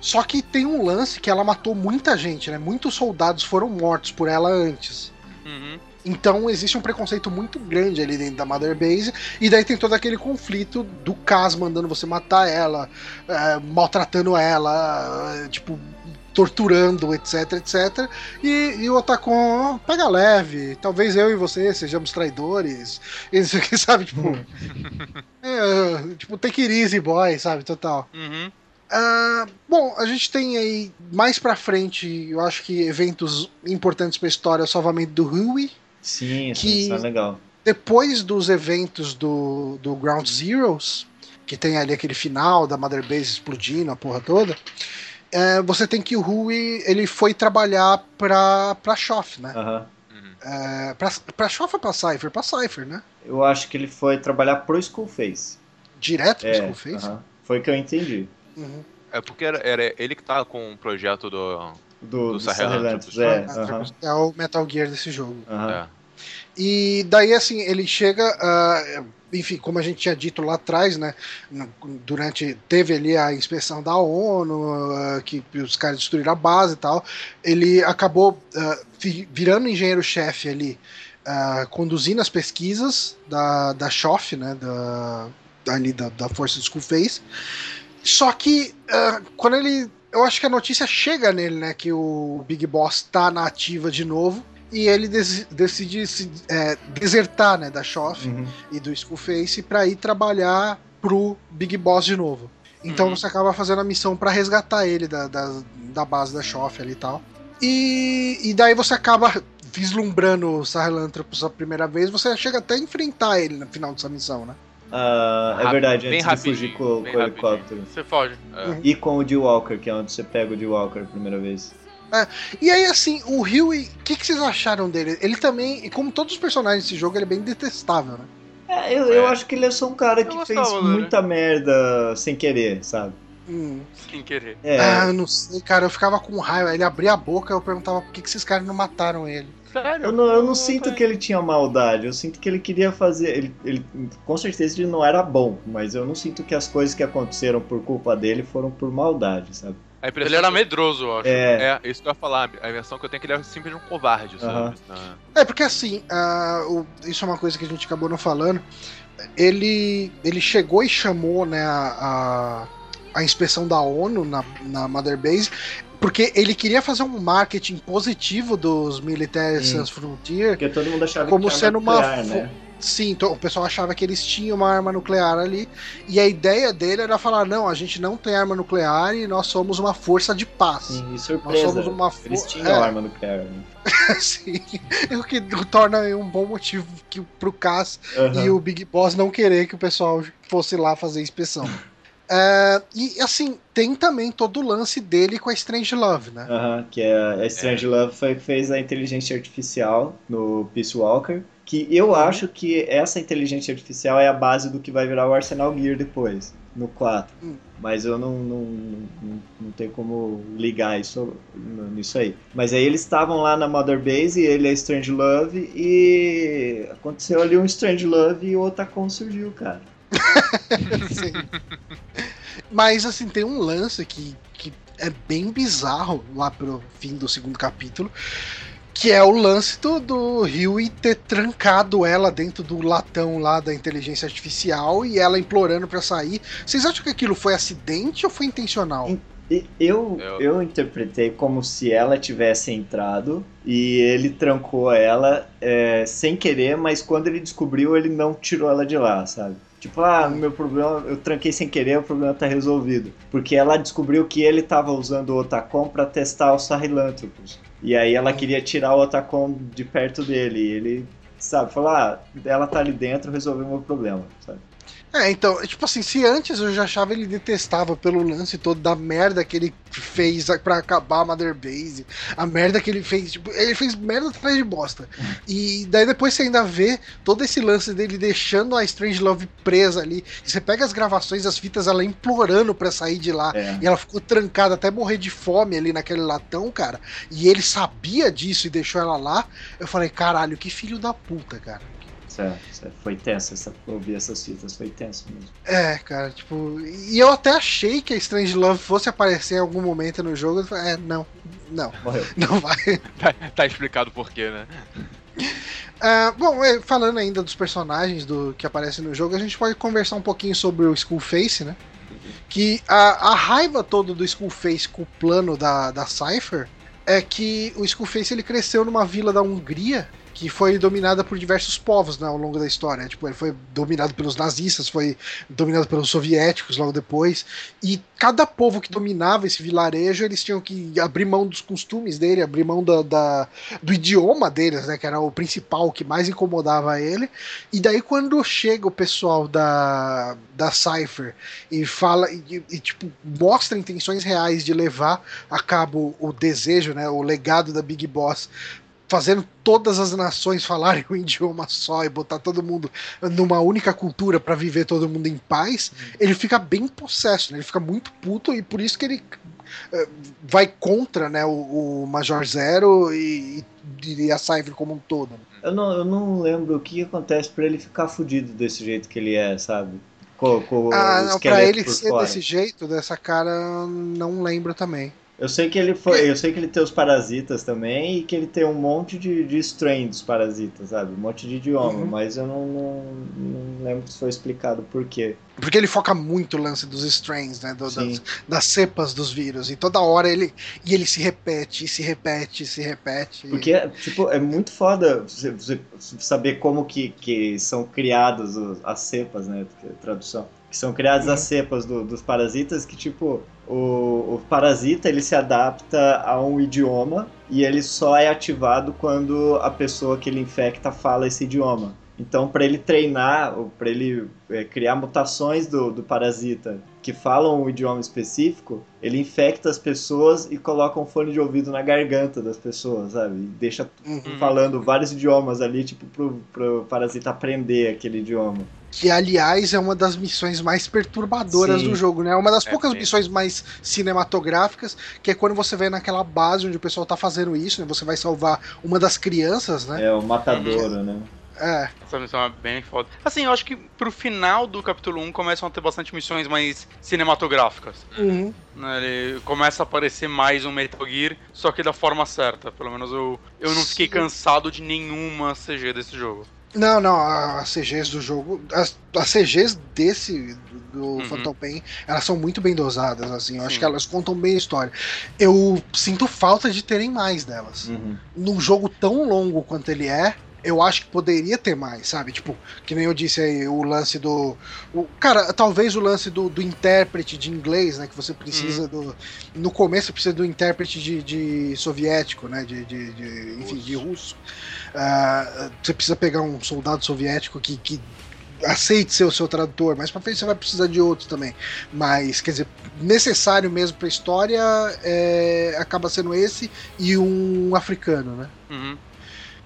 Só que tem um lance que ela matou muita gente, né? Muitos soldados foram mortos por ela antes. Uhum. Então existe um preconceito muito grande ali dentro da Mother Base, e daí tem todo aquele conflito do Cas mandando você matar ela, é, maltratando ela, é, tipo, torturando, etc, etc. E, e o Otacon pega leve, talvez eu e você sejamos traidores, isso aqui, [LAUGHS] sabe? Tipo, hum. [LAUGHS] é, tipo, take it easy, boy, sabe? Total. Uhum. Uh, bom, a gente tem aí mais pra frente, eu acho que eventos importantes pra história, o salvamento do Rui. Sim, que isso é legal. Depois dos eventos do, do Ground Zeroes, que tem ali aquele final da Mother Base explodindo, a porra toda, é, você tem que o Rui ele foi trabalhar pra, pra Shoff, né? Uhum. É, pra, pra Shoff ou pra Cypher? Pra Cypher, né? Eu acho que ele foi trabalhar pro Skullface. Direto pro é, Skullface? Uhum. Foi que eu entendi. Uhum. É porque era, era, ele que tava com o projeto do. Do, do, do é, uhum. é o Metal Gear desse jogo. Uhum. É. E daí, assim, ele chega. Uh, enfim, como a gente tinha dito lá atrás, né? Durante. Teve ali a inspeção da ONU, uh, que os caras destruíram a base e tal. Ele acabou uh, virando engenheiro-chefe ali, conduzindo as pesquisas da, da SHOF, né? Da, ali da, da Força do Skullface. Só que quando ele. Eu acho que a notícia chega nele, né? Que o Big Boss tá na ativa de novo. E ele des decide se, é, desertar né, da Shoff uhum. e do Skullface para ir trabalhar pro Big Boss de novo. Então uhum. você acaba fazendo a missão para resgatar ele da, da, da, base da Shoff ali e tal. E, e daí você acaba vislumbrando o Sahelanthropus a primeira vez, você chega até a enfrentar ele no final dessa missão, né? Uh, é verdade, antes de fugir com, com o helicóptero. Você foge. É. E com o D-Walker, que é onde você pega o D-Walker a primeira vez. É, e aí, assim, o Huey, o que, que, vocês acharam dele? Ele também, como todos os personagens desse jogo, ele é bem detestável, né? É, eu, eu é. acho que ele é só um cara que fez muita merda sem querer, sabe? Hum. Sem querer. É. Ah, eu não sei, cara, eu ficava com raiva. Ele abria a boca e eu perguntava por que, que esses caras não mataram ele. Sério? Eu não, eu não sinto que ele tinha maldade, eu sinto que ele queria fazer. Ele, ele, com certeza ele não era bom, mas eu não sinto que as coisas que aconteceram por culpa dele foram por maldade, sabe? Ele era medroso, eu acho. É. é, isso que eu ia falar. A versão que eu tenho é que ele era simplesmente um covarde, sabe? É, porque assim, uh, o, isso é uma coisa que a gente acabou não falando. Ele, ele chegou e chamou né, a, a, a inspeção da ONU na, na Mother Base porque ele queria fazer um marketing positivo dos militares Sans Frontier. Porque todo mundo achava como que sendo nuclear, uma. Né? Sim, então, o pessoal achava que eles tinham uma arma nuclear ali. E a ideia dele era falar: não, a gente não tem arma nuclear e nós somos uma força de paz. Sim, surpresa. Nós somos uma for... Eles tinham é. arma nuclear. Né? [LAUGHS] Sim, o que torna um bom motivo que, pro Cass uhum. e o Big Boss não querer que o pessoal fosse lá fazer inspeção. [LAUGHS] É, e assim, tem também todo o lance dele com a Strange Love, né? Uhum, que é, a Strange é. Love foi, fez a inteligência artificial no Peace Walker. Que eu acho que essa inteligência artificial é a base do que vai virar o Arsenal Gear depois, no 4. Uhum. Mas eu não, não, não, não tenho como ligar isso nisso aí. Mas aí eles estavam lá na Mother Base, ele é Strange Love, e aconteceu ali um Strange Love e o Otacon surgiu, cara. [LAUGHS] Mas assim, tem um lance que, que é bem bizarro lá pro fim do segundo capítulo. Que é o lance do, do Rio ter trancado ela dentro do latão lá da inteligência artificial e ela implorando para sair. Vocês acham que aquilo foi acidente ou foi intencional? Eu, eu interpretei como se ela tivesse entrado e ele trancou ela é, sem querer, mas quando ele descobriu, ele não tirou ela de lá, sabe? Tipo, ah, meu problema, eu tranquei sem querer, o problema tá resolvido. Porque ela descobriu que ele tava usando o Otacon para testar os Sahelanthropus. E aí ela queria tirar o Otacon de perto dele. E ele, sabe, falou, ah, ela tá ali dentro, resolveu o meu problema, sabe? É, então, tipo assim, se antes eu já achava ele detestável pelo lance todo da merda que ele fez para acabar a Mother Base, a merda que ele fez, tipo, ele fez merda atrás de bosta. [LAUGHS] E daí depois você ainda vê todo esse lance dele deixando a Strange Love presa ali. Você pega as gravações, as fitas, ela implorando para sair de lá. É. E ela ficou trancada até morrer de fome ali naquele latão, cara. E ele sabia disso e deixou ela lá. Eu falei, caralho, que filho da puta, cara. Certo, certo. Foi tenso essa, ouvir essas fitas, foi tenso mesmo. É, cara, tipo. E eu até achei que a Strange Love fosse aparecer em algum momento no jogo. Eu falei, é, não, não. Morreu. [LAUGHS] Não vai. [LAUGHS] tá, tá explicado por quê, né? Uh, bom, é, falando ainda dos personagens do que aparecem no jogo, a gente pode conversar um pouquinho sobre o Skullface, né? Que a, a raiva toda do Skullface com o plano da, da Cypher é que o Skullface ele cresceu numa vila da Hungria que foi dominada por diversos povos né, ao longo da história. Tipo, ele foi dominado pelos nazistas, foi dominado pelos soviéticos logo depois. E cada povo que dominava esse vilarejo, eles tinham que abrir mão dos costumes dele, abrir mão da, da do idioma deles, né, que era o principal, que mais incomodava ele. E daí, quando chega o pessoal da, da Cypher e fala, e, e tipo, mostra intenções reais de levar a cabo o desejo, né, o legado da Big Boss fazendo todas as nações [LAUGHS] falarem um idioma só e botar todo mundo numa única cultura para viver todo mundo em paz, ele fica bem possesso, né? ele fica muito puto e por isso que ele uh, vai contra né, o, o Major Zero e, e, a Cypher como um todo. Eu não, eu não lembro o que acontece para ele ficar fudido desse jeito que ele é, sabe? Com, com ah, não, pra ele ser fora. desse jeito, dessa cara, não lembro também. Eu sei que ele foi. Eu sei que ele tem os parasitas também e que ele tem um monte de, de strain dos parasitas, sabe? Um monte de idioma, uhum. mas eu não, não, não, lembro se foi explicado por quê. Porque ele foca muito o lance dos strains, né? Do, das, das, cepas dos vírus. E toda hora ele. E ele se repete, se repete, se repete. Porque, tipo, é muito foda você, você saber como que, que são criadas as cepas, né? Tradução que são criadas as cepas do, dos parasitas que, tipo, o, o, parasita ele se adapta a um idioma e ele só é ativado quando a pessoa que ele infecta fala esse idioma. Então, para ele treinar, para ele é, criar mutações do, do parasita que falam um idioma específico, ele infecta as pessoas e coloca um fone de ouvido na garganta das pessoas, sabe? E deixa uhum. falando vários idiomas ali, tipo, pro, pro parasita aprender aquele idioma que aliás é uma das missões mais perturbadoras sim. do jogo, né? Uma das é, poucas missões mais cinematográficas, que é quando você vê naquela base onde o pessoal tá fazendo isso, né? Você vai salvar uma das crianças, né? É, o matadouro, né? É. Essa missão é bem foda. Assim, eu acho que pro final do capítulo 1 começam a ter bastante missões mais cinematográficas. Uhum. Né, ele começa a aparecer mais um Metal Gear, só que da forma certa. Pelo menos eu, eu não fiquei cansado de nenhuma CG desse jogo. Não, não, as CGs do jogo. As, as CGs desse, do uhum. Phantom Pain, elas são muito bem dosadas, assim. Eu Sim. acho que elas contam bem a história. Eu sinto falta de terem mais delas. Uhum. Num jogo tão longo quanto ele é, eu acho que poderia ter mais, sabe? Tipo, que nem eu disse aí, o lance do. O, cara, talvez o lance do, do intérprete de inglês, né? Que você precisa uhum. do. No começo você precisa do intérprete de, de soviético, né? De, de, de enfim, de russo. Uh, você precisa pegar um soldado soviético que, que aceite ser o seu tradutor, mas para frente você vai precisar de outros também. Mas, quer dizer, necessário mesmo para a história é, acaba sendo esse e um africano, né? Uhum.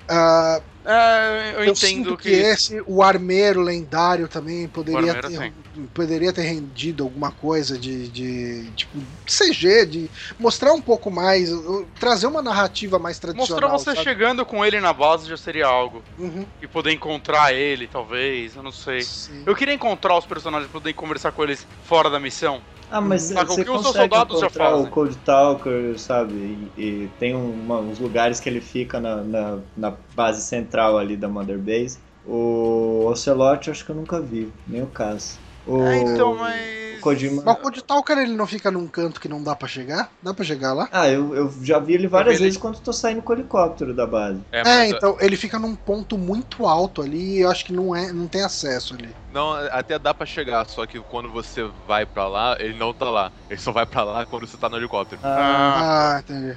Uh, é, eu, eu entendo que... que... esse, o armeiro lendário também poderia ter, poderia ter rendido alguma coisa de, de tipo CG, de mostrar um pouco mais, trazer uma narrativa mais tradicional. Mostrar você sabe? chegando com ele na base já seria algo. Uhum. E poder encontrar ele, talvez, eu não sei. Sim. Eu queria encontrar os personagens, poder conversar com eles fora da missão. Ah, mas você consegue encontrar o Cold Talker, sabe? E, e tem uma, uns lugares que ele fica na, na, na, base central ali da Mother Base. O Ocelot acho que eu nunca vi, nem o caso. O... Ah, então, mas Kojima. Mas o Code Talker ele não fica num canto que não dá para chegar? Dá para chegar lá? Ah, eu, eu já vi ele várias vi vezes ele... quando tô saindo com o helicóptero da base. É, é então ele fica num ponto muito alto ali e eu acho que não, é, não tem acesso ali. Não, até dá para chegar, só que quando você vai para lá, ele não tá lá. Ele só vai para lá quando você tá no helicóptero. Ah, ah entendi.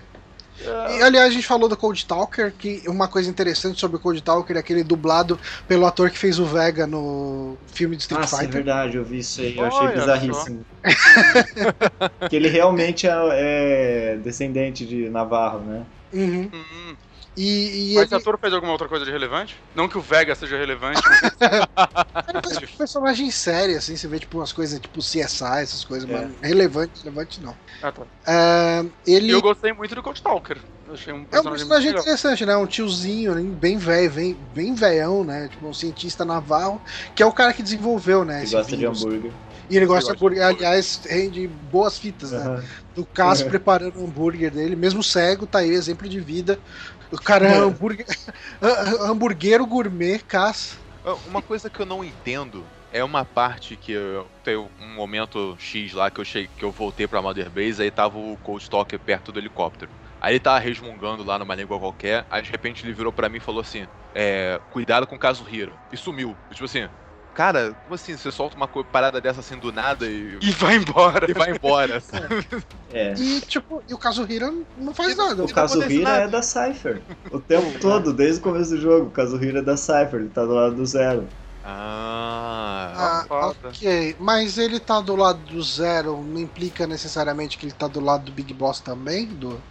E, aliás, a gente falou do Cold Talker, que uma coisa interessante sobre o Cold Talker é aquele dublado pelo ator que fez o Vega no filme de Street Nossa, Fighter. é verdade, eu vi isso aí, eu achei Olha bizarríssimo. [LAUGHS] que ele realmente é, é, descendente de Navarro, né? Uhum. uhum. E, e mas ele... ator fez alguma outra coisa de relevante? Não que o Vega seja relevante. Mas... [LAUGHS] ele faz [LAUGHS] personagem sério, assim, você vê tipo umas coisas tipo CSI, essas coisas, é. mas relevante, relevante não. Ah, tá. Uh, ele... Eu gostei muito do Coach Talker. Achei um é um personagem interessante, né? Um tiozinho, bem velho, bem, bem velhão, né? Tipo, um cientista naval, que é o cara que desenvolveu, né? Ele gosta vírus. de hambúrguer. E ele gosta de hambúrguer. Aliás, rende boas fitas, né? Uhum. Do Cássio uhum. preparando o hambúrguer dele, mesmo cego, tá aí, exemplo de vida. O cara é hambúrguer, [LAUGHS] hambúrguero gourmet, Cássio. Uma coisa que eu não entendo é uma parte que eu tenho um momento X lá que eu cheguei, que eu voltei pra Mother Base, aí tava o Cold Stalker perto do helicóptero. Aí ele tava resmungando lá numa língua qualquer, aí de repente ele virou para mim e falou assim: é, cuidado com o caso Hiro. E sumiu. Tipo assim, cara, como assim? Você solta uma parada dessa assim do nada e. E vai embora. E vai embora. [LAUGHS] é. E, tipo, e o caso Hiro não faz nada. O caso Hiro é da Cypher. O tempo [LAUGHS] todo, desde o começo do jogo, o caso Hiro é da Cypher, ele tá do lado do zero. Ah, ah ok. Mas ele tá do lado do zero, não implica necessariamente que ele tá do lado do Big Boss também? Do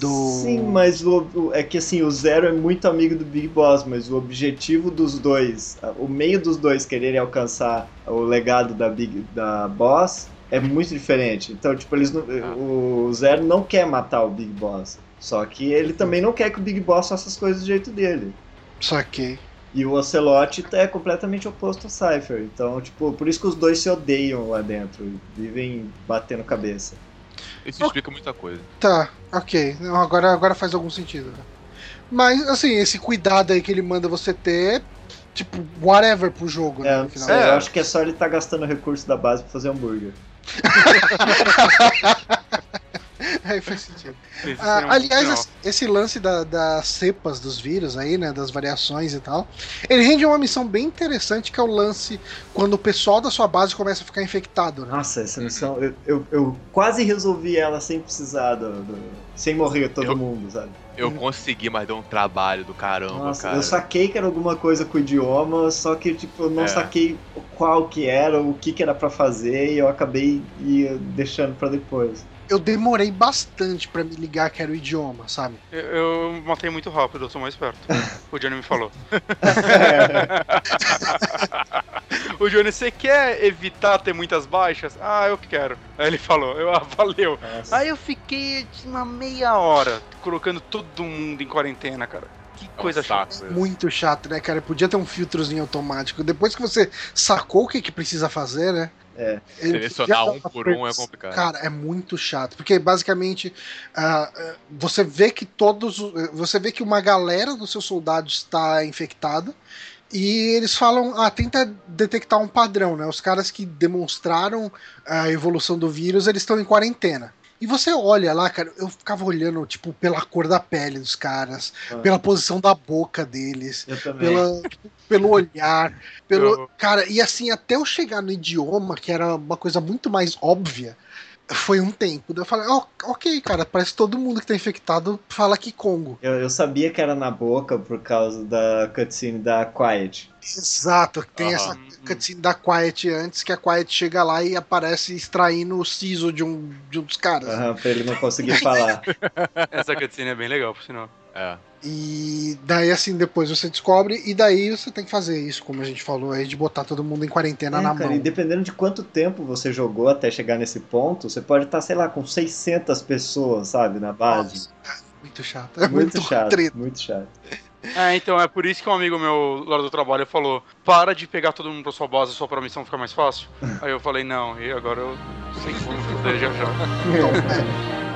do. Sim, mas o, o, é que assim, o Zero é muito amigo do Big Boss, mas o objetivo dos dois, o meio dos dois quererem alcançar o legado da Big da Boss é muito diferente. Então, tipo, eles não, ah. o Zero não quer matar o Big Boss. Só que ele também não quer que o Big Boss faça as coisas do jeito dele. Saquei. E o Ocelot é completamente oposto ao Cypher. Então, tipo, por isso que os dois se odeiam lá dentro. Vivem batendo cabeça. Isso explica muita coisa. Tá, ok. Agora, agora faz algum sentido. Mas, assim, esse cuidado aí que ele manda você ter, tipo, whatever pro jogo, é, né? No final. É, eu acho que é só ele tá gastando recurso da base pra fazer hambúrguer. [LAUGHS] Aí faz sentido. Ah, aliás, esse lance da, das cepas dos vírus aí, né? Das variações e tal. Ele rende uma missão bem interessante que é o lance quando o pessoal da sua base começa a ficar infectado. Né? Nossa, essa missão. Eu, eu, eu, quase resolvi ela sem precisar do, do sem morrer todo eu, mundo, sabe? Eu consegui, mas deu um trabalho do caramba, Nossa, cara. Eu saquei que era alguma coisa com o idioma, só que tipo, eu não é. saquei qual que era, o que que era para fazer e eu acabei ia deixando para depois eu demorei bastante para me ligar que era o idioma, sabe? Eu, eu matei muito rápido, eu sou mais perto. o Johnny me falou. [LAUGHS] o Johnny, você quer evitar ter muitas baixas? Ah, eu quero. Aí ele falou, eu, ah, valeu. Nossa. Aí eu fiquei uma meia hora colocando todo mundo em quarentena, cara. Que coisa chata. Muito chato, né, cara? Podia ter um filtrozinho automático. Depois que você sacou o que, que precisa fazer, né? É. Selecionar um por um é complicado. Cara, é muito chato. Porque basicamente uh, você vê que todos. Você vê que uma galera dos seus soldados está infectada. E eles falam, ah, tenta detectar um padrão, né? Os caras que demonstraram a evolução do vírus, eles estão em quarentena. E você olha lá, cara, eu ficava olhando, tipo, pela cor da pele dos caras, ah. pela posição da boca deles, pela, tipo, pelo olhar, pelo. Eu... Cara, e assim, até eu chegar no idioma, que era uma coisa muito mais óbvia, foi um tempo. Eu falei, oh, ok, cara, parece que todo mundo que tá infectado fala que Congo. Eu, eu, sabia que era na boca por causa da cutscene da Quiet. Exato, tem uhum. essa cutscene da Quiet antes, que a Quiet chega lá e aparece extraindo o siso de um, de um dos caras. Aham, uhum, pra ele não conseguir falar. [LAUGHS] essa cutscene é bem legal, por sinal. É. E daí, assim, depois você descobre, e daí você tem que fazer isso, como a gente falou aí, de botar todo mundo em quarentena é, na cara, mão. E dependendo de quanto tempo você jogou até chegar nesse ponto, você pode estar, sei lá, com 600 pessoas, sabe, na base. Nossa, muito chato. É muito, muito chato. Treta. Muito chato. É, então é por isso que um amigo meu lá do trabalho falou: para de pegar todo mundo pra sua base só pra missão ficar mais fácil. [LAUGHS] Aí eu falei: não, e agora eu sei que vou me foder já já. [LAUGHS]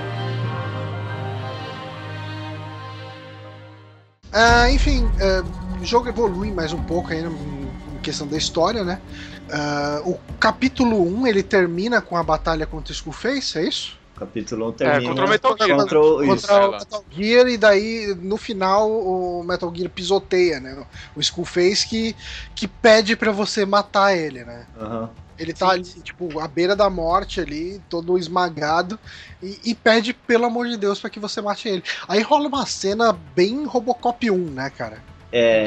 É. Enfim, uh, o jogo evolui mais um pouco aí em questão da história, né? Uh, o capítulo 1 ele termina com a batalha contra o Skullface, é isso? Capítulo 1 termina é, contra o Metal Gear. Contra, o, contra o Metal Gear, e daí no final o Metal Gear pisoteia, né? O Skullface que, que pede para você matar ele, né? Uhum. Ele tá ali, tipo, à beira da morte ali, todo esmagado, e, e pede, pelo amor de Deus, para que você mate ele. Aí rola uma cena bem Robocop 1, né, cara? É.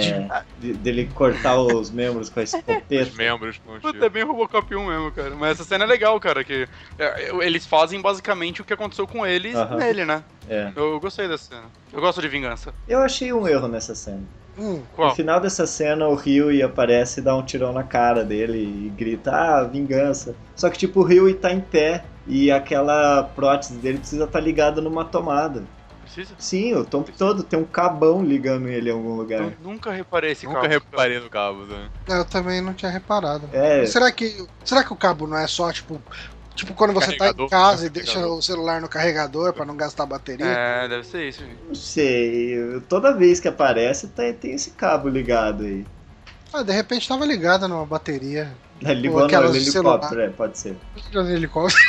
De... dele cortar os membros com a escopeta. [LAUGHS] Os membros com Puta, é bem Robocop 1 mesmo, cara. Mas essa cena é legal, cara. Que é, eles fazem basicamente o que aconteceu com eles uh -huh. nele, né? É. Eu, eu gostei dessa cena. Eu gosto de vingança. Eu achei um erro nessa cena. Hum, no final dessa cena, o Ryu aparece e dá um tirão na cara dele e grita, ah, vingança. Só que, tipo, o Ryu tá em pé e aquela prótese dele precisa estar tá ligada numa tomada. Precisa? Sim, o tempo todo tem um cabão ligando ele em algum lugar. Eu nunca reparei esse Nunca cabo. reparei no cabo, né? Eu também não tinha reparado. É, Será que, será que o cabo não é só, tipo, tipo quando você tá em casa e deixa carregador. o celular no carregador pra não gastar bateria? É, deve ser isso. gente. não sei. Toda vez que aparece, tá- tem esse cabo ligado aí. Ah, de repente tava ligada numa bateria. Ligou no helicóptero, é, pode ser. no helicóptero.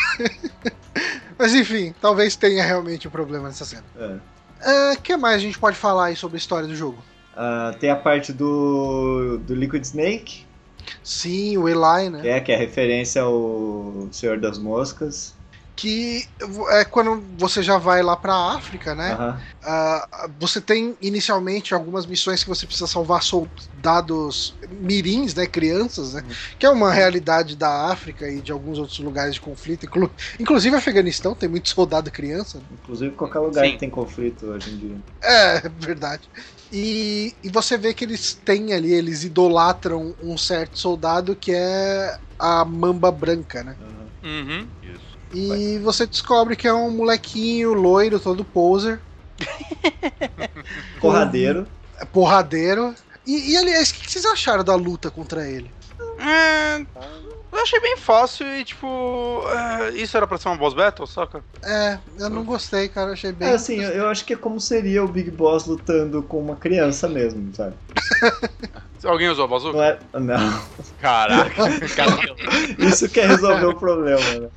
Mas enfim, talvez tenha realmente um problema nessa cena. É. O que mais a gente pode falar aí sobre a história do jogo? Ah, tem a parte do, do Liquid Snake, Sim, o Eli, né? que é, que é referência ao Senhor das Moscas. Que é quando você já vai lá pra África, né? Aham. Ah, você tem inicialmente algumas missões que você precisa salvar soldados mirins, né, crianças, né, que é uma realidade da África e de alguns outros lugares de conflito, inclu inclusive Afeganistão tem muito soldado criança. né? Inclusive qualquer lugar Sim. que tem conflito hoje em dia. É verdade. E, e você vê que eles têm ali, eles idolatram um certo soldado que é a Mamba Branca, né? Aham. Uhum. Isso. E você descobre que é um molequinho loiro, todo poser, [LAUGHS] Porradeiro. é porradeiro. E, e aliás, o que vocês acharam da luta contra ele? É, eu achei bem fácil e, tipo, é, isso era pra ser uma boss battle, saca? É, eu não gostei, cara. Achei bem. É assim, eu, eu acho que é como seria o Big Boss lutando com uma criança mesmo, sabe? [LAUGHS] Alguém usou a bazooka? Não é. Não. Caraca, cara. [LAUGHS] Isso quer resolver o problema, né?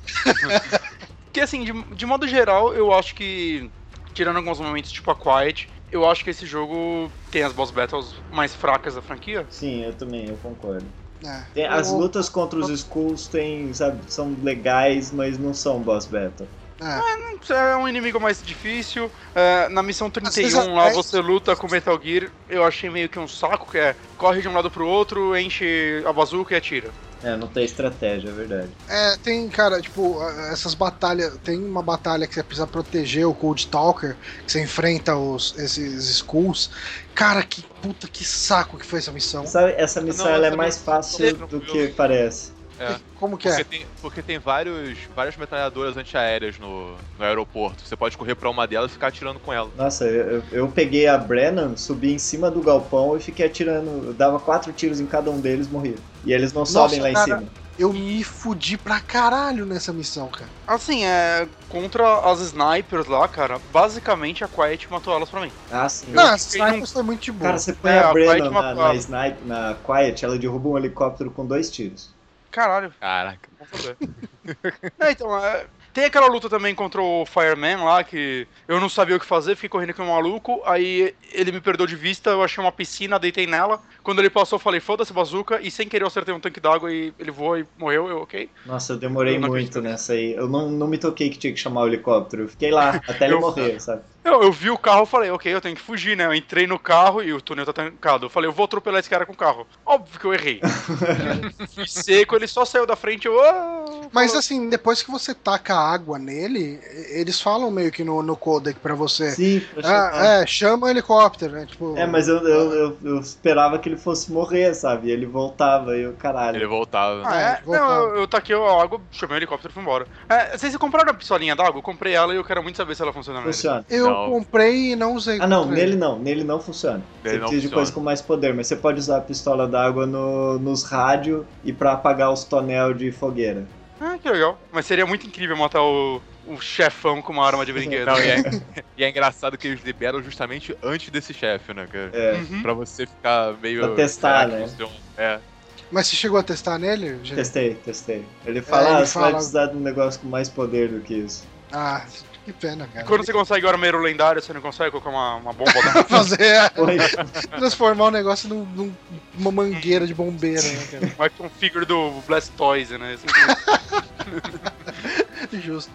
Porque, assim, de, de modo geral, eu acho que, tirando alguns momentos tipo a Quiet, eu acho que esse jogo tem as boss battles mais fracas da franquia. Sim, eu também, eu concordo. É. Tem- as lutas contra os Skulls tem, sabe, são legais, mas não são boss battle. É. É um inimigo mais difícil. É, na missão Às vezes 31 lá é- você luta com Metal Gear. Eu achei meio que um saco, que é corre de um lado pro outro, enche a bazuca e atira. É, não tem estratégia, é verdade. É, tem, cara, tipo, essas batalhas. Tem uma batalha que você precisa proteger o Cold Talker, que você enfrenta os, esses skulls. Cara, que puta que saco que foi essa missão. Sabe, essa missão Não, ela é essa mais missão fácil é do que parece. É. Como que Porque é? tem, porque tem vários, várias metralhadoras antiaéreas no, no aeroporto. Você pode correr pra uma delas e ficar atirando com ela. Nossa, eu, eu- peguei a Brennan, subi em cima do galpão e fiquei atirando. Eu dava quatro tiros em cada um deles e morria. E eles não sobem lá em cara. cima. Eu me fudi pra caralho nessa missão, cara. Assim, é. Contra as snipers lá, cara, basicamente a Quiet matou elas pra mim. Ah, sim. Não, fiquei essa sniper foi muito de boa. Cara, você põe É, a a Brennan na, na, snipe, na Quiet, ela derruba um helicóptero com dois tiros. Caralho, Caraca. [LAUGHS] é, então, é, tem aquela luta também contra o Fireman lá, que eu não sabia o que fazer, fiquei correndo com um maluco, aí ele me perdeu de vista, eu achei uma piscina, deitei nela. Quando ele passou, eu falei, foda-se bazuca, e sem querer eu acertei um tanque d'água e ele voou e morreu, eu, ok. Nossa, eu demorei Eu não muito acredito. nessa aí. Eu não, não me toquei que tinha que chamar o helicóptero. Eu fiquei lá [LAUGHS] até ele Eu- morrer, sabe? Eu, eu vi o carro, eu falei, ok, eu tenho que fugir, né? Eu entrei no carro e o túnel tá trancado. Eu falei, eu vou atropelar esse cara com o carro. Óbvio que eu errei. Fui [LAUGHS] seco, ele só saiu da frente, eu... "Ah", Mas assim, depois que você taca água nele, eles falam meio que no, no codec pra você. Sim, pra. Ah, é, chama o helicóptero, né? Tipo, É, mas eu, eu, eu, eu esperava que ele fosse morrer, sabe? E ele voltava e eu, caralho. Ele voltava. Ah, É, é? voltava. Não, eu, eu taquei a água, chamei o helicóptero e fui embora. É, vocês compraram a pistolinha d'água? Eu comprei ela e eu quero muito saber se ela funciona mesmo. Funciona. Eu Não. comprei e não usei. Ah, não, nele ele. não. Nele não funciona. Nele você não precisa de funciona. coisa com mais poder, mas você pode usar a pistola d'água no, nos rádios e pra apagar os tonel de fogueira. Ah, que legal. Mas seria muito incrível matar o, o chefão com uma arma de brinquedo. Não, e, é, [LAUGHS] e é engraçado que eles liberam justamente antes desse chefe, né, cara? É. Uhum. Pra você ficar meio. Pra testar, né? funciona? É. Mas você chegou a testar nele? gente? Testei, testei. Ele fala, É, ele ah, você vai fala- precisar de um negócio com mais poder do que isso. Ah, que pena, cara. Quando você consegue o armeiro lendário, você não consegue colocar uma, uma bomba [LAUGHS] lá. fazer é, transformar o negócio num, num- numa mangueira de bombeiro, né, cara? [LAUGHS] Vai com um figure do Blastoise, né? Assim, [LAUGHS] Justo.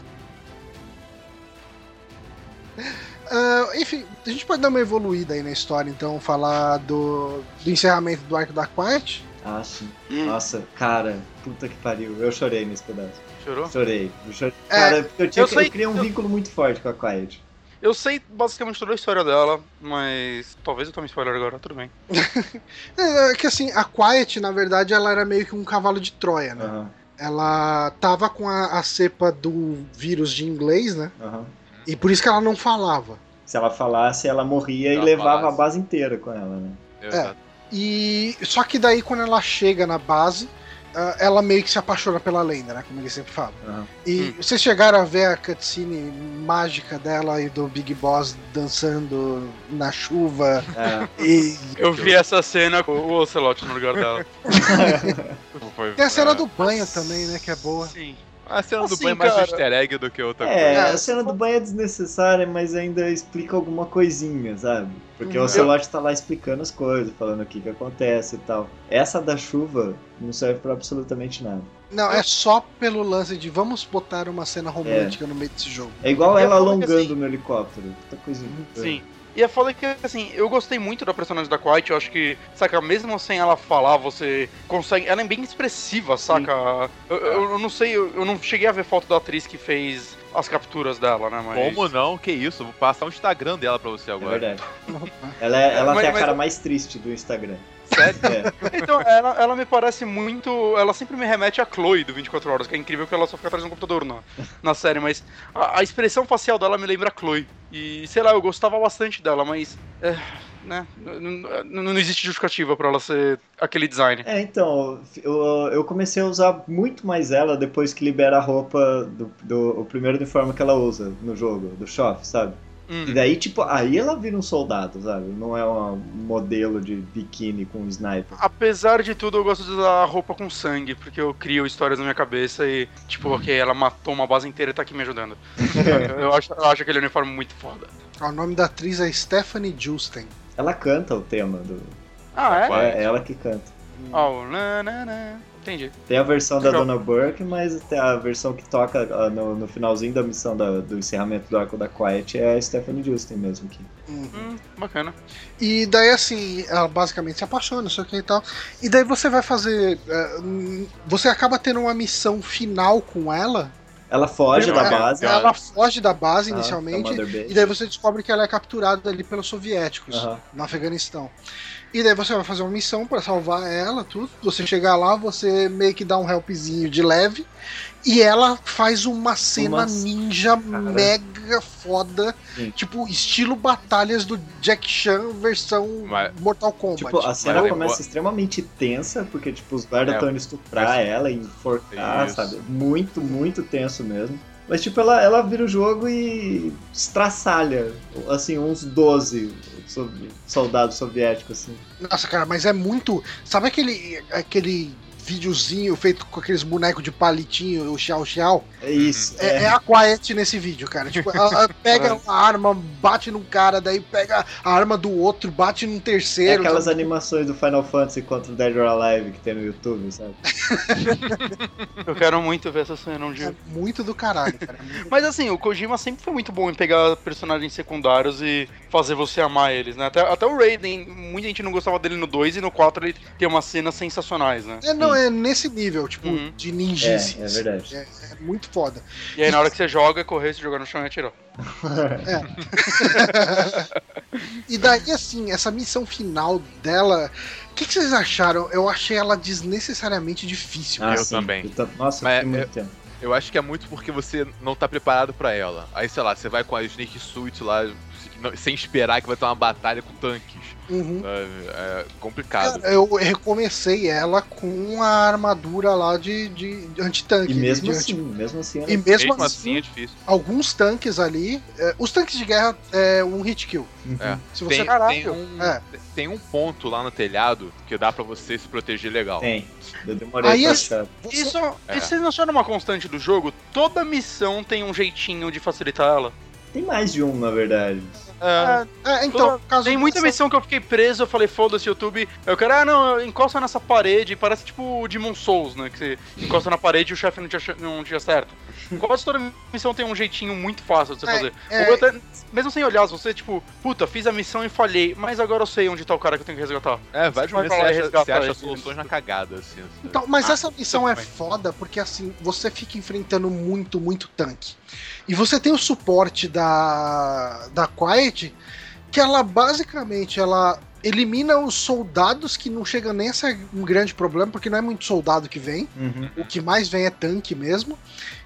Ah, enfim, a gente pode dar uma evoluída aí na história, então, falar do, do encerramento do arco da Quiet. Ah, sim. Hum. Nossa, cara, puta que pariu. Eu chorei nesse pedaço. Chorou? Chorei. Eu chorei. É, cara, porque eu, tinha, eu que- sei- eu criei um eu- vínculo muito forte com a Quiet. Eu sei basicamente toda a história dela, mas talvez eu tome spoiler agora, tudo bem. [LAUGHS] É, é que assim, a Quiet, na verdade, ela era meio que um cavalo de Troia, né? Aham, Ela tava com a, a cepa do vírus de inglês, né? aham. E por isso que ela não falava. Se ela falasse, ela morria ela e levava falasse. a base inteira com ela, né? É. E só que daí quando ela chega na base, ela meio que se apaixona pela lenda, né? Como ele sempre fala. Uhum. E hum. vocês chegaram a ver a cutscene mágica dela e do Big Boss dançando na chuva. É. E... Eu vi essa cena com o Ocelot no lugar dela. [LAUGHS] Tem a cena do banho também, né? Que é boa. Sim. A cena assim, do banho é mais cara, easter egg do que outra é, coisa. É, a cena do banho é desnecessária, mas ainda explica alguma coisinha, sabe? Porque uhum. o Celote tá lá explicando as coisas, falando o que que acontece e tal. Essa da chuva não serve pra absolutamente nada. Não, é só pelo lance de vamos botar uma cena romântica é. no meio desse jogo. É igual ela alongando assim, no helicóptero. Outra coisinha. Sim. E é foda que, assim, eu gostei muito da personagem da Quiet, eu acho que, saca, mesmo sem ela falar, você consegue. Ela é bem expressiva, saca? Eu, eu, eu, não sei, eu, eu, não cheguei a ver foto da atriz que fez as capturas dela, né? Mas... Como não? Que isso? Vou passar o Instagram dela pra você agora. É verdade. [LAUGHS] ela é, ela mas, tem a cara mais triste do Instagram. Sério? É. Então, ela, ela me parece muito. Ela sempre me remete a Chloe do 24 Horas, que é incrível que ela só fica atrás de um computador na, na série, mas a, a, expressão facial dela me lembra a Chloe. E sei lá, eu gostava bastante dela, mas. É, né? Não, não, existe justificativa para ela ser aquele design. É, então, eu, eu comecei a usar muito mais ela depois que libera a roupa do, do o primeiro uniforme que ela usa no jogo, do Shoff, sabe? Hum. E daí, tipo, aí ela vira um soldado, sabe? Não é um modelo de biquíni com um sniper. Apesar de tudo, eu gosto de usar roupa com sangue, porque eu crio histórias na minha cabeça e, tipo, hum. ok, ela matou uma base inteira e tá aqui me ajudando. [LAUGHS] eu, acho, eu acho aquele uniforme muito foda. O nome da atriz é Stephanie Justen. Ela canta o tema do. Ah, é? É ela que canta. Oh, na, na, na. Entendi. Tem a versão da Donna Burke, mas tem a versão que toca uh, no, no, finalzinho da missão da, do encerramento do arco da Quiet é a Stephanie Justin mesmo aqui. Uhum. Hum, bacana. E daí assim, ela basicamente se apaixona, não sei o que e tal. E daí você vai fazer. Uh, você acaba tendo uma missão final com ela. Ela foge da base. Ela, ela foge da base ah, inicialmente. E daí você descobre que ela é capturada ali pelos soviéticos uhum. no Afeganistão. E daí você vai fazer uma missão para salvar ela, tudo. Você chegar lá, você meio que dá um helpzinho de leve. E ela faz uma cena uma... ninja Cara. mega foda. Sim. Tipo, estilo batalhas do Jack Chan versão Mas... Mortal Kombat. Tipo, a cena Mas... começa extremamente tensa, porque, tipo, os guardas estão é. indo estuprar ela e enforcar, Isso. sabe? Muito, muito tenso mesmo. Mas, tipo, ela, ela vira o jogo e estraçalha, assim, uns 12 soldados soviéticos, assim. Nossa, cara, mas é muito. Sabe aquele, aquele videozinho feito com aqueles bonecos de palitinho, o Xiao Xiao. É isso. É, é. é a Quiet nesse vídeo, cara. Tipo, ela [LAUGHS] pega uma arma, bate num cara, daí pega a arma do outro, bate num terceiro. É aquelas sabe? animações do Final Fantasy contra o Dead or Alive que tem no YouTube, sabe? [LAUGHS] Eu quero muito ver essa cena um dia. É muito do caralho, cara. É [LAUGHS] Mas assim, o Kojima sempre foi muito bom em pegar personagens secundários e fazer você amar eles, né? Até, até o Raiden, muita gente não gostava dele no 2 e no 4 ele tem umas cenas sensacionais, né? É, não, é nesse nível, tipo, uhum. de ninjice. É, é verdade. É, é, muito foda. E aí, na hora que você joga, correr, você joga no chão e atirou. [LAUGHS] é. [LAUGHS] e daí, assim, essa missão final dela. O que, que, vocês acharam? Eu achei ela desnecessariamente difícil. Ah, eu sim. também. Eu Nossa, Mas, muito eu, tempo. Eu acho que é muito porque você não tá preparado para ela. Aí, sei lá, você vai com a Snake Suit lá, sem esperar que vai ter uma batalha com tanques. Uhum. É, é, complicado. Eu recomecei ela com a armadura lá de, de antitanque. E mesmo de, assim, de, mesmo assim, e mesmo, mesmo assim, assim, é difícil. Alguns tanques ali, é, os tanques de guerra é um hit kill. Uhum. É. Se você tem, caralho, tem um, é. tem um ponto lá no telhado que dá para você se proteger legal. Tem. Eu demorei Aí, pra achar. Isso, é. vocês não acharam uma constante do jogo? Toda missão tem um jeitinho de facilitar ela. Tem mais de um, na verdade. É, é, então, tem muita missão que eu fiquei preso, eu falei, foda-se, YouTube. Eu quero, ah, não, encosta nessa parede, parece tipo o Demon Souls, né? Que você encosta na parede e o chefe não tinha, não tinha certo. Quase toda missão tem um jeitinho muito fácil de você é, fazer. É... Até, mesmo sem olhar, você, tipo, puta, fiz a missão e falhei, mas agora eu sei onde tá o cara que eu tenho que resgatar. É, vários momentos você acha, você acha soluções na cagada, assim. Então, mas ah, essa missão é foda porque, assim, você fica enfrentando muito, muito tanque. E você tem o suporte da, da Quiet, que ela basicamente ela elimina os soldados que não chega nem a ser um grande problema, porque não é muito soldado que vem. Uhum. O que mais vem é tanque mesmo.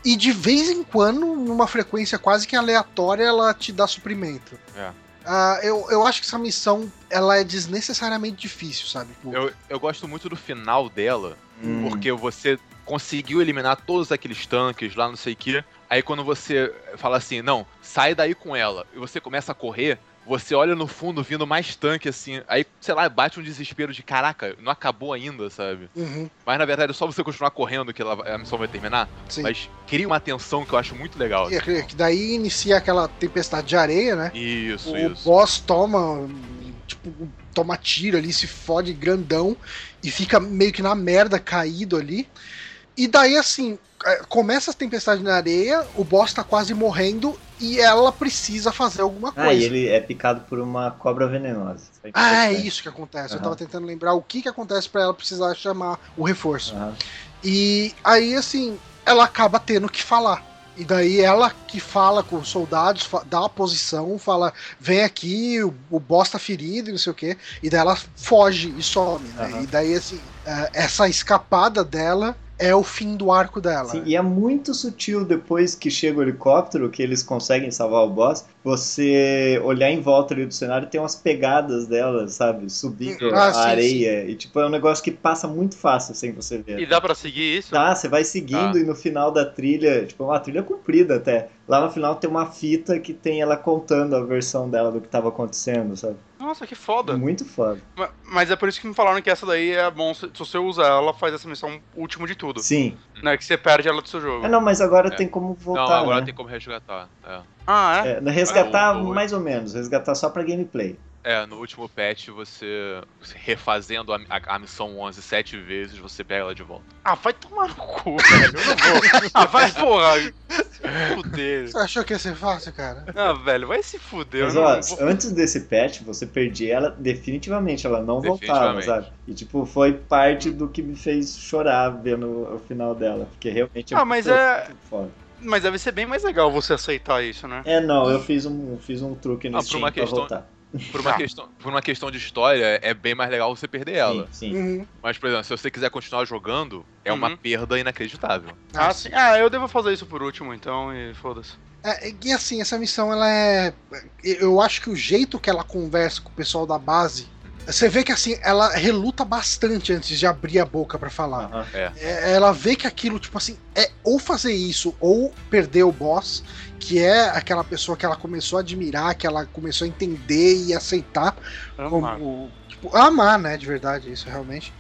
E de vez em quando, numa frequência quase que aleatória, ela te dá suprimento. É. Ah, eu, eu acho que essa missão ela é desnecessariamente difícil, sabe? Tipo, Eu, eu gosto muito do final dela, Hum. porque você conseguiu eliminar todos aqueles tanques lá, não sei o que. Aí quando você fala assim, não, sai daí com ela, e você começa a correr, você olha no fundo vindo mais tanque assim, aí, sei lá, bate um desespero de caraca, não acabou ainda, sabe? uhum, Mas na verdade é só você continuar correndo que ela- a missão vai terminar. sim. Mas cria uma tensão que eu acho muito legal. E é que- que daí inicia aquela tempestade de areia, né? Isso, o isso. boss toma, tipo, toma tiro ali, se fode grandão e fica meio que na merda caído ali. E daí, assim, começa a tempestade na areia, o boss tá quase morrendo e ela precisa fazer alguma Ah, e coisa. ele é picado por uma cobra venenosa. Ah, é isso que acontece. Eu Aham. tava tentando lembrar o que que acontece pra ela precisar chamar o reforço. Aham. E aí, assim, ela acaba tendo que falar. E daí ela que fala com os soldados, dá a posição, fala, vem aqui, o, o boss tá ferido e não sei o quê. E daí ela foge e some, né? Aham. E daí, assim, é, essa escapada dela é o fim do arco dela. Sim, e é muito sutil depois que chega o helicóptero, que eles conseguem salvar o boss, você olhar em volta ali do cenário e tem umas pegadas dela, sabe? Subindo Ah, a sim, areia. E tipo, é um negócio que passa muito fácil sem você ver. E dá pra seguir isso? Tá, você vai seguindo Tá. e no final da trilha, tipo, é uma trilha comprida até. Lá no final tem uma fita que tem ela contando a versão dela do que tava acontecendo, sabe? Nossa, que foda. Muito foda. Ma- Mas é por isso que me falaram que essa daí é bom se, se você usar ela, faz essa missão último de tudo. Sim. Né? Que você perde ela do seu jogo. É, não, mas agora É. tem como voltar. Não, agora né? tem como resgatar. É. Ah, é? É, resgatar É, o- mais ou menos, resgatar só pra gameplay. É, no último patch, você refazendo a, a- a missão 11 sete vezes, você pega ela de volta. Ah, vai tomar no cu, velho. Eu não vou. [LAUGHS] Ah, vai, porra. Fuder. Você achou que ia ser fácil, cara? Ah, velho, vai se fuder. Mas ó, vou- antes desse patch, você perdia ela definitivamente, ela não voltava, Definitivamente. sabe? E tipo, foi parte do que me fez chorar vendo o final dela, porque realmente Ah, mas muito é- foda. Mas deve ser bem mais legal você aceitar isso, né? É, não, eu fiz um, fiz um truque no Ah, Steam uma pra questão- voltar. Por uma, Ah. questão, por uma questão de história, é bem mais legal você perder ela. Sim, sim. Uhum. Mas, por exemplo, se você quiser continuar jogando, é uma Uhum. perda inacreditável. Ah, sim. Ah, eu devo fazer isso por último, então, e foda-se. É, e assim, essa missão, ela é. Eu acho que o jeito que ela conversa com o pessoal da base. Você vê que assim, ela reluta bastante antes de abrir a boca pra falar. Aham. É, ela vê que aquilo, tipo assim, é ou fazer isso, ou perder o boss, que é aquela pessoa que ela começou a admirar, que ela começou a entender e aceitar Amar. como. Tipo, amar, né? De verdade, isso realmente.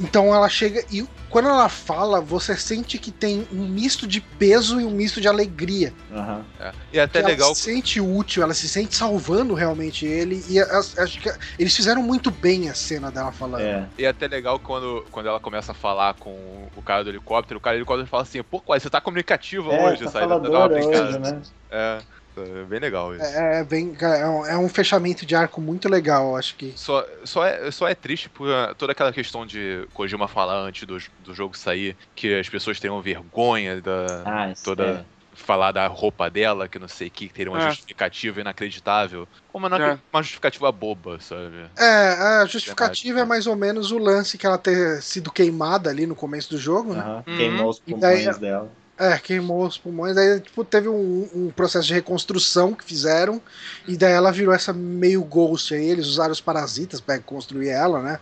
Então ela chega e quando ela fala, você sente que tem um misto de peso e um misto de alegria. Aham. É. E é até que legal. Ela se sente útil, ela se sente salvando realmente ele. E acho que eles fizeram muito bem a cena dela falando. É. E é até legal quando, quando ela começa a falar com o cara do helicóptero, o cara do helicóptero fala assim, pô, você tá comunicativa É, hoje, tá sabe? Dá uma brincada. hoje, né? É, é bem legal isso. É, é bem, é um, é um fechamento de arco muito legal, acho que. Só, só, é, só é triste por uh, toda aquela questão de Kojima falar antes do, do jogo sair que as pessoas teriam vergonha da. Ah, toda. é. Falar da roupa dela, que não sei o que, que teria uma É. justificativa inacreditável. Como uma, É. uma justificativa boba, sabe? É, a justificativa é mais ou menos o lance que ela ter sido queimada ali no começo do jogo, né? Uhum. Queimou os E daí- pulmões dela. É, queimou os pulmões, daí tipo, teve um, um processo de reconstrução que fizeram, e daí ela virou essa meio ghost aí, eles usaram os parasitas pra construir ela, né?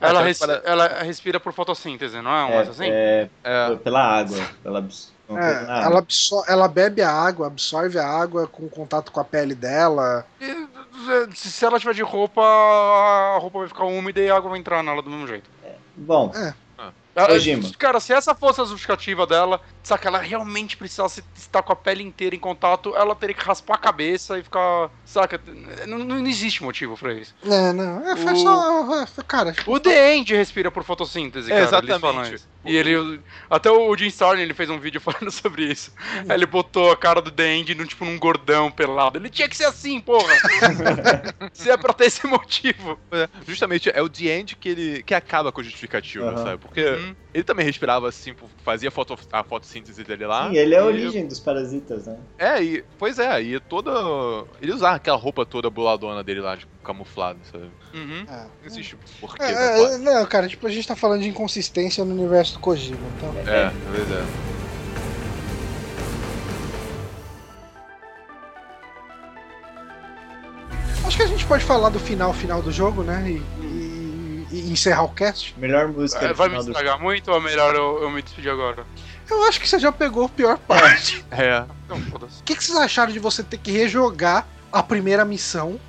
Ela, res- para- ela respira por fotossíntese, não é um É, assim? é, É, pela água. Na É, água. ela, absor- ela bebe a água, absorve a água com contato com a pele dela. E, se se ela tiver de roupa, a roupa vai ficar úmida e a água vai entrar nela do mesmo jeito. Bom, Ela- Kojima. Cara, se essa fosse a justificativa dela, saca, ela realmente precisasse estar com a pele inteira em contato, ela teria que raspar a cabeça e ficar. Saca? Não, não existe motivo pra isso. É, não, é, O- só. é, Cara, O The End respira por fotossíntese, É, cara. eles falam exatamente. E ele. Até o Jim Starlin ele fez um vídeo [LAUGHS] falando sobre isso. Aí ele botou a cara do The End num, tipo, num gordão pelado. Ele tinha que ser assim, porra! [LAUGHS] Se é pra ter esse motivo. É, justamente, é o The End que ele que acaba com a justificativa, uhum. sabe? Porque uhum. ele também respirava assim, fazia a, foto, a fotossíntese dele lá. Sim, ele é a origem dos parasitas, né? É, e, pois é, e toda. Ele usava aquela roupa toda boladona dele lá, tipo, camuflado, sabe? Uhum. É. Não existe porquê. É, é, não, cara, tipo, a gente tá falando de inconsistência no universo do Kojima, então. É, é é. Acho que a gente pode falar do final final do jogo, né? E, e, e encerrar o cast. Melhor música. É, vai me estragar do... muito ou é melhor eu, eu me despedir agora? Eu acho que você já pegou a pior parte. [LAUGHS] É. Então, o que, que vocês acharam de você ter que rejogar a primeira missão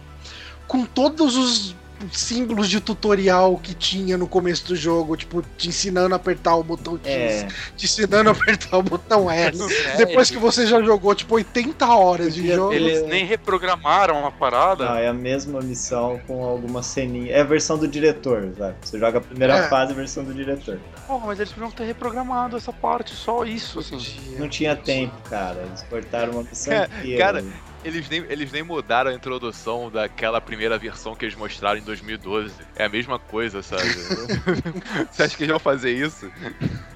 com todos os símbolos de tutorial que tinha no começo do jogo, tipo, te ensinando a apertar o botão X, é. te ensinando a apertar o botão S. [LAUGHS] É, Depois que você já jogou, tipo, 80 horas de jogo. Eles nem reprogramaram a parada. Não, é a mesma missão com alguma ceninha. É a versão do diretor, sabe? Você joga a primeira é. fase, a versão do diretor. Porra, mas eles podiam ter reprogramado essa parte, só isso, assim. Não tinha tempo, cara. Eles cortaram uma missão é, inteira. Cara, eles nem, eles nem mudaram a introdução daquela primeira versão que eles mostraram em 2012. É a mesma coisa, sabe? [LAUGHS] Você acha que eles vão fazer isso?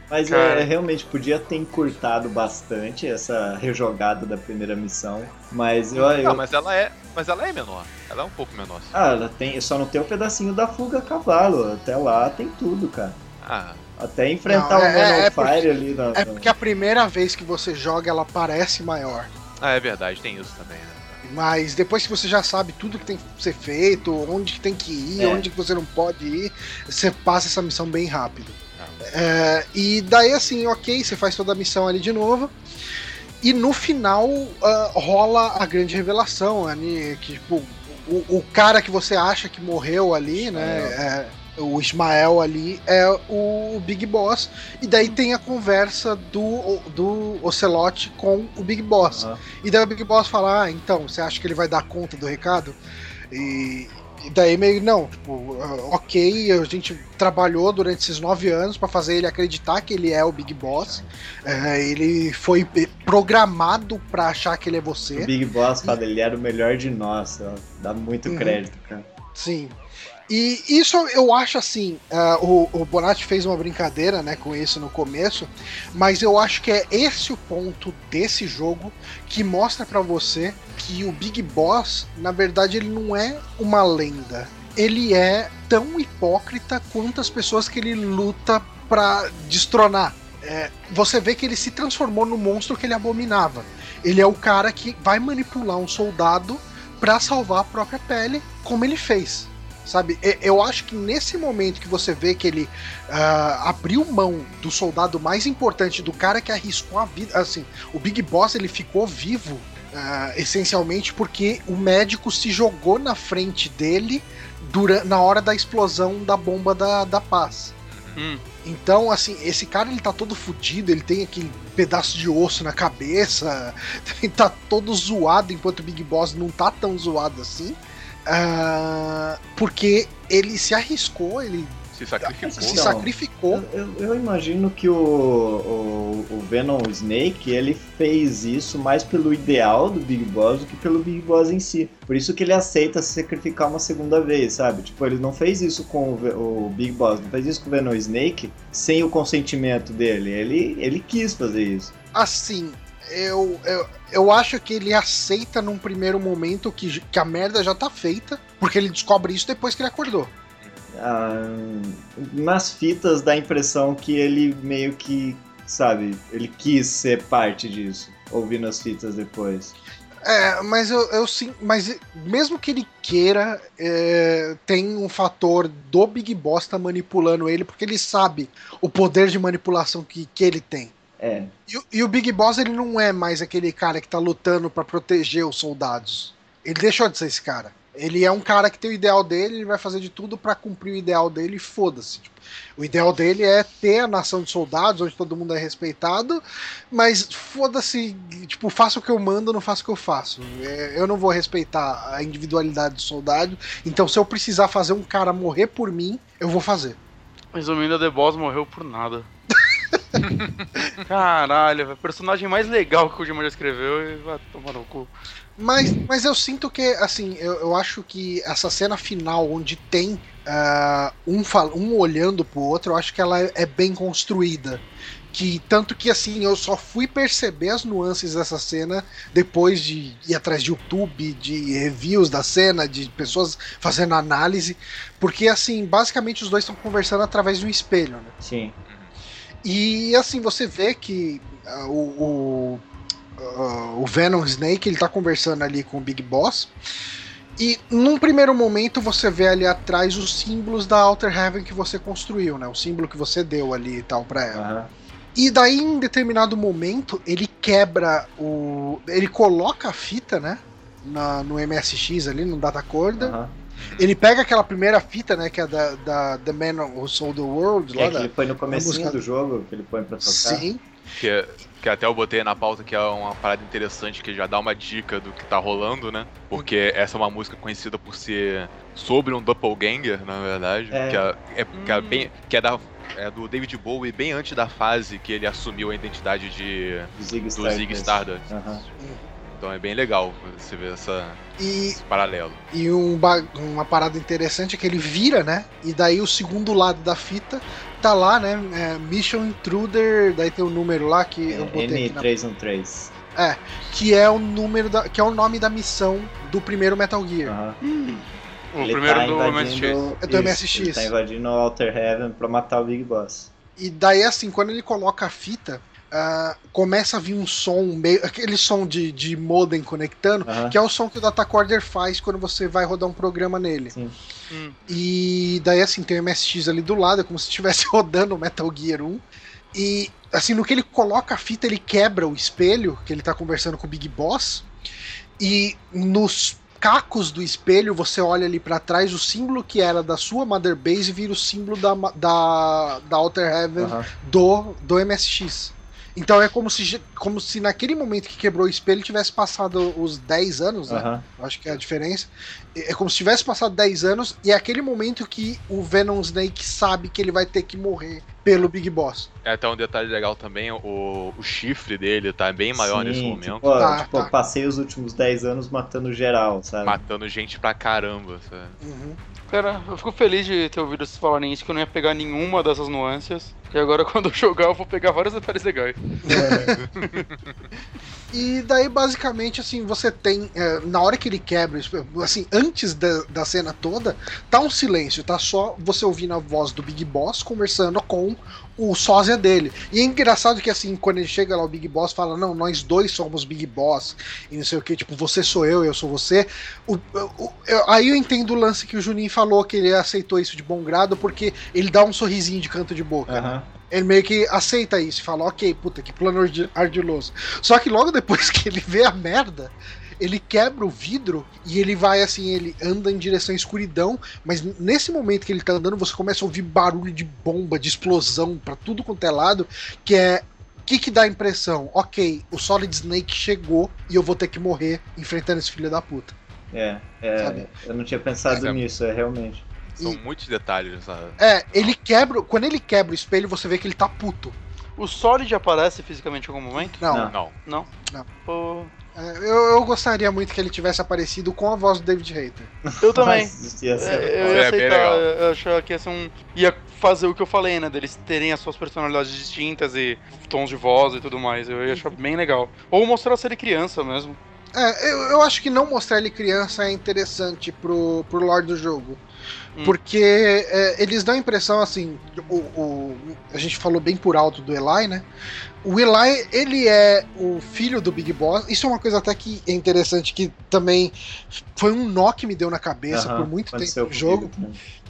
Mas é, realmente podia ter encurtado bastante essa rejogada da primeira missão. Mas eu. eu... Não, mas ela é. Mas ela é menor. Ela é um pouco menor. Ah, ela tem. Só não tem o um pedacinho da fuga a cavalo. Até lá tem tudo, cara. Ah. Até enfrentar não, é, o Man é, Fire ali na. É porque a primeira vez que você joga ela parece maior. Ah, é verdade, tem isso também, né? Mas depois que você já sabe tudo que tem que ser feito, onde que tem que ir, é. onde que você não pode ir, você passa essa missão bem rápido. É, e daí assim, ok, você faz toda a missão ali de novo. E no final uh, rola a grande revelação, né, que tipo, o, o, cara que você acha que morreu ali, né? É, o Ismael ali é o Big Boss. E daí tem a conversa do, do Ocelote com o Big Boss. Uhum. E daí o Big Boss fala: Ah, então, você acha que ele vai dar conta do recado? E, e daí meio, não, tipo, ah, ok, a gente trabalhou durante esses nove anos para fazer ele acreditar que ele é o Big Boss. É, ele foi programado para achar que ele é você. O Big Boss fala, ele era o melhor de nós, ó. dá muito uhum. crédito, cara. Sim. E isso eu acho assim, uh, o, o Bonatti fez uma brincadeira né, com isso no começo, mas eu acho que é esse o ponto desse jogo que mostra para você que o Big Boss, na verdade, ele não é uma lenda. Ele é tão hipócrita quanto as pessoas que ele luta para destronar. É, você vê que ele se transformou no monstro que ele abominava. Ele é o cara que vai manipular um soldado para salvar a própria pele, como ele fez. Sabe? Eu acho que nesse momento que você vê que ele uh, abriu mão do soldado mais importante, do cara que arriscou a vida. Assim, o Big Boss ele ficou vivo uh, essencialmente porque o médico se jogou na frente dele durante, na hora da explosão da bomba da, da paz. Hum. Então, assim, esse cara ele tá todo fudido, ele tem aquele pedaço de osso na cabeça, [LAUGHS] ele tá todo zoado, enquanto o Big Boss não tá tão zoado assim. Uh, porque ele se arriscou, ele se sacrificou. Se então, sacrificou. Eu, eu, imagino que o, o, o, Venom Snake ele fez isso mais pelo ideal do Big Boss do que pelo Big Boss em si. Por isso que ele aceita se sacrificar uma segunda vez, sabe? Tipo, ele não fez isso com o, o Big Boss, não fez isso com o Venom Snake sem o consentimento dele. Ele, ele quis fazer isso. Assim, eu, eu, eu acho que ele aceita num primeiro momento que, que a merda já tá feita, porque ele descobre isso depois que ele acordou. Ah, nas fitas dá a impressão que ele meio que, sabe, ele quis ser parte disso, ouvindo as fitas depois. É, mas eu, eu sim, mas mesmo que ele queira, é, tem um fator do Big Boss tá manipulando ele, porque ele sabe o poder de manipulação que, que ele tem. É. E, e, o Big Boss ele não é mais aquele cara que tá lutando para proteger os soldados. Ele deixou de ser esse cara. Ele é um cara que tem o ideal dele, ele vai fazer de tudo para cumprir o ideal dele e foda-se. Tipo, o ideal dele é ter a nação de soldados, onde todo mundo é respeitado, mas foda-se, tipo, faça o que eu mando, não faça o que eu faço. É, eu não vou respeitar a individualidade do soldado, então se eu precisar fazer um cara morrer por mim, eu vou fazer. Resumindo, a The Boss morreu por nada. [LAUGHS] Caralho, o personagem mais legal que o Kojima já escreveu e vai tomar no cu. Mas, mas eu sinto que, assim, eu, eu acho que essa cena final, onde tem uh, um, um olhando pro outro, eu acho que ela é, é bem construída que tanto que assim eu só fui perceber as nuances dessa cena depois de ir atrás de YouTube, de reviews da cena, de pessoas fazendo análise, porque assim basicamente os dois estão conversando através de um espelho, né? Sim. E assim você vê que uh, o, uh, o Venom Snake ele tá conversando ali com o Big Boss. E num primeiro momento você vê ali atrás os símbolos da Outer Heaven que você construiu, né? O símbolo que você deu ali e tal pra ela. Uhum. E daí, em determinado momento, ele quebra o. Ele coloca a fita, né? Na, no MSX ali, no datacorda. Uhum. Ele pega aquela primeira fita, né? Que é da, da The Man Who Sold the World. Que, lá é que da, ele põe no começo do jogo, que ele põe pra tocar. Sim. Que, é, que até eu botei na pauta que é uma parada interessante que já dá uma dica do que tá rolando, né? Porque essa é uma música conhecida por ser sobre um doppelganger, na verdade. É. Que, é, é, que, é bem, que é da é do David Bowie bem antes da fase que ele assumiu a identidade de Zig do Zig Stardust. Uhum. Então é bem legal você ver essa, e, esse paralelo. E um, uma parada interessante é que ele vira, né? E daí o segundo lado da fita tá lá, né? É Mission Intruder, daí tem o um número lá que é, eu botei M313. Na... É, que é o número da, que é o nome da missão do primeiro Metal Gear. Uhum. Hum. O ele primeiro tá do MSX. É do MSX. Ele tá invadindo o Alter Heaven pra matar o Big Boss. E daí, assim, quando ele coloca a fita, uh, começa a vir um som, meio, aquele som de, de modem conectando, uh -huh. que é o som que o datacorder faz quando você vai rodar um programa nele. Sim. Hum. E daí, assim, tem o MSX ali do lado, é como se estivesse [LAUGHS] rodando o Metal Gear 1. E, assim, no que ele coloca a fita, ele quebra o espelho, que ele tá conversando com o Big Boss. E nos cacos do espelho, você olha ali para trás, o símbolo que era da sua Mother Base vira o símbolo da, da, da Outer Heaven uhum. do, do MSX. Então é como se, como se naquele momento que quebrou o espelho tivesse passado os 10 anos, né? Uhum. Acho que é a diferença. É como se tivesse passado 10 anos e é aquele momento que o Venom Snake sabe que ele vai ter que morrer pelo Big Boss. É até um detalhe legal também, o, o chifre dele tá bem maior Sim, nesse momento. Tipo, tá, tipo tá. passei os últimos 10 anos matando geral, sabe? Matando gente pra caramba, sabe? Uhum. Cara, eu fico feliz de ter ouvido vocês falarem isso, que eu não ia pegar nenhuma dessas nuances. E agora, [LAUGHS] quando eu jogar, eu vou pegar vários detalhes legais. É. [LAUGHS] e daí, basicamente, assim, você tem. É, na hora que ele quebra, assim, antes da, da cena toda, tá um silêncio, tá só você ouvindo a voz do Big Boss conversando com o sósia dele. E é engraçado que assim, quando ele chega lá, o Big Boss fala: Não, nós dois somos Big Boss, e não sei o que, tipo, você sou eu, eu sou você. O, o, eu, aí eu entendo o lance que o Juninho falou, que ele aceitou isso de bom grado, porque ele dá um sorrisinho de canto de boca. Uhum. Né? Ele meio que aceita isso e fala, ok, puta, que plano ardiloso. Só que logo depois [LAUGHS] que ele vê a merda, ele quebra o vidro e ele vai assim, ele anda em direção à escuridão, mas nesse momento que ele tá andando, você começa a ouvir barulho de bomba, de explosão para tudo quanto é lado, que é o que, que dá a impressão? Ok, o Solid Snake chegou e eu vou ter que morrer enfrentando esse filho da puta. É, é eu não tinha pensado é, nisso, é realmente. São e, muitos detalhes, sabe? É, ele quebra. Quando ele quebra o espelho, você vê que ele tá puto. O Solid aparece fisicamente em algum momento? Não. Não. Não? Não. Pô, é, eu, eu, gostaria muito que ele tivesse aparecido com a voz do David Hayter. Eu também. ia ser... é, eu ia aceitar, eu achava que ia ser um. ia fazer o que eu falei, né? Deles terem as suas personalidades distintas e tons de voz e tudo mais. Eu ia achar bem legal. Ou mostrar ser criança mesmo. É, eu, eu acho que não mostrar ele criança é interessante pro, pro lore do jogo. Hum. Porque é, eles dão a impressão assim. O, o, a gente falou bem por alto do Eli, né? O Eli, ele é o filho do Big Boss. Isso é uma coisa até que é interessante, que também foi um nó que me deu na cabeça por muito tempo no jogo.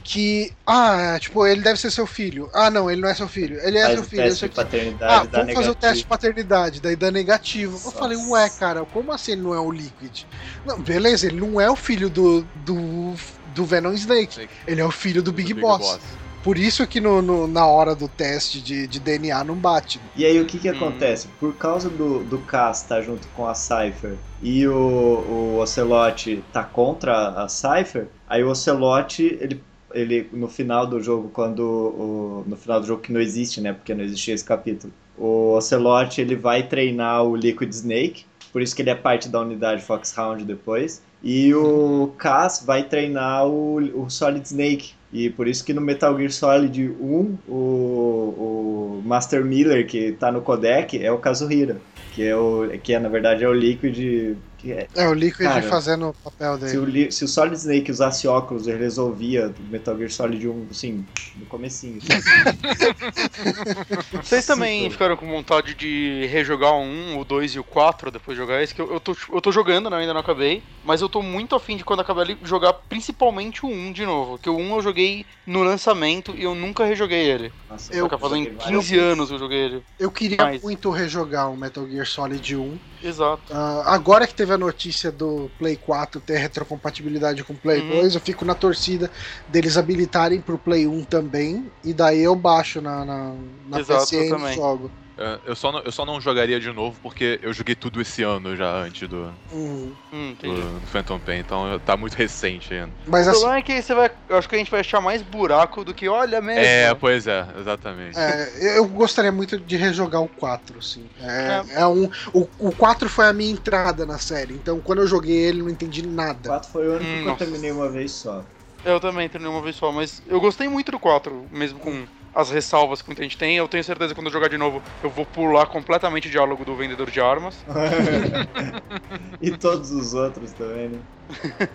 Que, ah, é, tipo, ele deve ser seu filho. Ah, não, ele não é seu filho. Ele é Faz seu filho. Teste de paternidade, ah, vamos fazer negativo. o teste de paternidade, daí dá negativo. Nossa. Eu falei, ué, cara, como assim ele não é o Liquid? Não, beleza, ele não é o filho do, do, do Venom Snake. Ele é o filho do, do Big, Big Boss. Boss. Por isso que no, no, na hora do teste de, de, DNA não bate. E aí o que que hum. acontece? Por causa do, do Cass estar tá junto com a Cypher e o, o Ocelot tá contra a Cypher, aí o Ocelot ele ele no final do jogo, quando o, no final do jogo que não existe, né? Porque não existia esse capítulo. O Ocelot ele vai treinar o Liquid Snake, por isso que ele é parte da unidade Foxhound depois. E o Cass vai treinar o, o Solid Snake. E por isso que no Metal Gear Solid 1, o, o Master Miller, que tá no codec, é o Kazuhira. Que é, o, que é, na verdade, é o Liquid é, é, o Liquid cara, fazendo o papel dele. Se o, se o, Solid Snake usasse óculos, ele resolvia o Metal Gear Solid 1, assim, no comecinho. [LAUGHS] Vocês também Sim, ficaram com vontade de rejogar o 1, o 2 e o 4 depois de jogar esse? Que eu, eu, tô, eu tô jogando, né? ainda não acabei, mas eu tô muito afim de quando acabar ali jogar principalmente o 1 de novo. Que o 1 eu joguei no lançamento e eu nunca rejoguei ele. Nossa, eu fazendo 15 anos que eu joguei ele. Eu queria mas... muito rejogar o Metal Gear Solid 1 Exato. Uh, agora que teve a notícia do Play 4 ter retrocompatibilidade com o Play uhum. 2, eu fico na torcida deles habilitarem pro Play 1 também, e daí eu baixo na, na, na Exato, PC e jogo. É, eu, só não, eu só não jogaria de novo porque eu joguei tudo esse ano já antes do, uhum. hum, do, do, Phantom Pain, então tá muito recente ainda. Mas o assim, problema é que você vai. Eu acho que a gente vai achar mais buraco do que olha mesmo. É, pois é, exatamente. É, eu gostaria muito de rejogar o 4, assim. É, é. é um, o, o 4 foi a minha entrada na série, então quando eu joguei ele não entendi nada. O 4 foi o único hum, que eu terminei uma vez só. Eu também terminei uma vez só, mas eu gostei muito do 4, mesmo com as ressalvas que muita gente tem. Eu tenho certeza que quando eu jogar de novo, eu vou pular completamente o diálogo do vendedor de armas. [LAUGHS] e todos os outros também, né?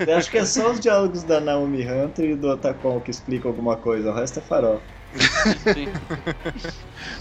Eu acho que é só os diálogos da Naomi Hunter e do Otacon que explicam alguma coisa, o resto é farol.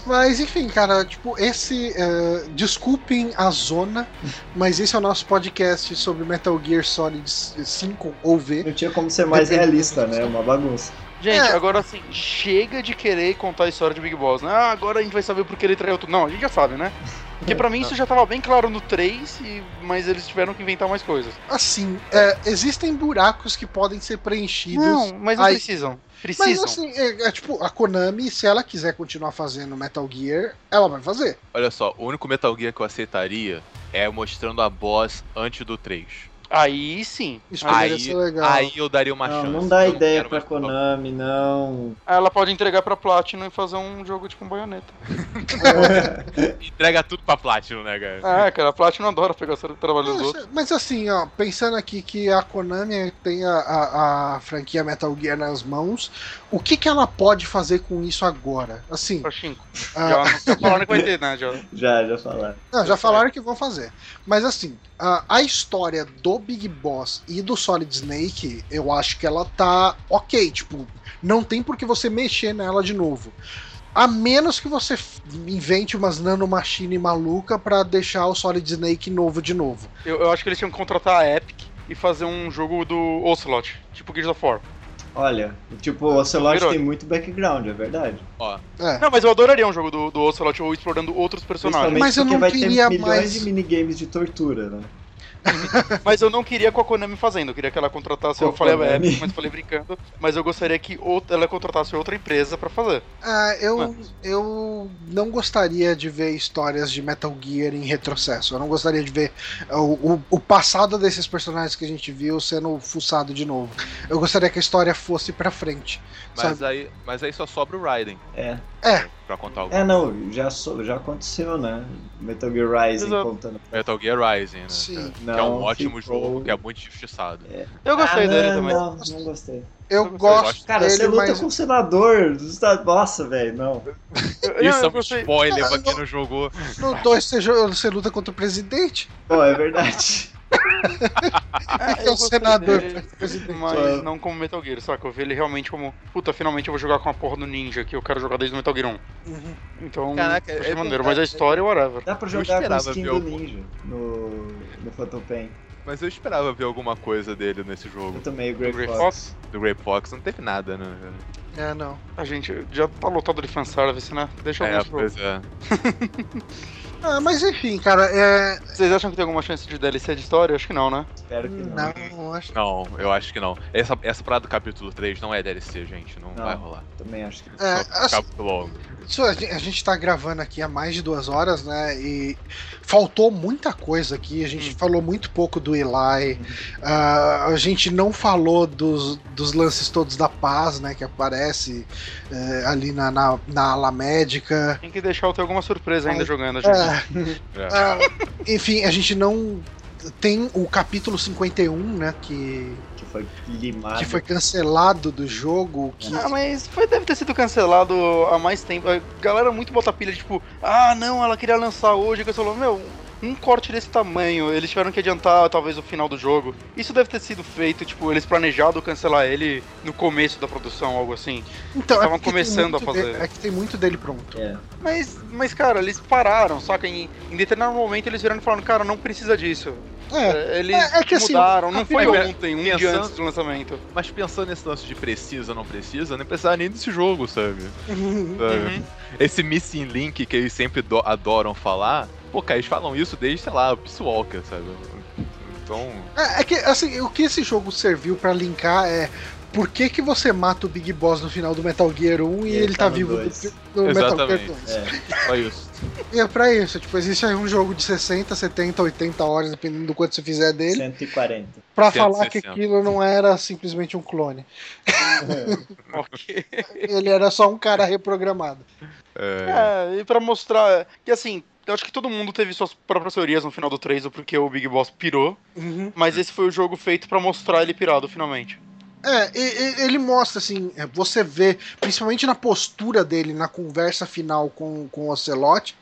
mas enfim, cara, tipo, esse. Uh, desculpem a zona, mas esse é o nosso podcast sobre Metal Gear Solid 5 ou V. Não tinha como ser mais realista, né? Uma bagunça. Gente, é. agora assim, chega de querer contar a história de Big Boss, né? Ah, agora a gente vai saber por que ele traiu tudo. Não, a gente já sabe, né? Porque pra [LAUGHS] mim isso já tava bem claro no 3, e... mas eles tiveram que inventar mais coisas. Assim, é, existem buracos que podem ser preenchidos. Não, mas não Aí... precisam. Precisam. Mas assim, é, é, tipo, a Konami, se ela quiser continuar fazendo Metal Gear, ela vai fazer. Olha só, o único Metal Gear que eu aceitaria é mostrando a boss antes do 3. Aí sim. Isso aí, ser legal. aí eu daria uma não, chance. Não dá ideia pra Konami, não. Ela pode entregar pra Platinum e fazer um jogo tipo um baioneta. [LAUGHS] Entrega tudo pra Platinum, né, cara? É, cara, a Platinum adora pegar o trabalho dos outros. Mas assim, ó, pensando aqui que a Konami tem a, a, a franquia Metal Gear nas mãos, o que que ela pode fazer com isso agora? Assim. Pachinko. Ah, já falaram que vai ter, né, já. [LAUGHS] Já, já falaram. Não, já falaram que vão fazer. Mas assim, a, a história do Big Boss e do Solid Snake, eu acho que ela tá ok. Tipo, não tem por que você mexer nela de novo. A menos que você invente umas nanomachine maluca para deixar o Solid Snake novo de novo. Eu, eu, acho que eles tinham que contratar a Epic e fazer um jogo do Ocelot, tipo Gears of War. Olha, tipo, o Ocelot tem muito background, é verdade. Ó. É. Não, mas eu adoraria um jogo do, do Ocelot ou explorando outros personagens. Mas eu não vai queria ter milhões mais... de minigames de tortura, né? [LAUGHS] mas eu não queria com a Konami fazendo, eu queria que ela contratasse, com eu falei a Epic, mas falei brincando, mas eu gostaria que ela contratasse outra empresa para fazer. Ah, eu, mas... eu não gostaria de ver histórias de Metal Gear em retrocesso, eu não gostaria de ver o, o, o passado desses personagens que a gente viu sendo fuçado de novo. Eu gostaria que a história fosse para frente. Mas aí, mas aí só sobra o Raiden. É. É. Pra contar algo. É, não, já, so, já aconteceu, né? Metal Gear Rising Exato. contando. Metal Gear Rising, né? Sim. Não, que é um ótimo ficou... jogo, que é muito injustiçado. É. Eu gostei ah, dele não, também. Não, não gostei. Eu, gosto. Cara, dele, você luta mas... com o senador. Nossa, velho, não. Isso é um spoiler pra quem não jogou. No 2 você, você luta contra o presidente. Pô, é verdade. [LAUGHS] é, o senador dele, mas não como Metal Gear, saca? Eu vi ele realmente como, puta, finalmente eu vou jogar com a porra do ninja que eu quero jogar desde o Metal Gear 1. Uhum. Então, Caraca, é maneiro, mas a história é whatever. Dá pra jogar com a skin do ninja no, no Phantom Pain. Mas eu esperava ver alguma coisa dele nesse jogo. Eu também, o Grey, Grey Fox. Fox. Do Grey Fox não teve nada, né? É, não. A gente já tá lotado de fanservice, né? Deixa eu é, ver pois é. [LAUGHS] Ah, mas enfim, cara, é... Vocês acham que tem alguma chance de DLC de história? Acho que não, né? Espero que não. Não, acho... não eu acho que não. Essa, essa parada do capítulo 3 não é DLC, gente. Não, não vai rolar. Também acho que não. É, Só capítulo longo. Isso, a gente tá gravando aqui há mais de duas horas, né? E faltou muita coisa aqui. A gente hum. falou muito pouco do Eli. Uh, a gente não falou dos, dos lances todos da paz, né? Que aparece uh, ali na, na, na, ala médica. Tem que deixar eu ter alguma surpresa ainda jogando, gente. É. [LAUGHS] Uh, enfim, a gente não. Tem o capítulo 51, né? Que foi limado. Que foi cancelado do jogo. Que... Ah, mas foi, deve ter sido cancelado há mais tempo. A galera muito bota pilha, tipo, ah, não, ela queria lançar hoje. Que falou, meu, um corte desse tamanho, eles tiveram que adiantar talvez o final do jogo. Isso deve ter sido feito, tipo, eles planejado cancelar ele no começo da produção, algo assim. Então, estavam é começando a fazer. é que tem muito dele pronto. É. Mas, mas, cara, eles pararam, só que em, em determinado momento eles viraram e falaram, cara, não precisa disso. É, é, eles é, é que assim, mudaram, assim, não foi ontem, um pensando, dia antes do lançamento. Mas pensando nesse lance de precisa, não precisa, nem precisava nem desse jogo, sabe? [LAUGHS] Uhum. sabe? Esse missing link que eles sempre adoram falar, pô, cara, eles falam isso desde, sei lá, o Peace Walker, sabe? Então. É, é que, assim, o que esse jogo serviu para linkar é por que, que você mata o Big Boss no final do Metal Gear 1 e, e ele tá, tá no vivo no, no Metal Gear 2? É, só isso. E é pra isso, tipo, existe aí um jogo de 60, 70, 80 horas, dependendo do quanto você fizer dele. 140. Pra 160. falar que aquilo não era simplesmente um clone. É. [LAUGHS] ok. Ele era só um cara reprogramado. É, é e pra mostrar que assim, eu acho que todo mundo teve suas próprias teorias no final do 3, porque o Big Boss pirou. Uhum. Mas esse foi o jogo feito para mostrar ele pirado finalmente. É, ele mostra, assim, é, você vê, principalmente na postura dele, na conversa final com, com o Ocelote,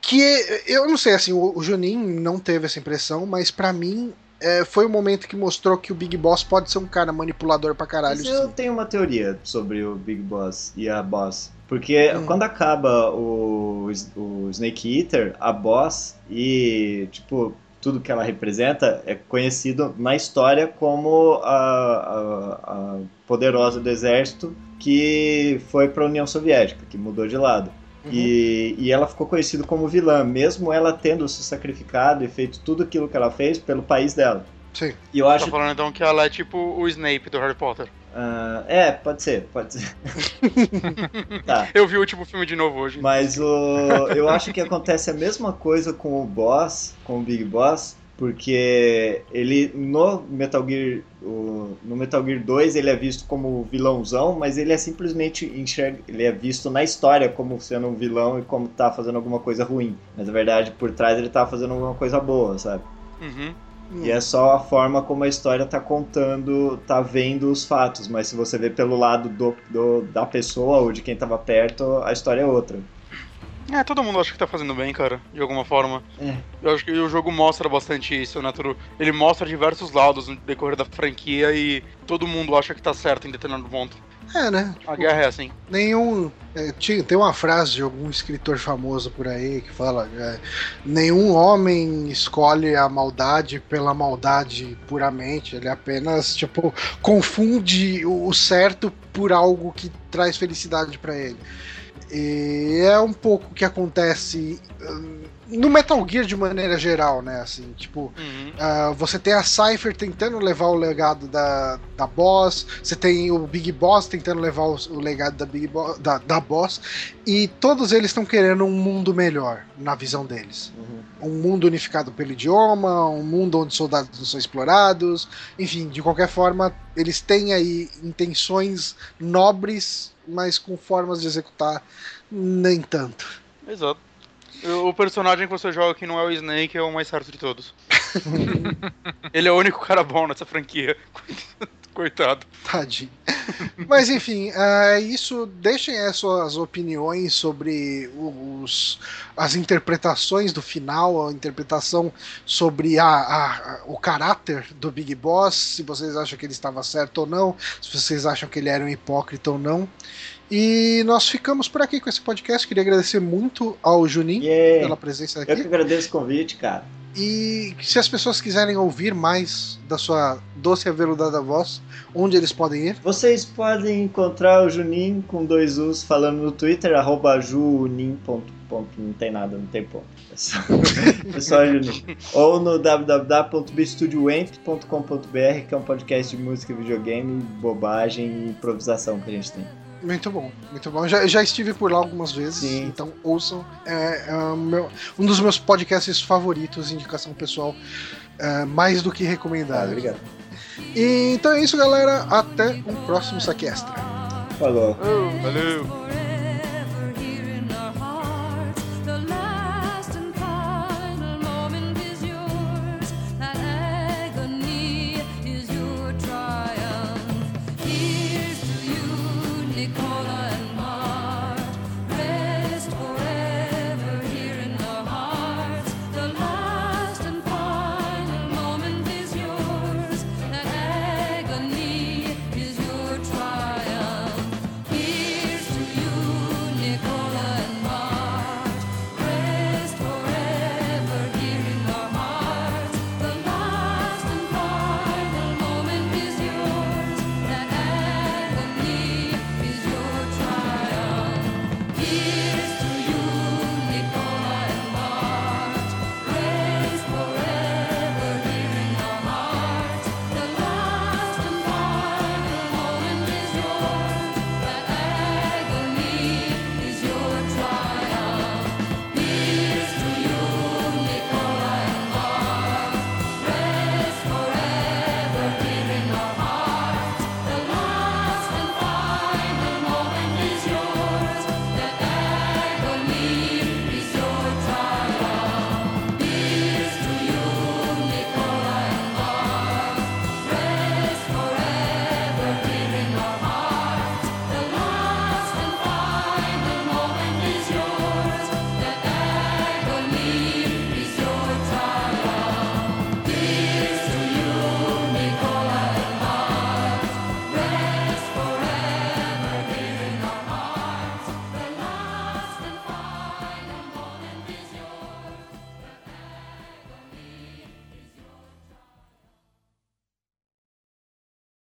que eu não sei, assim, o, o Juninho não teve essa impressão, mas para mim é, foi o momento que mostrou que o Big Boss pode ser um cara manipulador pra caralho. Mas eu tenho uma teoria sobre o Big Boss e a Boss. Porque hum. quando acaba o, o Snake Eater, a Boss e, tipo, tudo que ela representa é conhecido na história como a, a, a poderosa do exército que foi para a União Soviética, que mudou de lado. Uhum. E, e ela ficou conhecida como vilã, mesmo ela tendo se sacrificado e feito tudo aquilo que ela fez pelo país dela. Sim. E eu acho... Tá falando então que ela é tipo o Snape do Harry Potter. Uh, é, pode ser, pode ser. [LAUGHS] tá. Eu vi o último filme de novo hoje. Mas o, eu acho que acontece a mesma coisa com o Boss, com o Big Boss, porque ele no Metal Gear o, no Metal Gear 2 ele é visto como vilãozão, mas ele é simplesmente enxerga, ele é visto na história como sendo um vilão e como tá fazendo alguma coisa ruim. Mas na verdade por trás ele tá fazendo alguma coisa boa, sabe? Uhum. E é só a forma como a história tá contando, tá vendo os fatos, mas se você vê pelo lado do, do da pessoa ou de quem tava perto, a história é outra. É, todo mundo acha que tá fazendo bem, cara, de alguma forma. É. Eu acho que o jogo mostra bastante isso, né? Ele mostra diversos lados no decorrer da franquia e todo mundo acha que tá certo em determinado ponto. É, né? A guerra é assim. Nenhum. É, tem uma frase de algum escritor famoso por aí que fala: é, nenhum homem escolhe a maldade pela maldade puramente. Ele apenas, tipo, confunde o certo por algo que traz felicidade para ele. E é um pouco o que acontece hum, no Metal Gear de maneira geral, né? Assim, tipo, uhum. uh, você tem a Cypher tentando levar o legado da, da Boss, você tem o Big Boss tentando levar o, o legado da, Big Bo da, da Boss, e todos eles estão querendo um mundo melhor, na visão deles. Uhum. Um mundo unificado pelo idioma, um mundo onde soldados não são explorados, enfim, de qualquer forma, eles têm aí intenções nobres mas com formas de executar nem tanto. Exato. O personagem que você joga que não é o Snake é o mais certo de todos. [LAUGHS] Ele é o único cara bom nessa franquia. [LAUGHS] Coitado. Tadinho. Mas enfim, é isso. Deixem as suas opiniões sobre os, as interpretações do final, a interpretação sobre a, a, o caráter do Big Boss, se vocês acham que ele estava certo ou não, se vocês acham que ele era um hipócrita ou não. E nós ficamos por aqui com esse podcast. Queria agradecer muito ao Juninho yeah. pela presença aqui. Eu que agradeço o convite, cara. E se as pessoas quiserem ouvir mais da sua doce e aveludada voz, onde eles podem ir? Vocês podem encontrar o Junin com dois U's falando no Twitter, arroba junin. não tem nada, não tem ponto. É só, [LAUGHS] é só Junin. Ou no www.bstudioamp.com.br, que é um podcast de música, videogame, bobagem e improvisação que a gente tem. Muito bom, muito bom. Já, já estive por lá algumas vezes, Sim. então ouçam. É, é meu, um dos meus podcasts favoritos, indicação pessoal, é, mais do que recomendado. Ah, obrigado. E, então é isso, galera. Até um próximo Saquestra. Falou. Valeu.